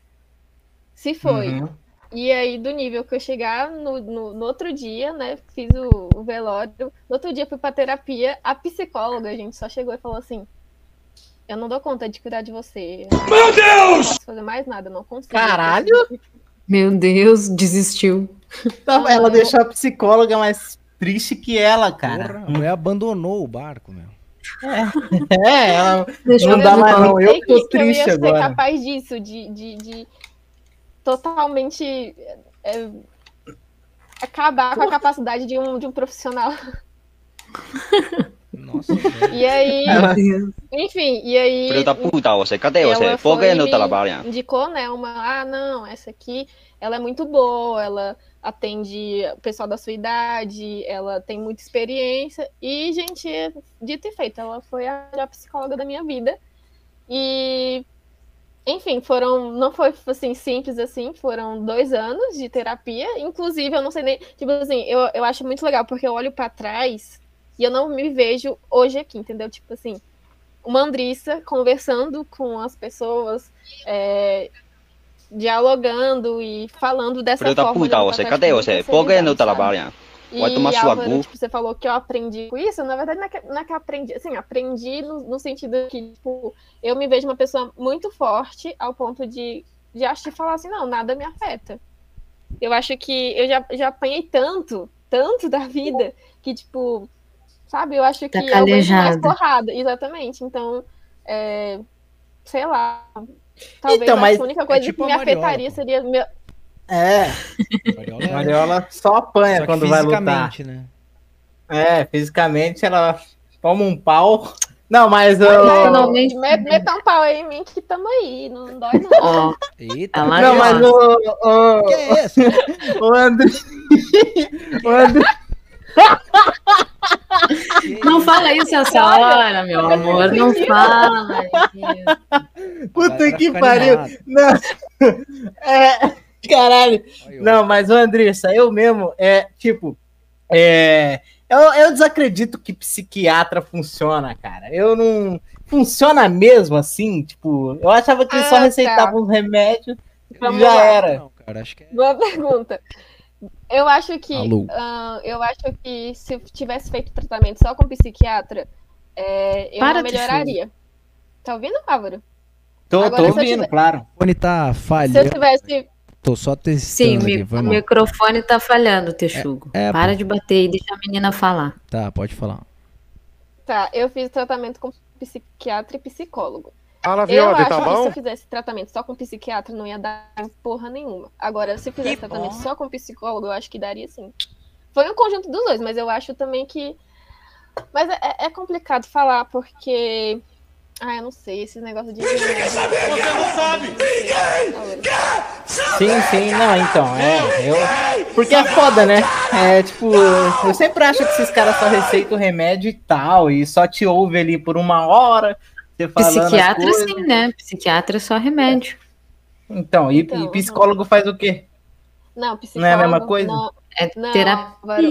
Se foi. Uhum. E aí, do nível que eu chegar no, no, no outro dia, né? Fiz o, o velório. No outro dia fui pra terapia. A psicóloga, gente, só chegou e falou assim: Eu não dou conta de cuidar de você. Meu Deus! Não posso fazer mais nada, não consigo. Caralho! Meu Deus, desistiu. Então, ela deixou a psicóloga mais triste que ela, cara. Porra, a mulher abandonou o barco, meu. É, ela Deixa não eu dá mais não. Eu tô que eu triste ia ser agora. capaz disso, de, de, de totalmente é, acabar com a capacidade de um, de um profissional. Nossa. E aí, enfim, e aí. Filho da puta, você, cadê você? Por que não me trabalha? Indicou, né? Uma, ah, não, essa aqui, ela é muito boa, ela atende o pessoal da sua idade, ela tem muita experiência. E, gente, dito e feito, ela foi a melhor psicóloga da minha vida. E, enfim, foram, não foi assim simples assim, foram dois anos de terapia. Inclusive, eu não sei nem, tipo assim, eu, eu acho muito legal, porque eu olho pra trás e eu não me vejo hoje aqui, entendeu? Tipo assim, uma Andrissa conversando com as pessoas, é, dialogando e falando dessa forma. puta, você, trás, cadê tipo, você? muito Por que não trabalha? E Vai tomar sua Álvaro, tipo, você falou que eu aprendi com isso, na verdade não é que, não é que eu aprendi, assim, aprendi no, no sentido que, tipo, eu me vejo uma pessoa muito forte ao ponto de, de acho de falar assim, não, nada me afeta. Eu acho que eu já, já apanhei tanto, tanto da vida, que, tipo, sabe, eu acho que Tá eu mais porrada, exatamente. Então, é, sei lá, talvez Então, a única coisa tipo que me afetaria seria meu, É, Mariola é- Mariola só apanha Só quando vai lutar. fisicamente, né? É, fisicamente ela toma um pau. Não, mas eu. Finalmente. Met- Meta um pau aí em mim que tamo aí, não dói não. Eita. Não, já- mas o. o- Que é isso? O André. O André. Não fala isso essa hora, meu amor. Não fala. isso. Puta que pariu. Não. É. Caralho. Não, mas Andressa, eu mesmo, é tipo. É. Eu, eu desacredito que psiquiatra funciona, cara. Eu não. Funciona mesmo assim? Tipo, eu achava que eles só Ah, tá. receitavam os remédios e Vamos já lá. era. Não, cara, acho que é. Boa pergunta. Eu acho que ah, eu acho que se eu tivesse feito tratamento só com psiquiatra, é, eu Para, não melhoraria. Tá ouvindo, Álvaro? Tô, Agora, tô ouvindo, tiver- claro. O fone tá Se eu falhando. tivesse. Tô só Sim, testando mi- aqui. o mal. microfone tá falhando, Texugo. É, é, Para de bater e deixa a menina falar. Tá, pode falar. Tá, eu fiz tratamento com psiquiatra e psicólogo. Fala, Eu Viode, acho tá que se bom? eu fizesse tratamento só com psiquiatra, não ia dar porra nenhuma. Agora, se eu fizesse Que tratamento bom. só com psicólogo, eu acho que daria sim. Foi um conjunto dos dois, mas eu acho também que. Mas é, é complicado falar, porque. Ah, eu não sei, esse negócio de. Você não sabe! Sim, sim, não, então, é, eu... Porque é foda, né? É, tipo, eu sempre acho que esses caras só receitam remédio e tal, e só te ouve ali por uma hora, você Psiquiatra sim, né? Psiquiatra é só remédio. Então, e, Então, e psicólogo faz o quê? Não, psicólogo. Não é a mesma coisa? Não, É não, terapia. Álvaro.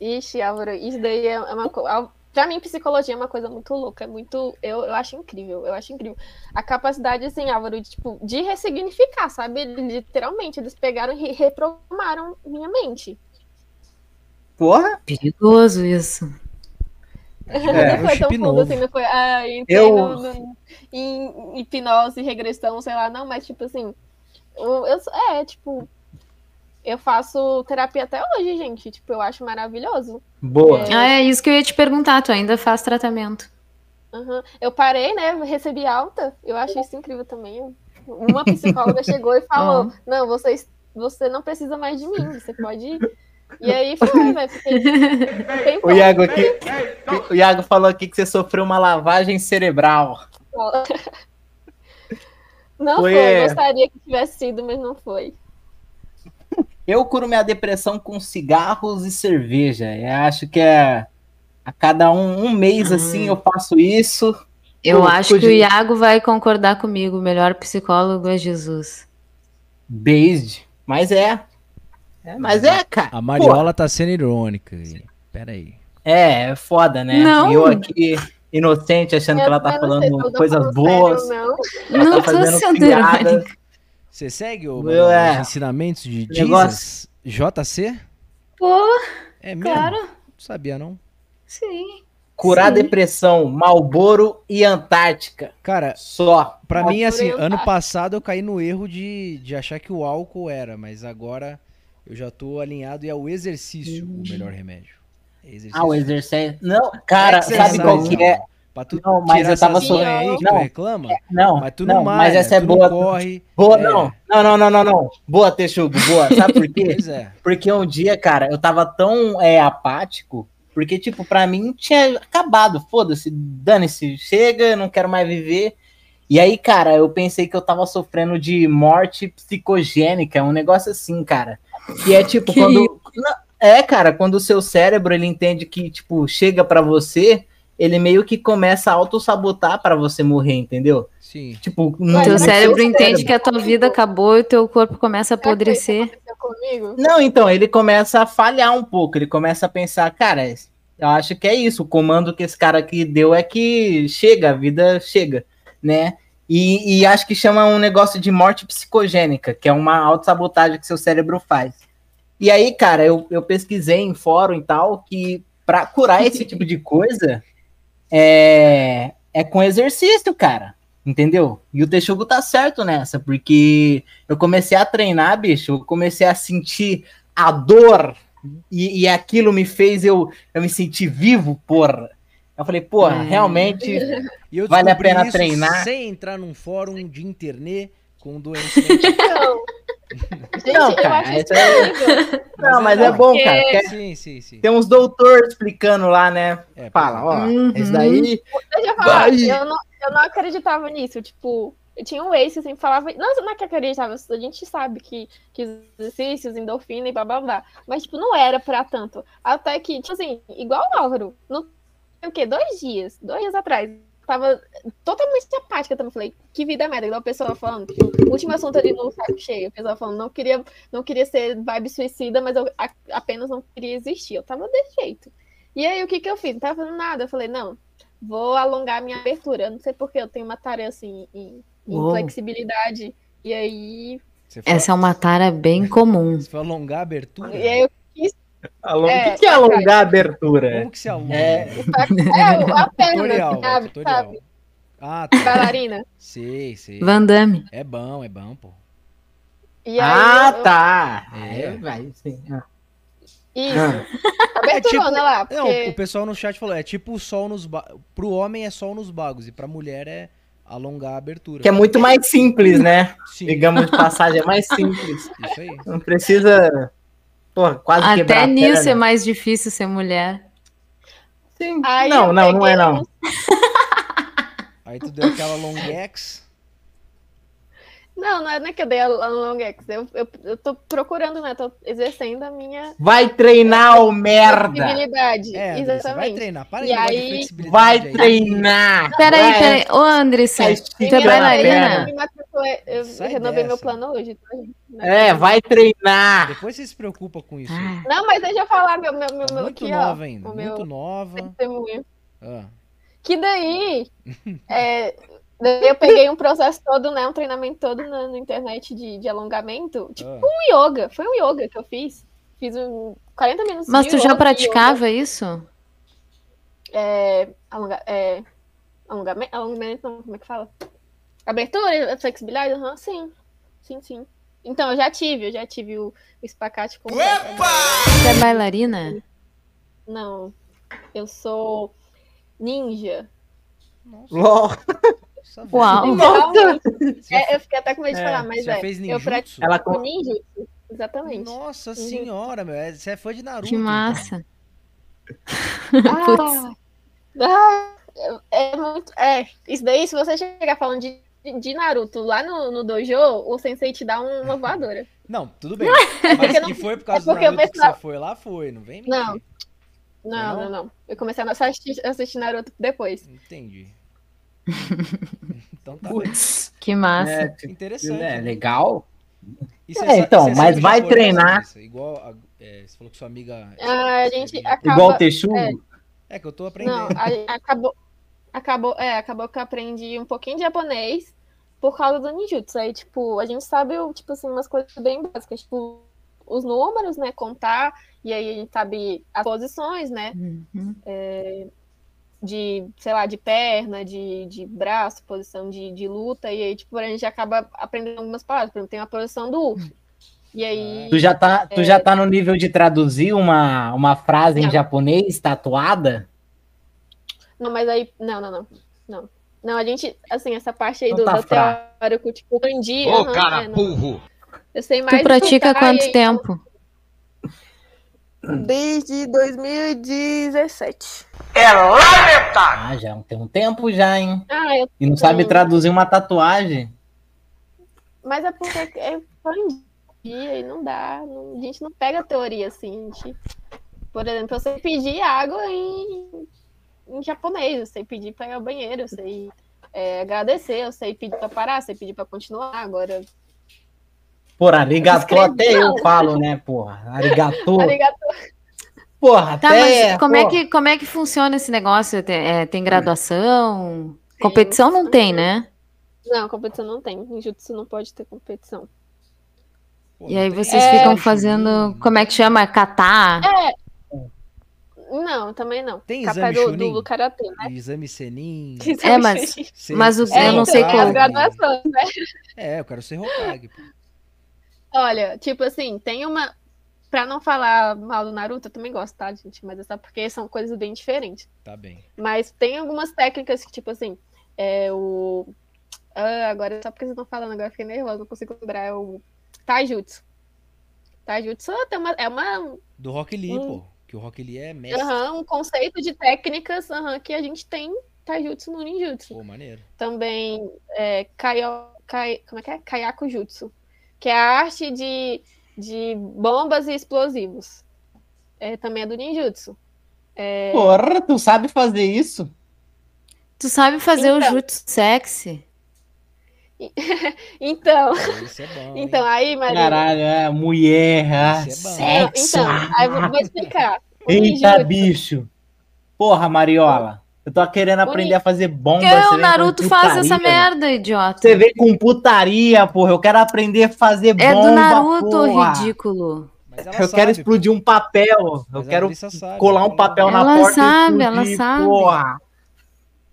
Ixi, Álvaro, isso daí é uma coisa. Pra mim, psicologia é uma coisa muito louca, é muito. Eu, eu acho incrível, eu acho incrível. A capacidade, assim, Álvaro, de, tipo, de ressignificar, sabe? Literalmente, eles pegaram e reprogramaram minha mente. Porra, Perigoso isso. É, não foi tão fundo novo. assim, não foi. Ah, entrei Eu- no- no- em hipnose, regressão, sei lá, não, mas tipo assim. Eu, eu- é, tipo. Eu faço terapia até hoje, gente. Tipo, eu acho maravilhoso. boa. É. Ah, é isso que eu ia te perguntar. Tu ainda faz tratamento? Aham. Eu parei, né? Recebi alta. Eu acho isso incrível também. Uma psicóloga chegou e falou: Não, você, você não precisa mais de mim, você pode ir. E aí foi, velho. porque tem O. Iago aqui, o Iago falou aqui que você sofreu uma lavagem cerebral. Não Foi, foi, é. gostaria que tivesse sido, mas não foi. Eu curo minha depressão com cigarros e cerveja. Eu acho que é a cada um, um mês assim eu faço isso. Eu Pô, acho que o Iago vai concordar comigo. O melhor psicólogo é Jesus. Based. Mas é. É, mas é, cara. A Mariola tá sendo irônica. Pera aí. É, é foda, né? Não. Eu aqui, inocente, achando que ela tá Eu eu falando coisas falando boas. sério não. Ela Não tá tô sendo piada. irônica. Você segue o, Eu, é. os ensinamentos de. Jesus? JC? Pô, É mesmo? claro. Não sabia, não. Sim. Curar Sim. depressão, Malboro e Antártica. Cara, Só. pra mim, assim, ano passado eu caí no erro de, de achar que o álcool era, mas agora eu já tô alinhado e é o exercício o melhor remédio. É exercício. Ah, o exercício. Não, cara, Exercise, sabe qual que é? Pra tu Não, mas eu tava só- aí que Não. tu reclama, Não, mas tu não, não, malha, mas essa é tu boa. não corre. Boa, É. não. Não, não, não, não, não. Boa, Texugo, boa. Sabe por quê? Pois é. Porque um dia, cara, eu tava tão é, apático, porque, tipo, pra mim tinha acabado, foda-se, dane-se, chega, não quero mais viver. E aí, cara, eu pensei que eu tava sofrendo de morte psicogênica, um negócio assim, cara. Que é tipo, Que quando. É, cara, quando o seu cérebro ele entende que, tipo, chega pra você, ele meio que começa a auto-sabotar pra você morrer, entendeu? Sim. Tipo, no Teu cérebro entende que a tua vida acabou e o teu corpo começa a apodrecer. Não, então, ele começa a falhar um pouco, ele começa a pensar, cara, eu acho que é isso, o comando que esse cara aqui deu é que chega, a vida chega, né? E, e acho que chama um negócio de morte psicogênica, que é uma autossabotagem que seu cérebro faz. E aí, cara, eu, eu pesquisei em fórum e tal, que pra curar esse tipo de coisa é, é com exercício, cara. Entendeu? E o Texugo tá certo nessa, porque eu comecei a treinar, bicho, eu comecei a sentir a dor e, e aquilo me fez eu, eu me sentir vivo, porra. Eu falei, porra, É. realmente eu Vale a pena isso treinar? sem entrar num fórum de internet com doença. Gente, Não, eu cara, acho isso é-. Não, mas é bom, cara. porque Sim, sim, sim. Tem uns doutores explicando lá, né? É, Fala, ó, Uhum. esse daí. Deixa eu falar, Vai. eu não, eu não acreditava nisso. Tipo, eu tinha um ex que sempre falava. Não, não é que acreditava, a gente sabe que, que os exercícios, endorfina e blá blá blá. Mas, tipo, não era pra tanto. Até que, tipo assim, igual o Álvaro, não tem o quê? Dois dias, dois dias atrás. Tava totalmente apática também. Falei, que vida merda. Igual a pessoa falando, tipo, o último assunto ali no saco cheio. A pessoa falando, não queria, não queria ser vibe suicida, mas eu a- apenas não queria existir. Eu tava desse jeito. E aí, o que que eu fiz? Não tava fazendo nada. Eu falei, não, vou alongar a minha abertura. Eu não sei porque eu tenho uma tarefa assim em, em flexibilidade. E aí, foi, Essa é uma tara bem comum. você foi alongar a abertura? e aí eu Along... É, o que, que é alongar a abertura? Como que se alonga? É, é a perna, Tutorial, sabe? tutorial. sabe? Ah, tá. Bailarina. Sei, sei. Van Damme. É bom, é bom, pô. E aí ah, eu- tá. É. É, vai, sim. Ah. Isso. Ah. Aberturona tipo- lá, Não, porque... o pessoal no chat falou, é tipo o sol nos bagos. Pro homem é sol nos bagos e pra mulher é alongar a abertura. Que é muito mais simples, né? Sim, Digamos de passagem, é mais simples. isso aí. Não precisa. Porra, quase quebrar Até a nisso é perna. mais difícil ser mulher. Sim. Aí não, não, não é não. Aí tu deu aquela longex. Não, não é, não é que eu. Eu, eu, eu tô procurando, né? Tô exercendo a minha Vai treinar, ô merda! flexibilidade. É, você vai Exatamente. treinar. Para E aí- flexibilidade Vai aí. treinar! Peraí, peraí. Ô, Andressa, esticar é bailarina? Eu Sai renovei meu dessa. plano hoje. Né? É, vai treinar! Depois você se preocupa com isso. Ah, Não, mas deixa eu falar meu, meu, meu, Tá meu muito aqui, nova ó. ainda, o meu muito nova. testemunho. Ah, Que daí, é, daí eu peguei um processo todo, né? Um treinamento todo na, na internet de, de alongamento. Tipo ah. um yoga. Foi um yoga que eu fiz. Fiz um 40 minutos Mas de tu yoga, já yoga, praticava isso? é, alonga, é, alongamento, alongamento, não, como é que fala? Abertura, flexibilidade? Aham, sim. Sim, sim. Então, eu já tive, eu já tive o, o espacate com... Tu é bailarina? Não, eu sou ninja. Nossa, Uau. já É, eu fiquei até com medo de É, falar, mas já é. fez eu ninjutsu? pratico Ela com- ninjutsu. Exatamente. Nossa senhora, meu. é- Você é fã de Naruto. Que então. massa. Ah, ah, é muito. É, isso daí, se você chegar falando de, de Naruto lá no, no dojo, o sensei te dá um, uma voadora. Não, tudo bem. Mas porque que não- foi por causa é porque do eu Naruto que pensava- você foi lá, foi. Não vem mentir. Não. Não, Não? não, não. Eu comecei a assistir, assistir Naruto depois. Entendi. então tá. Putz. Que massa. É, Interessante. é né? legal. E você É, então, mas vai treinar. Larissa? Igual a- é, você falou que sua amiga. Ah, a gente escrevia. acaba. Igual o Texugo. é. É que eu tô Não, aprendendo. a- acabou, acabou, é, acabou que eu aprendi um pouquinho de japonês por causa do ninjutsu. Aí, tipo, a gente sabe, tipo assim, umas coisas bem básicas, tipo, os números, né, contar, e aí a gente sabe as posições, né, Uhum. De, sei lá, de perna, de, de braço, posição de, de luta, e aí, tipo, a gente acaba aprendendo algumas palavras. Por exemplo, tem a posição do urso. E aí... Tu já tá, tu já tá no nível de traduzir uma, uma frase em Não. japonês tatuada? Não, mas aí. Não, não, não. Não. Não, a gente, assim, essa parte aí Então do, tá do teórico, tipo. Ô, aham, cara é, burro! Eu sei mais. Tu pratica quanto aí- tempo? Desde 2017. Ah, já tem um tempo já, hein? Ah, eu. E não sabe traduzir uma tatuagem? Mas é porque é aprendi e não dá. não- a gente não pega teoria assim. Gente, por exemplo, eu sei pedir água em, em japonês, eu sei pedir pra ir ao banheiro, eu sei é, agradecer, eu sei pedir pra parar, eu sei pedir pra continuar. Agora, Porra, arigatô até eu falo, né, porra? Arigatô. Porra, Tá, até... mas como é, porra. que, como é que funciona esse negócio? Tem, é, tem graduação? Competição não tem, né? Não, competição não tem. Em jutsu não pode ter competição. E aí vocês É. ficam fazendo. Como é que chama? Catar? Não, também não. Tem Capa exame do, Chunin? do karatê, né? Exame Senin. É, mas- Mas o- É, eu não então, sei é como. as graduações, né? É, eu quero ser Hokage. pô. Olha, tipo assim, tem uma. Pra não falar mal do Naruto, eu também gosto, tá, gente? Mas é só porque são coisas bem diferentes. Tá bem. Mas tem algumas técnicas que, tipo assim, é o. Ah, agora, só porque vocês estão falando, agora eu fiquei nervosa, não consigo lembrar. É o Taijutsu. Taijutsu tem uma, é uma, Do Rock Lee, Hum. pô. Que o Rock Lee é mestre. aham, um conceito de técnicas aham, que a gente tem Taijutsu no Ninjutsu. Pô, maneiro. Também é, kaio, kai, como é que é? Kaiaku Jutsu, que é a arte de, de bombas e explosivos. É, também é do ninjutsu. É, Porra, tu sabe fazer isso? Tu sabe fazer o Então. jutsu sexy? Então, é bom. então aí, Maria. Caralho, é mulher, ah, Isso é sexo. Então, aí eu vou explicar. O Eita, ninjutsu- bicho. Porra, Mariola. Eu tô querendo aprender a fazer bomba. Você o Naruto faz essa merda, idiota. Você vem com putaria, porra. Eu quero aprender a fazer É bomba, do Naruto, porra. ridículo. Ela Eu sabe, quero pô. explodir um papel. Eu Mas quero sabe, colar um ela- papel na Ela porta sabe, ela explodir, sabe. porra.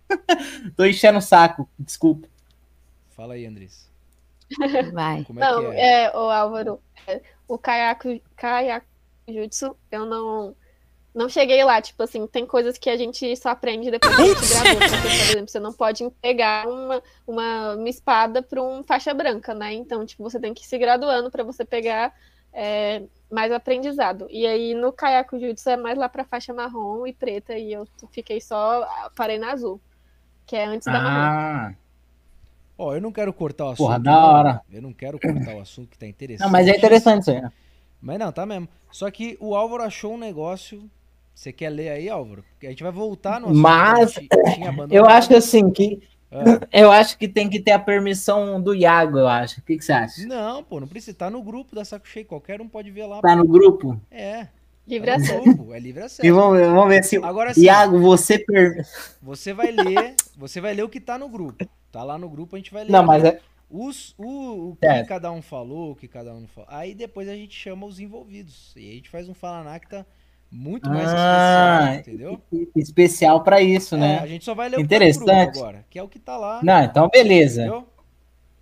Tô enchendo o saco, desculpa. Fala aí, Andrés. Vai. Como é Não, que é? é, o Álvaro, é, o Kaiaku, Kaiaku Jutsu, eu não não cheguei lá, tipo assim, tem coisas que a gente só aprende depois que a gente graduou. Porque, por exemplo, você não pode entregar uma, uma, uma espada para um faixa branca, né? Então, tipo, você tem que ir se graduando para você pegar é, mais aprendizado. E aí no Kayako Jutsu é mais lá pra faixa marrom e preta, e eu fiquei só, parei na azul, que é antes da marrom. Ah, Ó, eu não quero cortar o assunto. Porra, da não. hora. Eu não quero cortar o assunto que tá interessante. não, mas é interessante isso aí. né? Mas não, tá mesmo. Só que o Álvaro achou um negócio. Você quer ler aí, Álvaro? Porque a gente vai voltar no assunto Mas. Eu acho assim que. Ah. Eu acho que tem que ter a permissão do Iago, eu acho. O que, que você acha? Não, pô, não precisa. Tá no grupo da Saco Cheio. Qualquer um pode ver lá. Tá no grupo? É. Livre tá no acesso. grupo, É livre acesso. E vamos, ver- vamos ver se. Agora sim, Iago, você. Per... você vai ler. Você vai ler o que tá no grupo. Tá lá no grupo, a gente vai ler. Não, mas é. Os, o, o que É. cada um falou, o que cada um não falou. Aí depois a gente chama os envolvidos. E aí a gente faz um Falanacta muito mais Ah, especial, entendeu? Especial pra isso, É, né? a gente só vai ler o Interessante. agora, que é o que tá lá. Não, então beleza. Entendeu?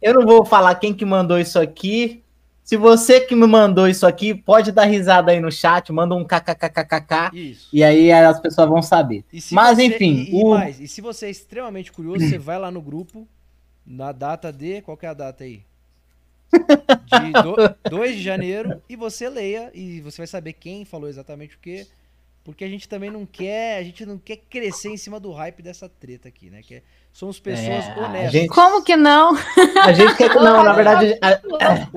Eu não vou falar quem que mandou isso aqui. Se você que me mandou isso aqui, pode dar risada aí no chat, manda um kkkkkk Isso. e aí as pessoas vão saber. Mas você- enfim, e, e o- mais, e se você é extremamente curioso, você vai lá no grupo, na data de. Qual que é a data aí? De 2 de janeiro, e você leia, e você vai saber quem falou exatamente o quê. Porque a gente também não quer, a gente não quer crescer em cima do hype dessa treta aqui, né? Que é- somos pessoas É, a honestas. gente- Como que não? A gente quer. Não, na verdade, a,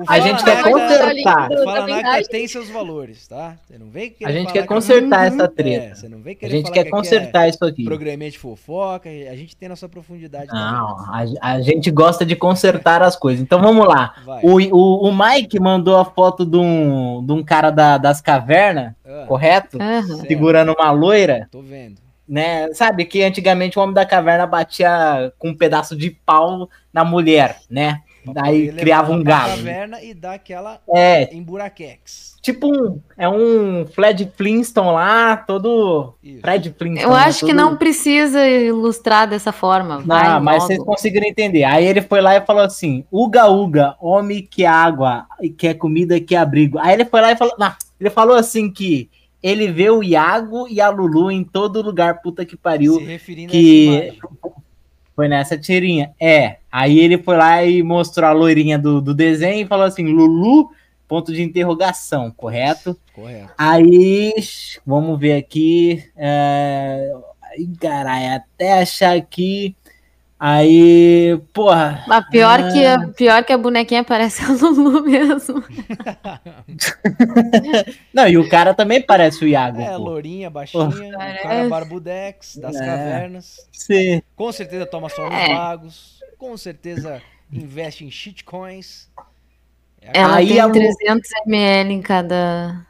a gente quer consertar. O verdade. tem seus valores, tá? Você não vem querer A gente quer que- consertar essa É, treta. você não vem A querer gente falar quer que aqui consertar isso é aqui. programinha de fofoca, a gente tem nossa profundidade Não, a, a gente gosta de consertar as coisas. Então vamos lá. O, o, o Mike mandou a foto de um, de um cara da- das cavernas, Ah, correto? Aham. Segurando uma loira. Tô vendo. Né? Sabe que antigamente o homem da caverna batia com um pedaço de pau na mulher, né? Daí criava um galo. caverna e dar aquela É, emburaquex. tipo um, é um Fred Flintstone lá, todo Isso. Fred Flintstone. Eu acho que Todo- não precisa ilustrar dessa forma. Vai Ah, mas logo. vocês conseguiram entender. Aí ele foi lá e falou assim: Uga Uga, homem que água, e quer comida que abrigo. Aí ele foi lá e falou. Não, ele falou assim que ele vê o Iago e a Lulu em todo lugar, puta que pariu. Se referindo que-. Foi nessa tirinha. É. Aí ele foi lá e mostrou a loirinha do, do desenho e falou assim: Lulu, ponto de interrogação, correto? Correto. Aí, vamos ver aqui. É... Ai, caralho, até achar aqui. Aí, porra. Mas pior, Ah. que a, pior que a bonequinha parece a Lulu mesmo. Não, e o cara também parece o Iago. É, pô. lourinha, baixinha, o cara barbudex, das É. cavernas. Sim. Com certeza toma sol nos É. lagos. Com certeza investe em shitcoins. É, Ela Aí tem a Lu- 300 ml em cada,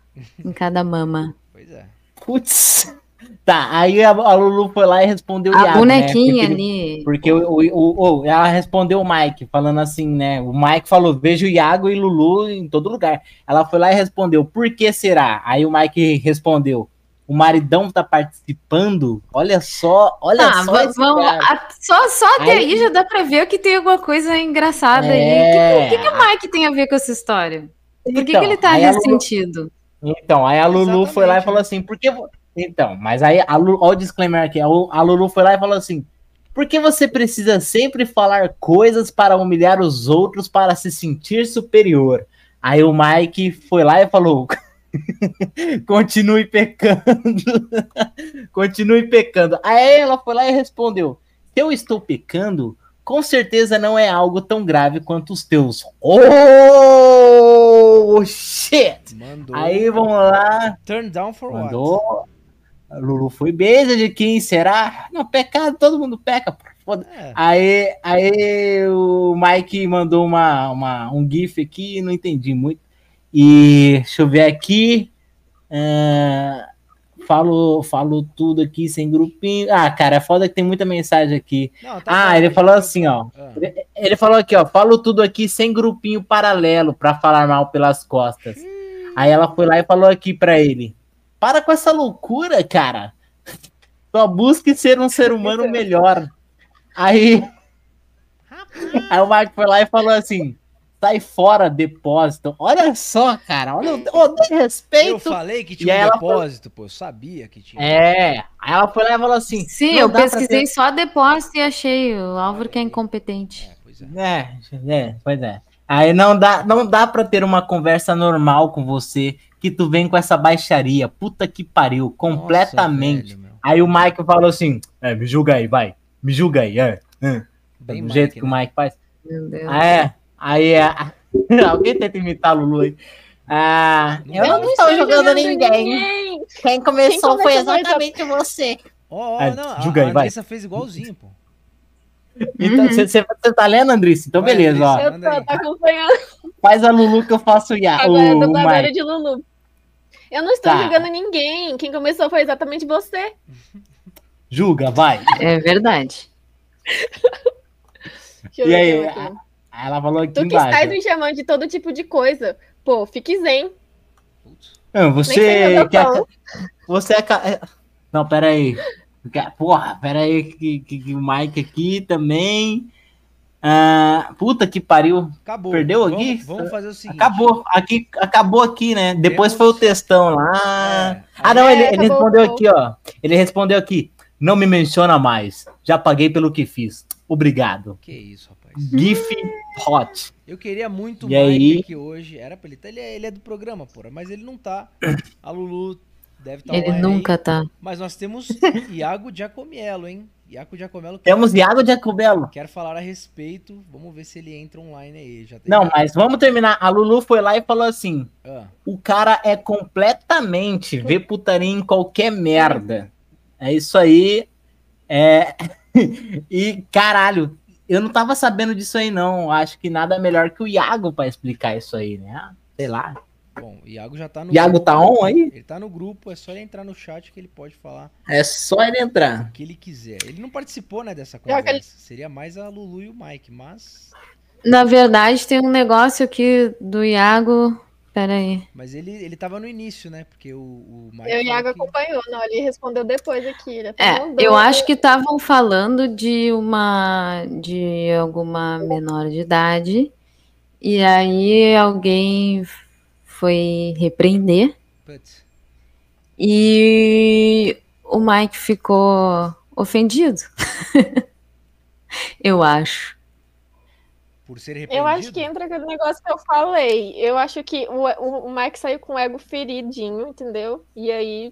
em cada mama. Pois é. Putz. Tá, aí a, a Lulu foi lá e respondeu o A Iago, bonequinha né? Porque- ali. Porque o, o, o- o- ela respondeu o Mike, falando assim, né? O Mike falou: vejo Iago e Lulu em todo lugar. Ela foi lá e respondeu: por que será? Aí o Mike respondeu: o maridão tá participando? Olha só, olha Ah, só. vamos a- só, só até Aí- aí já dá pra ver que tem alguma coisa engraçada É. aí. O que, que, que o Mike tem a ver com essa história? Por que, Então, que ele tá nesse Lulu-? Então, aí a Lulu foi lá e Exatamente, falou né? assim, por que... Então, mas aí, a Lulu, olha o disclaimer aqui, a Lu- a Lulu foi lá e falou assim, por que você precisa sempre falar coisas para humilhar os outros para se sentir superior? Aí o Mike foi lá e falou, continue pecando, continue pecando. Aí ela foi lá e respondeu, se eu estou pecando, com certeza não é algo tão grave quanto os teus. Oh, shit! Mandou. Aí vamos lá. Turn down for what? Mandou. A Lulu foi beijo de quem será? Não, pecado, todo mundo peca. É, Aí, aí o Mike mandou uma, uma, um GIF aqui, não entendi muito. E deixa eu ver aqui. ah, falo, falo tudo aqui sem grupinho. Ah, cara, é foda que tem muita mensagem aqui. não, tá Ah, bom, ele deixa falou eu- assim, ó. Ah, Ele falou aqui, ó, falo tudo aqui sem grupinho paralelo pra falar mal pelas costas. Aí ela foi lá e falou aqui pra ele: Para com essa loucura, cara. Só busque ser um ser humano melhor. Aí, aí o Marco foi lá e falou assim: sai fora, depósito. Olha só, cara, olha o, o Eu falei que tinha um depósito, pô. Eu sabia que tinha. É, aí ela foi lá e falou assim: Sim, eu pesquisei só depósito e achei o Álvaro que é incompetente. É, pois é. É, é, pois é. Aí não dá, não dá pra ter uma conversa normal com você que tu vem com essa baixaria. Puta que pariu, completamente. Nossa, velho, aí o Mike falou assim: é, me julga aí, vai. Me julga aí, é. é. Bem do Mike, jeito que o né? Mike faz. Meu Deus. Ah, é. Aí a- alguém tenta imitar a Lulu aí. Ah, Não eu dá. não estou jogando ninguém. ninguém. Quem começou Quem foi começou foi exatamente você. Ó, ó, Vai, não, a, julga aí, a vai. Fez igualzinho, pô. Então, Uhum. você você tá lendo, Andrice? Então, Vai, beleza, ó. Eu tô, tô acompanhando Faz a Lulu que eu faço o, Ya- agora o, a o dubladora Mike. de Lulu. Eu não estou Tá. julgando ninguém. Quem começou foi exatamente você. Julga, vai. É verdade. Eu E aí, é. Aí ela falou aqui Tu que embaixo. estás me chamando de todo tipo de coisa. Pô, fique zen. Não, você que eu é, você é é- Não, pera aí. Porra, pera aí que, que, que o Mike aqui também. Ah, puta que pariu. Acabou. Perdeu vamos, aqui? Vamos fazer o seguinte. Acabou. Aqui, acabou aqui, né? Depois Temos- foi o textão lá. É, Ah, não, É, ele, ele respondeu acabou. aqui, ó. Ele respondeu aqui. Não me menciona mais. Já paguei pelo que fiz. Obrigado. Que isso, rapaz. GIF hot. Eu queria muito o E Mike aí? aqui hoje. Era pra ele estar. Ele, é- ele é do programa, porra. Mas ele não tá. A Lulu deve estar Ele online nunca aí. tá. Mas nós temos Iago Giacomello, hein? Iago Giacomello quer, Temos Iago Jacobello. quer falar a respeito. Vamos ver se ele entra online aí. Já tem... Não, mas vamos terminar. A Lulu foi lá e falou assim: Ah, o cara é completamente vê putaria em qualquer merda. É isso aí. É. e caralho, eu não tava sabendo disso aí, não. Acho que nada melhor que o Iago pra explicar isso aí, né? Sei lá. Bom, o Iago já tá no Iago grupo. tá on aí? Ele tá no grupo, é só ele entrar no chat que ele pode falar É só ele entrar. o que ele quiser. Ele não participou, né, dessa que conversa. ele- Seria mais a Lulu e o Mike, mas. Na verdade, tem um negócio aqui do Iago. Pera aí. Mas ele, ele tava no início, né? Porque o, o Mike. Eu o Iago que- acompanhou. Não, ele respondeu depois aqui. Ele É, eu acho que estavam falando de uma de alguma menor de idade e aí alguém foi repreender e o Mike ficou ofendido. eu acho. por ser repreendido. Eu acho que entra aquele negócio que eu falei. Eu acho que o, o, o Mike saiu com o ego feridinho, entendeu? E aí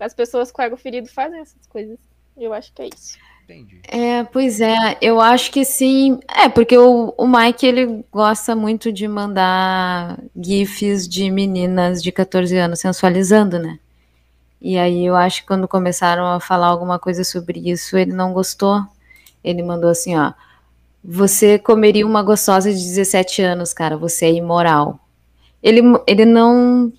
as pessoas com o ego ferido fazem essas coisas. Eu acho que é isso. Entendi. É, pois é, eu acho que sim. É, porque o, o Mike, ele gosta muito de mandar gifs de meninas de 14 anos sensualizando, né? E aí eu acho que quando começaram a falar alguma coisa sobre isso, ele não gostou. Ele mandou assim, ó. Você comeria uma gostosa de 17 anos, cara, você é imoral. Ele, ele não...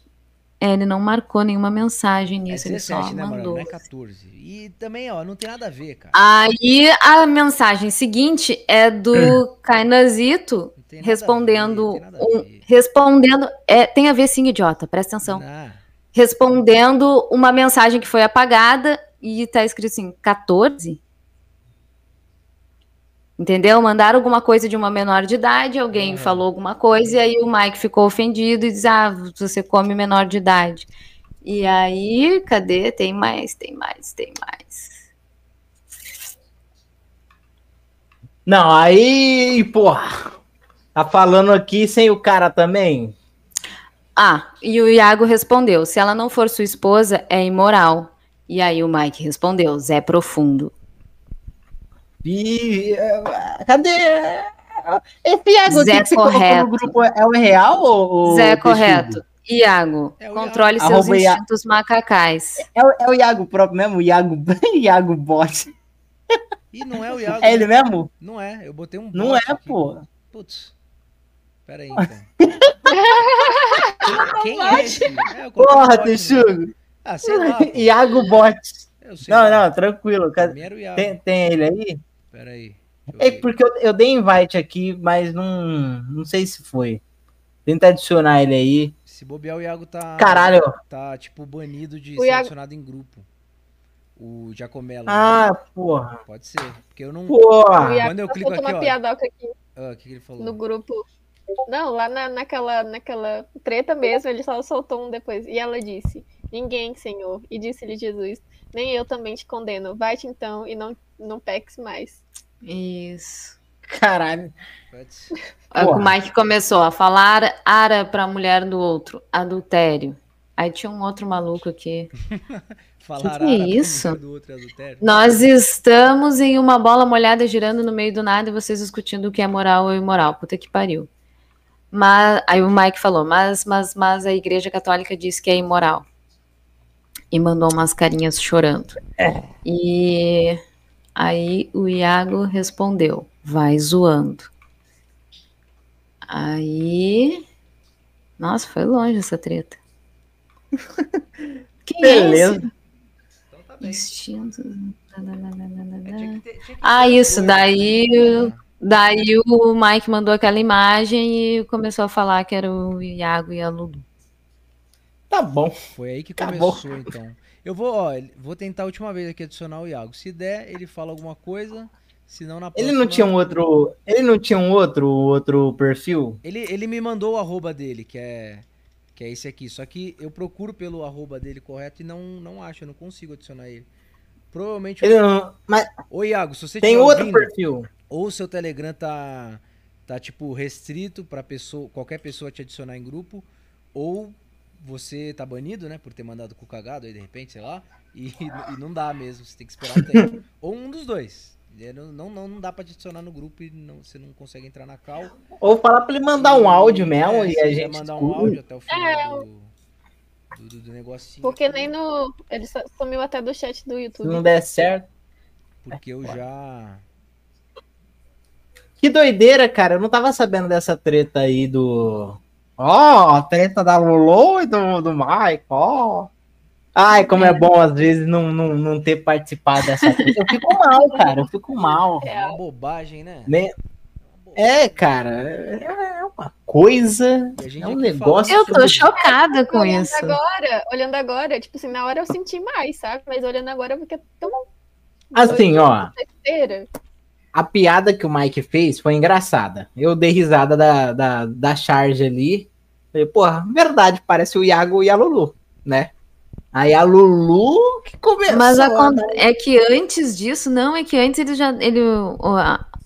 é, ele não marcou nenhuma mensagem É nisso, ele só 17, né, mandou. Não é 14. E também, ó, não tem nada a ver, cara. Aí a mensagem seguinte é do Kainazito ver, respondendo a um, ver. respondendo é, tem a ver sim, idiota, presta atenção. Ah, Respondendo uma mensagem que foi apagada e tá escrito assim, 14? Entendeu? Mandaram alguma coisa de uma menor de idade, alguém Aham. falou alguma coisa, e aí o Mike ficou ofendido e diz: Ah, você come menor de idade. E aí, cadê? Tem mais, tem mais, tem mais. Não, aí, porra. Tá falando aqui sem o cara também? Ah, e o Iago respondeu: se ela não for sua esposa, é imoral. E aí o Mike respondeu: Zé Profundo. E, eh, cadê? Esse Iago Zé que correto. no grupo é o real ou Zé texugo? correto. Iago, É controle Iago. seus Arroba instintos macacais. É, o- é o Iago próprio mesmo? O Iago, Iago Bot. e não é o Iago. É ele né? mesmo? Não é, eu botei um Não é, aqui. pô. Putz. Pera aí, então. Quem é esse? É, Porra, bot, né? Texugo. Ah, sei lá. pô. Iago Bot. Não, lá. não, tranquilo. Iago. Tem, tem ele aí? Pera aí. É porque eu, eu dei invite aqui, mas não, não sei se foi. Tenta adicionar ele aí. Se bobear, o Iago tá. Caralho. Tá, tipo, banido de O ser Iago- adicionado em grupo. O Giacomello. né? Ah, porra. Pode ser. Porque eu não. Porra. Quando eu só clico aqui, uma ó. piadoca aqui Ah, o que, que ele falou? no grupo. Não, lá na, naquela, naquela treta mesmo, ele só soltou um depois. E ela disse: Ninguém, Senhor. E disse-lhe Jesus: Nem eu também te condeno. Vai-te então e não, não peques mais. Isso. Caralho. O. Mike começou a falar ara pra mulher do outro, adultério. Aí tinha um outro maluco aqui. Falar Que que é isso? do outro é adultério. Nós estamos em uma bola molhada girando no meio do nada e vocês discutindo o que é moral ou imoral. Puta que pariu. Mas, aí o Mike falou, mas, mas, mas a igreja católica diz que é imoral. E mandou umas carinhas chorando. E aí o Iago respondeu, vai zoando. Aí. Nossa, foi longe essa treta. Quem é Beleza. Então tá bem. Instinto. É, que que Ah, isso, daí, daí o Mike mandou aquela imagem e começou a falar que era o Iago e a Lulu. Tá bom. Foi aí que Acabou. começou, então. Eu vou, ó, ele- vou tentar a última vez aqui adicionar o Iago. Se der, ele fala alguma coisa. Se não, na Ele próxima... não tinha um outro. Ele não tinha um outro, outro perfil? Ele, ele me mandou o arroba dele, que é, que é esse aqui. Só que eu procuro pelo arroba dele correto e não, não acho, eu não consigo adicionar ele. Provavelmente... Ele não. Mas Ô, Iago, se você tem outro ouvindo, perfil. ou o seu Telegram tá, tá tipo, restrito pra pessoa, qualquer pessoa te adicionar em grupo, ou você tá banido, né, por ter mandado cu cagado aí de repente, sei lá, e, e não dá mesmo, você tem que esperar tempo. ou um dos dois. É, Não, não, não, dá pra te adicionar no grupo e não, você não consegue entrar na cal. Ou falar pra ele mandar um áudio mesmo É, e se a gente. mandar um escuta. áudio até o final É, do, do, do negocinho. Porque nem no. Ele sumiu até do chat do Se YouTube. não der certo. Porque eu já... Que doideira, cara. Eu não tava sabendo dessa treta aí do. Ó, a treta da Lulu e do, do Mike, ó. Ai, como é bom às vezes não, não, não ter participado dessa treta. Eu fico mal, cara. Eu fico mal. É uma bobagem, né? Né? É, cara. É uma coisa. É um aqui negócio. Eu tô chocada com olhando isso. agora, olhando agora, tipo assim, na hora eu senti mais, sabe? Mas olhando agora fica tão. Assim, ó. Besteira. A piada que o Mike fez foi engraçada. Eu dei risada da, da, da charge ali. Falei, porra, verdade, parece o Iago e a Lulu, né? Aí a Lulu que começou. Mas a- acon- é que antes disso, não, é que antes eles já, ele, o-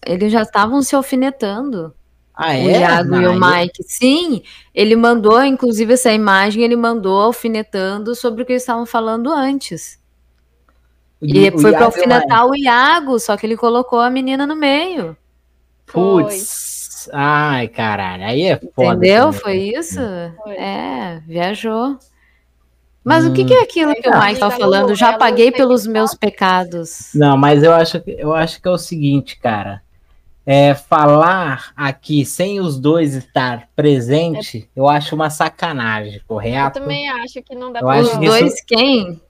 eles já estavam se alfinetando. Ah, o é? Iago e o Mike. Sim, ele mandou, inclusive, essa imagem, ele mandou alfinetando sobre o que eles estavam falando antes. O- E o foi e o alfinetar o Iago, só que ele colocou a menina no meio. Putz. Ai, caralho. Aí é foda. Entendeu? Foi isso? Foi. É, viajou. Mas o Hum. que, que é aquilo que o Mike tá ela falando? Já paguei tem pelos que meus pecados. Não, mas eu acho, que- eu acho que é o seguinte, cara. É, falar aqui sem os dois estar presente, eu acho uma sacanagem, Eu correto? também acho que não dá Eu pra acho Os que falar. isso- dois quem?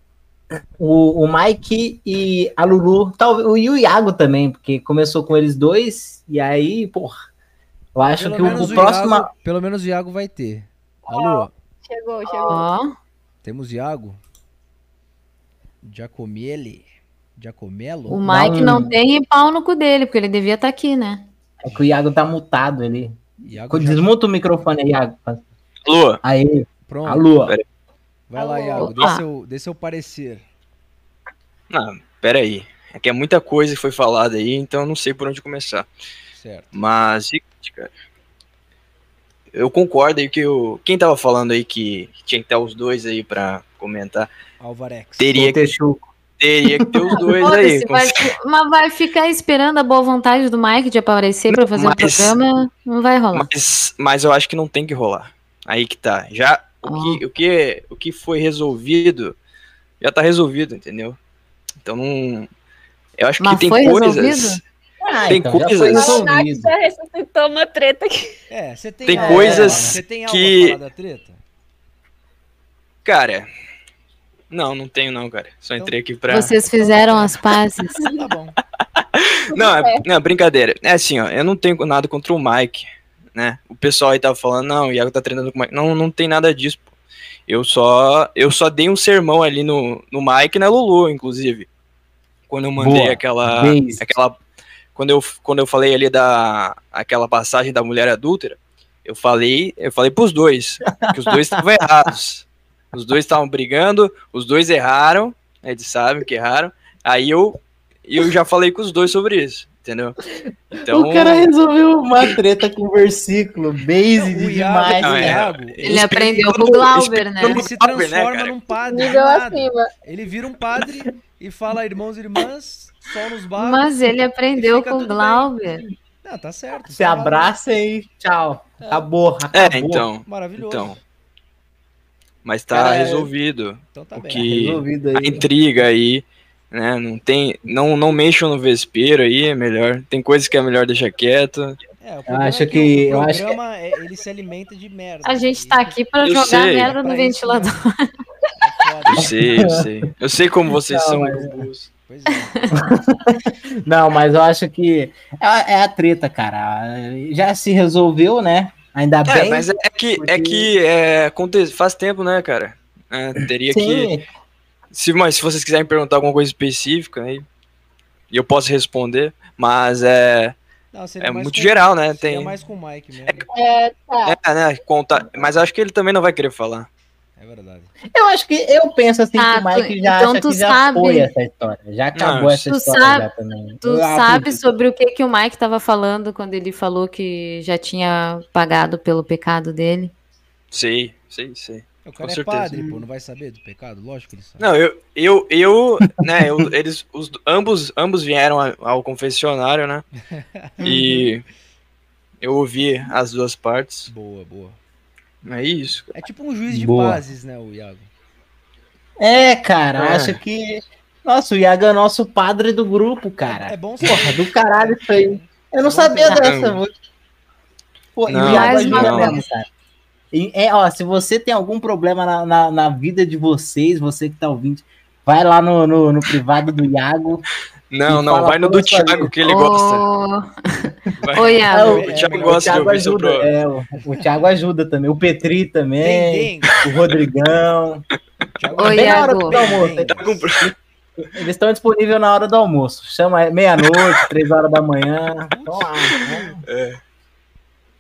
O, o Mike e a Lulu, talvez o e o Iago também, porque começou com eles dois, e aí, porra, eu acho Pelo que o, o próximo. Iago, pelo menos o Iago vai ter. Alô, Chegou, chegou. Ó, temos Iago? Giacomelli. Giacomelo? o Mike Não. não tem pau no cu dele, porque ele devia estar aqui, né? É que o Iago tá mutado ali. Iago já... Desmuta o microfone aí, Iago. Alô? Aí, Pronto. alô. Pera Vai lá, Alô. Iago. Dê seu, dê seu parecer. Não, pera aí. É que é muita coisa que foi falada aí, então eu não sei por onde começar. Certo. Mas, cara. Eu concordo aí que o. Quem tava falando aí que tinha que estar os dois aí pra comentar, Alvarex. teria, chuco. teria que ter os dois aí. Vai mas vai ficar esperando a boa vontade do Mike de aparecer pra fazer o Mas- programa? Não vai rolar. Mas, mas eu acho que não tem que rolar. Aí que tá. Já o, que, o, que, o que foi resolvido, já tá resolvido, entendeu? Então não. Eu acho Mas que tem coisas. resolvido? Ah, Tem então, coisas- já ressuscitou uma treta aqui. É, você tem, Tem algo- coisas Você tem que-? Cara. Não, não tenho não, cara. Só Então- entrei aqui pra. Vocês fizeram as pazes. Tá bom. Não, é, não, brincadeira. É assim, ó, eu não tenho nada contra o Mike, né? O pessoal aí tava falando, não, o Iago tá treinando com o Mike. Não, não tem nada disso, pô. Eu só, eu só dei um sermão ali no, no Mike e na Lulu, inclusive. Quando eu mandei Boa, aquela, beijo. aquela quando eu, quando eu falei ali da aquela passagem da mulher adúltera, eu falei, eu falei pros dois, que os dois estavam errados. Os dois estavam brigando, os dois erraram, eles sabem que erraram. Aí eu, eu já falei com os dois sobre isso, entendeu? Então, O cara resolveu uma treta com versículo, base O Iago, demais, Não, o é. né? Ele aprendeu com o Glauber, né? ele se né, transforma cara? num padre. Ele vira um padre e fala irmãos e irmãs, só nos bares. Mas ele aprendeu com o bem. Glauber. Não, tá certo. Se tá abraça e tchau. É. Acabou, é, acabou. então, Maravilhoso. então. Mas tá Cara, é- resolvido. Então tá o bem. que- Resolvido aí. A intriga aí, né? Não tem, não, não mexam no vespeiro aí, é melhor. Tem coisas que é melhor deixar quieto. É, o problema acho é que- o eu acho que- programa, é- ele se alimenta de merda. A gente tá aqui pra Eu jogar sei. merda no ventilador. É. Eu sei, eu sei. Eu sei como vocês Não, são. mas-. Pois é. Não, mas eu acho que é, a- é a treta, cara. Já se resolveu, né? Ainda É, bem. mas é que, é porque- que é, faz tempo, né, cara? É, teria que. Se, mas se vocês quiserem perguntar alguma coisa específica aí, eu posso responder, mas é. Não, É muito com- geral, né? Tem- mais com o Mike mesmo. É, tá. É, né? Conta, mas acho que ele também não vai querer falar. É verdade. eu acho que eu penso assim Ah, que o Mike já então acha tu que já sabe- foi essa história. Já acabou Não, essa tu história sabe- já também. Tu Eu sabe sobre o que, que o Mike tava falando quando ele falou que já tinha pagado pelo pecado dele? Sei, sei, sei. O cara Com é certeza. padre, pô, não vai saber do pecado? Lógico que ele sabe. Não, eu, eu, eu né, eu- eles, os, ambos, ambos vieram ao confessionário, né? E eu ouvi as duas partes. Boa, boa. É isso. É tipo um juiz de Boa. pazes, né, o Iago? É, cara, É. acho que. Nossa, o Iago é nosso padre do grupo, É cara. bom Porra, do caralho isso aí. Eu não Bom sabia dessa. vou- Pô, Não, Iago ajuda vez. mesmo, cara. É, ó, se você tem algum problema na, na, na vida de vocês, você que tá ouvindo, vai lá no, no, no privado do Iago. Não, não, vai no do Thiago, vida. que ele gosta. Vai. Ô, Iago. Ah, o Thiago é, gosta de Thiago ouvir ajuda, o- é, o, o Thiago ajuda também. O Petri também. Bem, O Rodrigão. Na hora Iago. do almoço. Tá com- Eles estão disponíveis na hora do almoço. Chama meia-noite, três horas da manhã. Então, lá, né?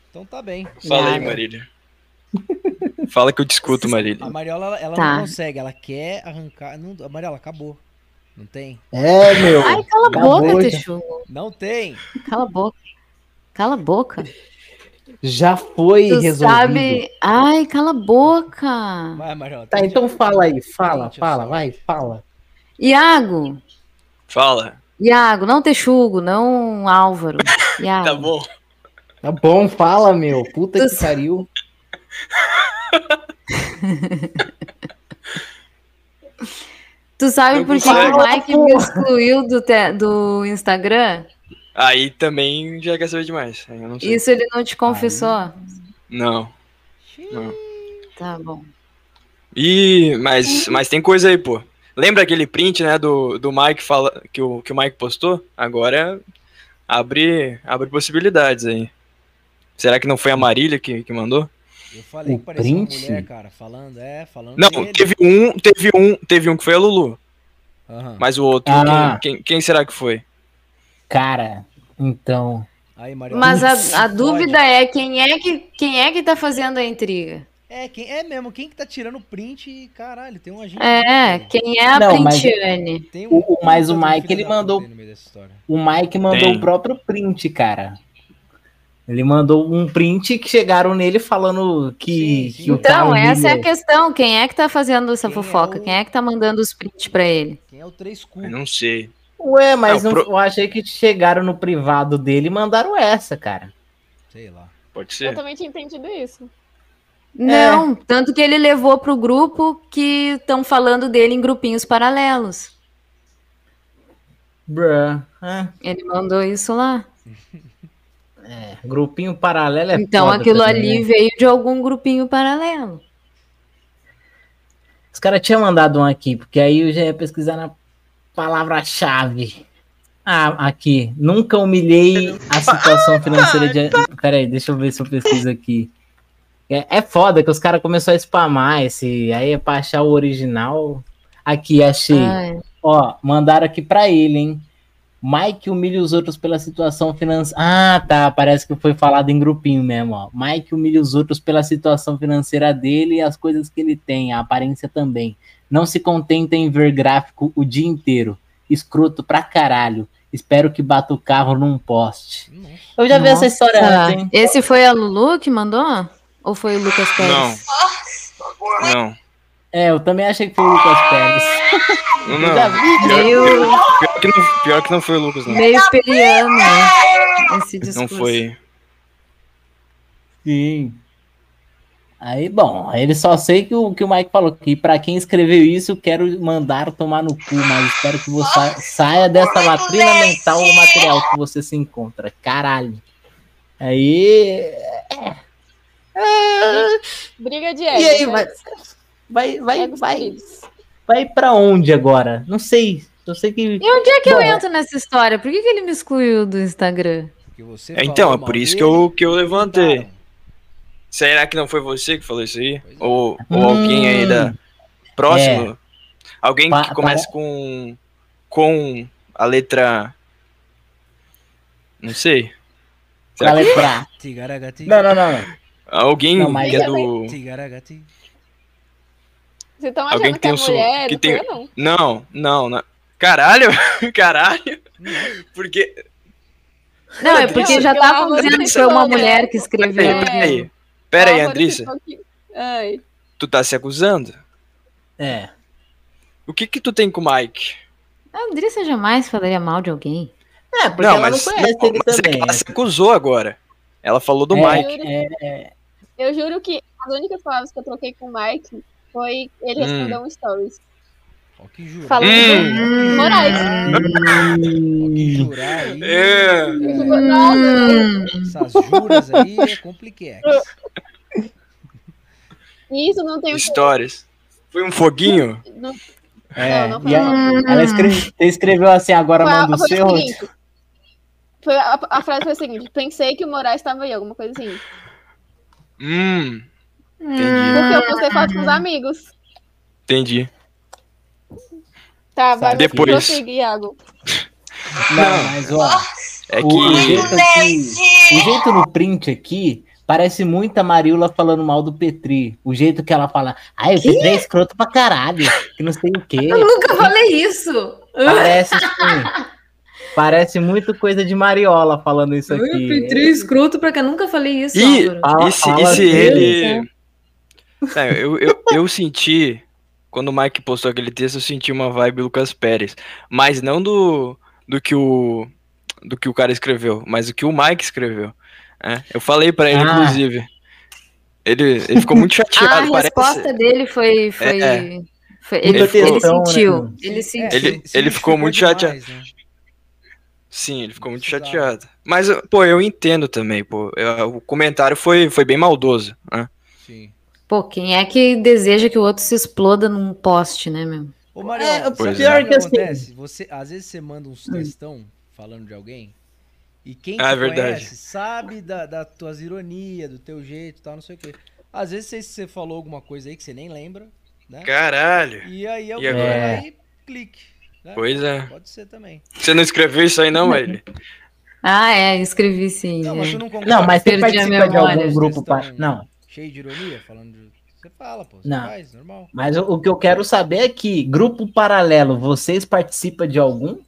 Então tá bem. Fala aí. Marília. Fala que eu discuto, Marília. A Mariola, ela, ela Tá. não consegue, ela quer arrancar. Não, a Mariola, acabou. Não tem? É, meu. Ai, cala a boca, já. Texugo. Não tem. Cala a boca. Cala a boca. Já foi Tu resolvido. sabe. Ai, cala a boca. Vai, Mariola. Tá, tem então fala aí. Fala, Gente, fala, vai, fala. Iago. Fala. Iago, não Texugo, não Álvaro. Iago. Tá bom. Tá bom, fala, meu. Puta Tu que pariu. Tu sabe por que, o. Mike me excluiu do, te- do Instagram? Aí também já quer saber demais. Aí. Isso ele não te confessou? Não. Não. Tá bom. Ih, mas, mas tem coisa aí, pô. Lembra aquele print, né, do, do Mike fala, que, o, que o Mike postou? Agora abre, abre possibilidades aí. Será que não foi a Marília que, que mandou? Eu falei O que parecia uma print? mulher, cara, falando, é, falando Não, dele. teve um, teve um, teve um que foi a Lulu, Aham. mas o outro, Ah. quem, quem, quem será que foi? Cara, então. Aí. Mas a, a dúvida é quem é que quem é que tá fazendo a intriga? É, quem, é mesmo, quem que tá tirando o print, caralho, tem um agente. É, quem é a Não, mas- Printiane? tem o- o- mas o um Mike, ele mandou-. O Mike mandou Tem. o próprio print, cara. Ele mandou um print que chegaram nele falando que, Sim, sim. que o Então, cara essa é a humilhou. questão. Quem é que tá fazendo essa Quem é fofoca? o- Quem é que tá mandando os prints pra ele? Quem é o 3 cu? Eu não sei. Ué, mas Não, não- pro- eu achei que chegaram no privado dele e mandaram essa, cara. Sei lá. Pode Eu ser. também tinha entendido isso. Não, tanto que ele levou pro grupo que estão falando dele em grupinhos paralelos. Bruh. É, Ele mandou isso lá. é, grupinho paralelo é então foda aquilo ali né? veio de algum grupinho paralelo. Os caras tinham mandado um aqui, porque aí eu já ia pesquisar na palavra-chave. Ah, aqui. Nunca humilhei a situação financeira de. Pera aí, deixa eu ver se eu pesquiso aqui. É, é foda que os caras começaram a spamar esse. Aí é pra achar o original. Aqui, achei. Ai, Ó, mandaram aqui pra ele, hein? Mike humilha os outros pela situação financeira. Ah, tá. Parece que foi falado em grupinho mesmo, ó. Mike humilha os outros pela situação financeira dele e as coisas que ele tem, a aparência também. Não se contenta em ver gráfico o dia inteiro. Escroto pra caralho. Espero que bata o carro num poste. Nossa. Eu já vi essa história Nossa. antes? Esse foi a Lulu que mandou? Ou foi o Lucas Pérez? Não. Não. É, eu também achei que foi o Lucas Pérez. Não, Eu já vi. Meio, Pior que não, pior que não foi o Lucas, não. meio periano, né? Esse discurso. Não foi. Sim. Aí, bom, ele só sei que o que o Mike falou, que pra quem escreveu isso, quero mandar tomar no cu, mas espero que você sa- saia dessa latrina mental o material que você se encontra. Caralho. Aí. Briga de E aí, ego, vai, né? vai, vai, vai, feridos. vai pra onde agora? Não sei. Eu sei que. E onde é que eu Bom, entro nessa história? Por que, que ele me excluiu do Instagram? É, então, é por isso que eu, que eu levantei. comentaram. Será que não foi você que falou isso aí? É. Ou, ou alguém aí da. Próximo? Alguém Pa- que começa com. Com a letra. Não sei. Será que- letrar. Tigaragati. Não, não, não. não. Alguém Não, mas que é eu do. Tigaragati. Vocês estão Alguém achando que que, tem é um som- mulher? que não tem- eu. Não, não, não. Caralho! Caralho! Porque. Não, é porque já estavam amo dizendo que foi uma mulher que escreveu. Peraí, peraí. Pera aí, Álvaro Andrissa. Tu tá se acusando? É. O que que tu tem com o Mike? A Andressa jamais falaria mal de alguém. É, porque não, ela mas, não conhece não, ele mas é também. que ela se acusou agora. Ela falou do É, Mike. é, Eu juro que as únicas palavras que eu troquei com o Mike foi ele Hum. respondeu um stories. Que jurar. Falando Hum. Moraes. Que jurar aí. É. Essas juras aí é complicado. isso não tem. Histórias. Foi um foguinho? Não, é. não, não foi E a- não. ela escreve- escreveu assim, agora Foi a- manda o foi seu. seguinte. Foi a, a frase foi a seguinte: pensei que o Moraes estava aí, alguma coisa assim. Hum, entendi. Porque eu postei foto com os amigos. Entendi. Tá, vai Depois. prosseguir, Iago. Não, mas ó, É o, que. jeito aqui, o jeito no print aqui parece muito a Mariola falando mal do Petri. O jeito que ela fala, ai, o Petri é escroto pra caralho, que não sei o quê. eu nunca falei isso. Parece assim. Parece muito coisa de Mariola falando isso aqui. o Petri é escroto pra cá. Nunca falei isso, E. Fala- e se, fala e se assim, ele. É, eu, eu, eu senti. Quando o Mike postou aquele texto, eu senti uma vibe Lucas Pérez. Mas não do, do que o. Do que o cara escreveu, mas do que o Mike escreveu. É, eu falei pra ele, Ah. inclusive. Ele, ele ficou muito Ah, chateado, a parece. resposta dele foi. foi, É. foi- ele, ele né, sentiu. mano? Ele sentiu. É, Ele- ele ficou muito chateado. né? Sim, ele ficou muito chateado. Mas, pô, eu entendo também, pô. Eu- o comentário foi, foi bem maldoso, né? Sim. Pô, quem é que deseja que o outro se exploda num poste, né, meu? Ô, Mario, É, pois o é. que que assim- acontece? Você, às vezes você manda uns textão falando de alguém e quem te Ah, é verdade. conhece sabe da, da tuas ironias, do teu jeito e tal, não sei o quê. Às vezes você, você falou alguma coisa aí que você nem lembra, né? Caralho. E aí eu E agora? vai lá e clique. né? Pois é. Pode ser também. Você não escreveu isso aí, não, ele? Ah, é, escrevi sim. Não, é. mas tu não concorda? Não, mas você Perdi a participa de memória. algum grupo. Estão- Não, Cheio de ironia, falando de... Você fala, pô. Você Não. faz, normal. mas o, o que eu quero saber é que, grupo paralelo, vocês participam de algum?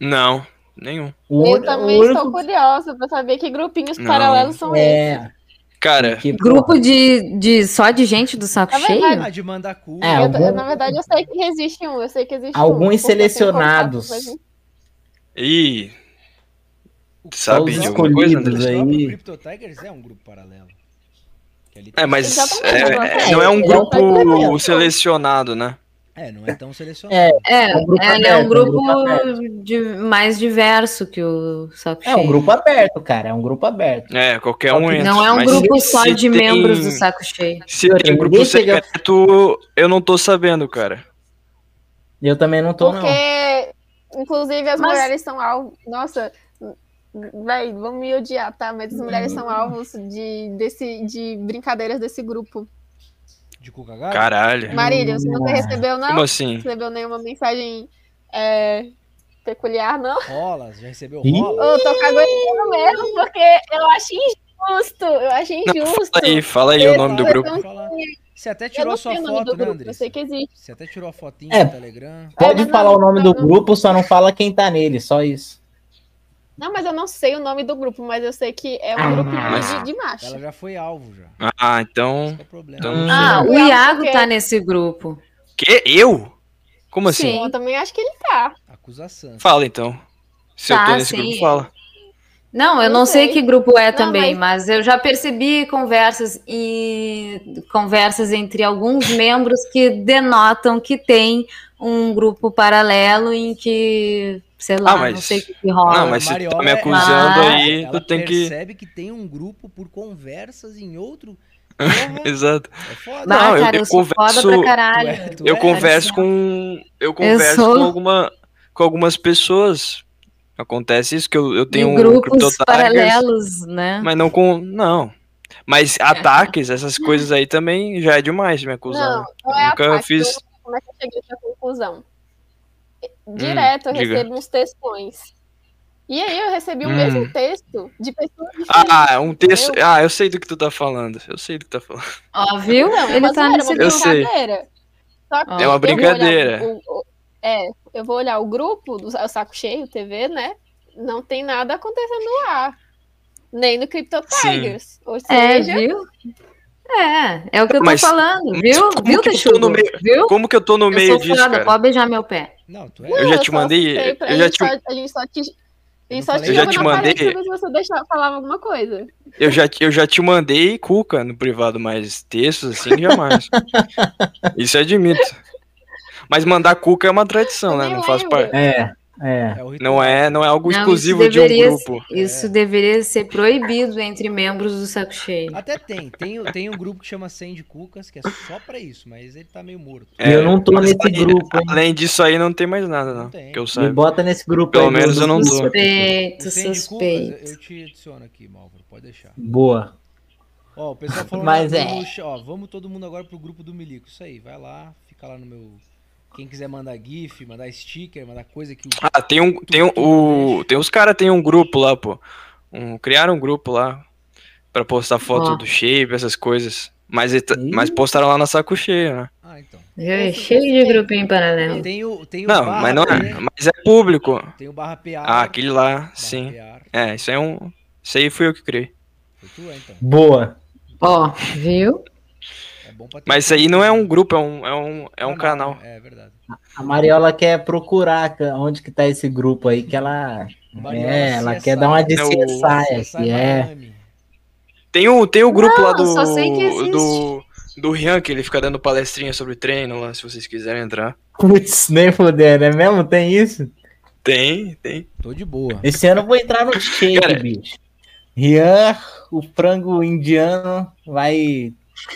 Não, nenhum. O Eu também o estou único- curiosa pra saber que grupinhos Não. paralelos são esses. É, Cara, que, Grupo de, de só de gente do saco Na cheio? verdade, Ah, de mandar cu. É, Eu- algum- na verdade, eu sei que existe um, eu sei que existe um. Alguns tenho selecionados. e O- sabe os de alguma coisa, escolhidos André? O aí. Crypto Tigers é um grupo paralelo. É, mas é- é- não é um é grupo selecionado, né? É, não é tão selecionado. É, É, É um grupo é aberto, um grupo um grupo de, mais diverso que o saco é cheio. um grupo aberto, cara. É um grupo aberto. É, qualquer um entra. Não é um grupo só de tem- membros do saco cheio. Se tem grupo secreto, eu não tô sabendo, cara. Eu também não tô, não. Porque, inclusive, as Mas- mulheres são alvo. Nossa, véi, vão me odiar, tá? Mas as mulheres são alvos de, desse, de brincadeiras desse grupo. De cu cagado? Caralho. Marília, você não Ah. recebeu, não? Como assim? recebeu nenhuma mensagem é, peculiar, não. Rolas, já recebeu rolas? Eu tô caguetando mesmo, porque eu acho injusto. Eu acho Não, injusto. fala aí, fala aí o nome do Eu grupo. não. Você até Eu tirou não a sua foto, né, grupo, eu sei que existe. Você até tirou a fotinha É. no Telegram. Pode não, falar o nome não, do não. grupo, só não fala quem tá nele, só isso. Não, mas eu não sei o nome do grupo, mas eu sei que é um Ah, grupo mas- de, de macho. Ela já foi alvo, já. Ah, então. É o. Então-. Ah, o Iago porque- tá nesse grupo. Que? Eu? Como assim? Sim. Eu também acho que ele tá. Acusação. Fala então. Se eu Tá, tô nesse sim. grupo, fala. Não, eu Não não sei sei. que grupo é Não, também, mas... eu já percebi conversas e conversas entre alguns membros que denotam que tem um grupo paralelo em que, sei lá, Ah, mas- não sei o que, que rola. Não, mas você tá me é- acusando Mas- aí, Ela tu tem que. percebe que tem um grupo por conversas em outro. Exato. é foda. Não, eu- cara, eu, eu sou foda converso- pra caralho. Tu é- tu Eu é- converso com. Eu converso sou- com, alguma, com algumas pessoas. Acontece isso, que eu, eu tenho em um grupos Tigers, paralelos, né? Mas não com. Não. Mas ataques, essas coisas aí também já é demais me acusar. Não, não é Nunca ataque, fiz. eu- Como é que eu cheguei a essa conclusão? Direto eu Hum, diga. recebo uns textões. E aí eu recebi o Hum. mesmo texto de pessoas diferentes. Ah, um texto. entendeu? Ah, eu sei do que tu tá falando. Eu sei do que tu tá falando. Ó, viu? Não, é Ele uma tá nesse uma Eu sei. brincadeira. Só que É uma eu vou olhar brincadeira. o- o- é, eu vou olhar o grupo do o Saco Cheio TV, né? Não tem nada acontecendo lá. Nem no Crypto Sim. Tigers. Ou É, seja, viu? É, é o que eu tô Mas- falando, mas viu? como Viu, que eu tô Texugo? no meio- Viu? Como que eu tô no Eu meio sou disso, cara? pode beijar meu pé. Não, tu é. Eu já te só mandei- eu a já gente te- só- A gente só te. Eu só te Eu já te mandei- parede você deixa, falava alguma coisa. Eu já, eu já te mandei cuca no privado, mas textos assim, jamais. Isso eu admito. Mas mandar cuca é uma tradição, Eu né? Não faz parte. É, é. É. Não é, não é algo Não, exclusivo de um grupo. Isso deveria ser proibido entre membros do saco cheio. Até tem. Tem, tem um grupo que chama Sandy Cucas, que é só pra isso, mas ele tá meio morto. É, eu não tô nesse aí, grupo, hein? Além disso aí, não tem mais nada, não. Não. Que eu Me saiba. bota nesse grupo Pelo aí. menos eu não tô. Suspeito, suspeito. Cucas, eu te adiciono aqui, Malvaro, pode deixar. Boa. Ó, o pessoal falou Mas é. ó, vamos todo mundo agora pro grupo do Milico. Isso aí, vai lá, fica lá no meu. Quem quiser mandar GIF, mandar sticker, mandar coisa que o. Ah, tem um. Tem, um, o, tem uns caras tem um grupo lá, pô. Um, criaram um grupo lá pra postar foto Ó. do shape, essas coisas. Mas, tá- mas postaram lá na saco cheio, né? Ah, então. É cheio de grupinho paralelo. Tem o, tem o Não, barra mas não é. P, Mas é público. Tem o barra PA. Ah, aquele lá, barra sim. PA. É, isso aí é um. Isso aí fui eu que criei. Foi tu, é, então. Boa. Ó, viu? É bom pra ter Mas isso aí não é um grupo, é um, é um, é um canal. É verdade. A Mariola quer procurar onde que tá esse grupo aí, que ela. Mariola É, ela CSI. quer dar uma de É o- CSI CSI é. Tem o, tem o grupo Não, lá do. só sei que existe. do. Do Rian, que ele fica dando palestrinha sobre treino lá, se vocês quiserem entrar. Putz, nem fudendo, é mesmo? Tem isso? Tem, tem. Tô de boa. Esse ano eu vou entrar no shake, Cara. bicho. Rian, o frango indiano, vai,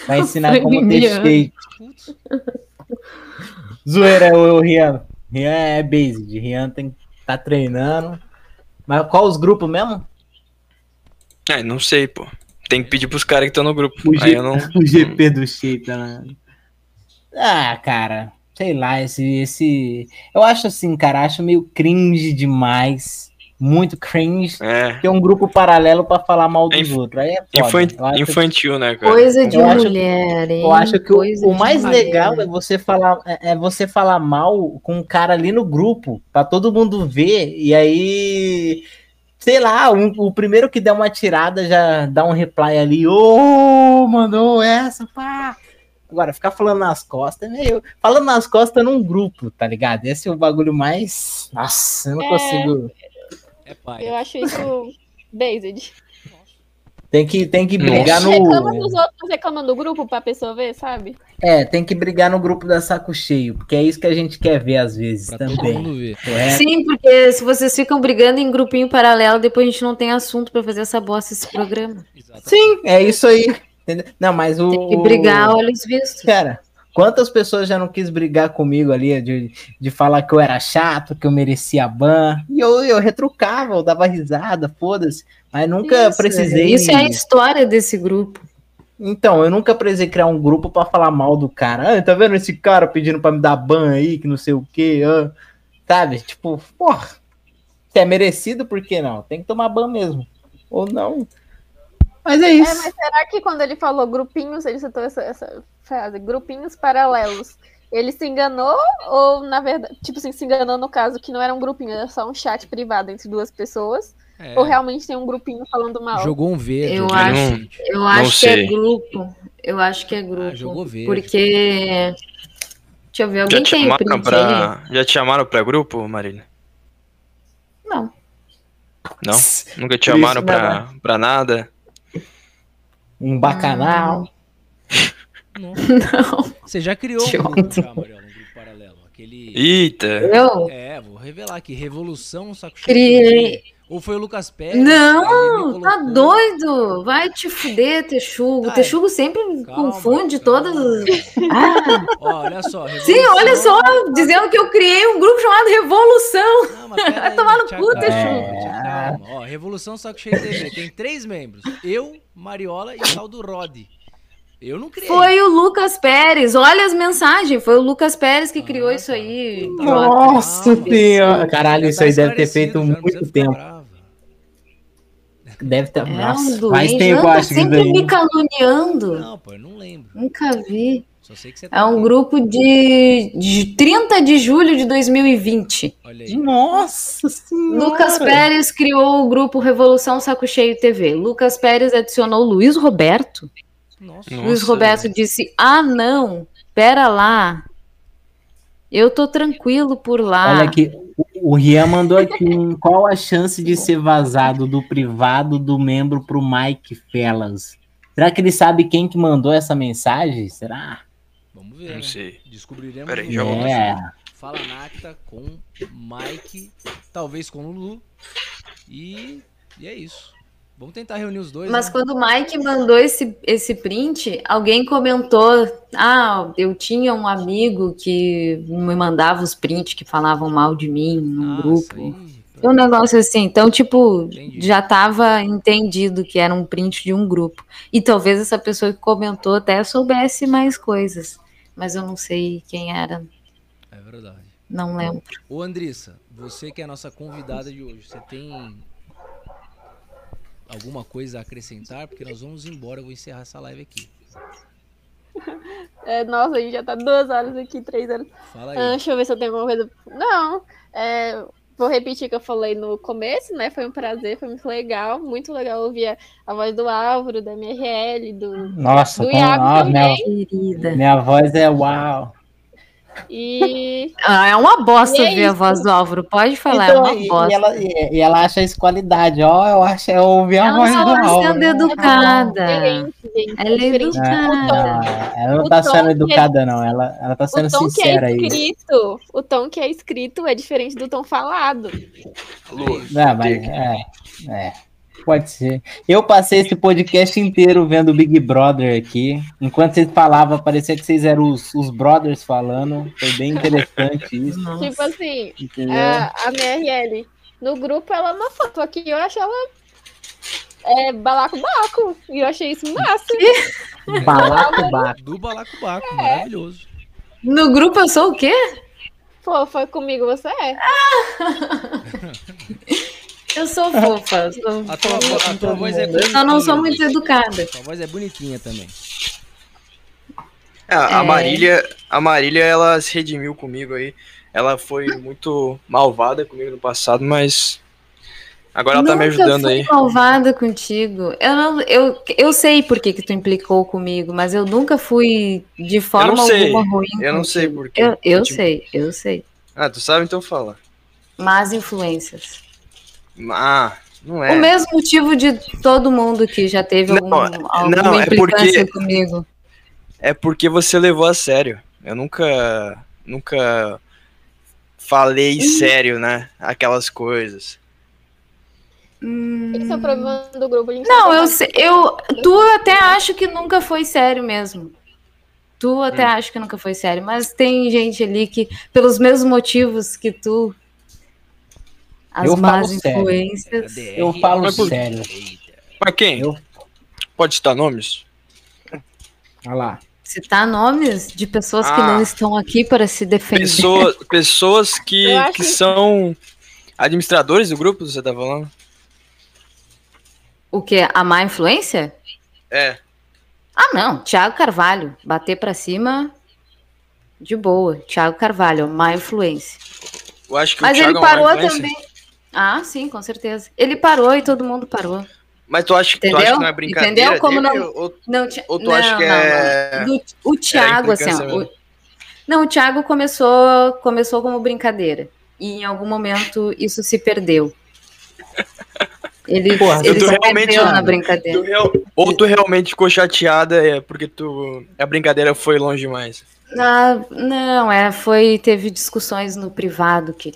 vai ensinar como ter. Putz, Zoeira, o Rian. Rian é based. Rian tem tá treinando. Mas qual os grupos mesmo? É, não sei, pô. Tem que pedir pros caras que estão no grupo. O, G- eu não. o GP do Shape, tá lá. Ah, cara, sei lá, esse, esse. Eu acho assim, cara, acho meio cringe demais. Muito cringe. É. Ter um grupo paralelo pra falar mal dos É inf- outros. Aí é foda. infan- infantil, né, cara? Coisa de Eu acho- mulher, hein? Eu acho que o, Coisa o mais mulher. legal é você falar é é você falar mal com um cara ali no grupo, pra todo mundo ver, e aí, sei lá, um- o primeiro que der uma tirada já dá um reply ali, ô, mandou essa, pá. Agora, ficar falando nas costas é meio. Falando nas costas num grupo, tá ligado? Esse é o bagulho mais. Nossa, eu não É. consigo. É pai. Eu acho isso based. Tem que, tem que brigar Nossa. Reclama no. dos outros, reclama do grupo pra pessoa ver, sabe? É, tem que brigar no grupo da saco cheio, porque é isso que a gente quer ver às vezes Pra todo também. mundo ver. É, Sim, porque se vocês ficam brigando em grupinho paralelo, depois a gente não tem assunto pra fazer essa bosta, esse programa. Exatamente. Sim, é isso aí. entendeu? Não, mas o. Tem que brigar a olhos vistos. Cara, quantas pessoas já não quis brigar comigo ali, de, de falar que eu era chato, que eu merecia ban? E eu, eu retrucava, eu dava risada, foda-se. Mas nunca Isso, precisei. Isso é a história desse grupo. Então, eu nunca precisei criar um grupo pra falar mal do cara. Ah, tá vendo esse cara pedindo pra me dar ban aí, que não sei o quê. ah. Sabe? Tipo, porra. Se é merecido, por que não? Tem que tomar ban mesmo. Ou não. Mas é É, isso. mas será que quando ele falou grupinhos, ele citou essa, essa frase, grupinhos paralelos, ele se enganou ou, na verdade, tipo assim, se enganou no caso que não era um grupinho, era só um chat privado entre duas pessoas? É, Ou realmente tem um grupinho falando mal? jogou um verde. Eu acho-. Eu acho que sei. é grupo. Eu acho que é grupo. Ah, jogou verde. Porque. Deixa eu ver, Já alguém te, tem print aí? pra, já te chamaram pra grupo, Marília? Não. Não? Nunca te chamaram pra, pra nada? Um bacanal. Nossa. Não. Você já criou um grupo já, Mariela, um grupo paralelo. Aquele. Eita! Eu? É, vou revelar aqui. Revolução Saco Cheio. Criei. Ou foi o Lucas Pérez? Não, tá doido. Vai te fuder, Texugo. Tá, Texugo sempre Calma, confunde calma. todas as. Ah, Ó, olha só. sim, Revolução- olha só, dizendo que eu criei um grupo chamado Revolução. Não, Vai aí, tomar no te cu, acalma, Texugo. te acalma. Ó, Revolução Saco Cheio TV tem três membros. Eu, Mariola e o tal do Rod. Eu não criei. Foi o Lucas Pérez. Olha as mensagens. Foi o Lucas Pérez que criou Ah, isso tá. aí. Nossa Calma. senhora. Caralho, isso tá aí deve ter feito muito tempo. brava. Deve ter. É um Nossa, faz tempo, acho que sempre me caluniando. Não, pô, eu não lembro. Nunca vi. Só sei que você É tá um aqui. grupo de, de 30 de julho de 2020. Olha aí. Nossa senhora. Lucas Pérez criou o grupo Revolução Saco Cheio TV. Lucas Pérez adicionou Luiz Roberto. Nossa. Nossa. Luiz Roberto disse: Ah, não, pera lá. Eu tô tranquilo por lá. Olha aqui, o- Rian mandou aqui um, qual a chance de ser vazado do privado do membro pro Mike Fellas? Será que ele sabe quem que mandou essa mensagem? Será? Vamos ver. Não né? sei. Descobriremos. Peraí, já É. Fala Nacta com Mike, talvez com Lulu. E, e é isso. Vamos tentar reunir os dois. Mas né? quando o Mike mandou esse, esse print, alguém comentou: Ah, eu tinha um amigo que me mandava os prints que falavam mal de mim num Ah, grupo. aí, Um negócio assim. Então, tipo, Entendi. já tava entendido que era um print de um grupo. E talvez essa pessoa que comentou até soubesse mais coisas. Mas eu não sei quem era. É verdade. Não lembro. Ô Andrissa, você que é a nossa convidada de hoje, você tem alguma coisa a acrescentar? Porque nós vamos embora, eu vou encerrar essa live aqui. É, nossa, a gente já tá duas horas aqui, três horas. Fala aí. Ah, deixa eu ver se eu tenho alguma coisa. Não, é, vou repetir o que eu falei no começo, né? Foi um prazer, foi muito legal. Muito legal ouvir a, a voz do Álvaro, da MRL, do, Nossa, do Iago ah, minha, também. Querida. minha voz é uau. E Ah, é uma bosta é ver a isso. voz do Álvaro. Pode falar, Então, é uma e, bosta. e ela, e, e ela acha isso qualidade, ó. Eu acho eu ouvi a Ela voz só do tá Álvaro. sendo educada. diferente, gente. Ela é diferente. educada. Ela não tá sendo é- educada, não. Ela, ela tá sendo o tom que é sincera aí. escrito, o tom que é escrito é diferente do tom falado. Lu, Não, mas, é, é, pode ser. Eu passei esse podcast inteiro vendo o Big Brother aqui. Enquanto vocês falavam, parecia que vocês eram os, os brothers falando. Foi bem interessante isso, Tipo assim, a, a MRL no grupo, ela não foto aqui, eu achei ela é, balacobaco. E eu achei isso massa. Balacobaco. Do Balacobaco, É. maravilhoso. No grupo eu sou o quê? Pô, foi comigo, você é. Eu sou fofa. eu Sou A tua, fofa a tua voz é. Eu só não sou muito bonitinha. educada. Tua voz é bonitinha também. É, a É. Marília, a Marília, ela se redimiu comigo aí. Ela foi muito malvada comigo no passado, mas agora ela tá me Nunca ajudando fui aí. malvada contigo. Eu, não, eu, eu sei por que, que tu implicou comigo, mas eu nunca fui de forma alguma ruim. Eu não sei por quê. Eu, eu Tipo- sei, eu sei. Ah, tu sabe então fala. Más influências. Ah, não é. O mesmo motivo de todo mundo que já teve Não, algum, alguma não, é porque- comigo. É porque você levou a sério. Eu nunca, nunca falei sério, né? Aquelas coisas. Esse é o problema do grupo. A gente Não, eu, sei- eu, tu até acho que nunca foi sério mesmo. Tu até Hum. acho que nunca foi sério, mas tem gente ali que, pelos mesmos motivos que tu, as Eu más falo sério. influências. Eu falo Mas por- sério. Mas quem? Eu- Pode citar nomes? Olha lá. citar nomes de pessoas que Ah. não estão aqui para se defender. Pessoa, pessoas que, que que- são administradores do grupo, você tá falando? O que? A má influência? É. Ah, não. Thiago Carvalho. Bater pra cima de boa. Thiago Carvalho, má influência. Eu acho que Mas ele é parou influência. também. Ah, sim, com certeza. Ele parou e todo mundo parou. Mas tu acha, tu acha que não é brincadeira Entendeu como dele? não- Ou- Não, Ou tu não, acha que não, é-. Do- o Thiago, assim, ó, o-? Não, o Thiago começou, começou como brincadeira. E em algum momento isso se perdeu. Ele, Porra, ele tu se realmente- perdeu na Tu brincadeira. real- Ou tu realmente ficou chateada é porque tu a brincadeira foi longe demais. Ah, não, é, foi, teve discussões no privado que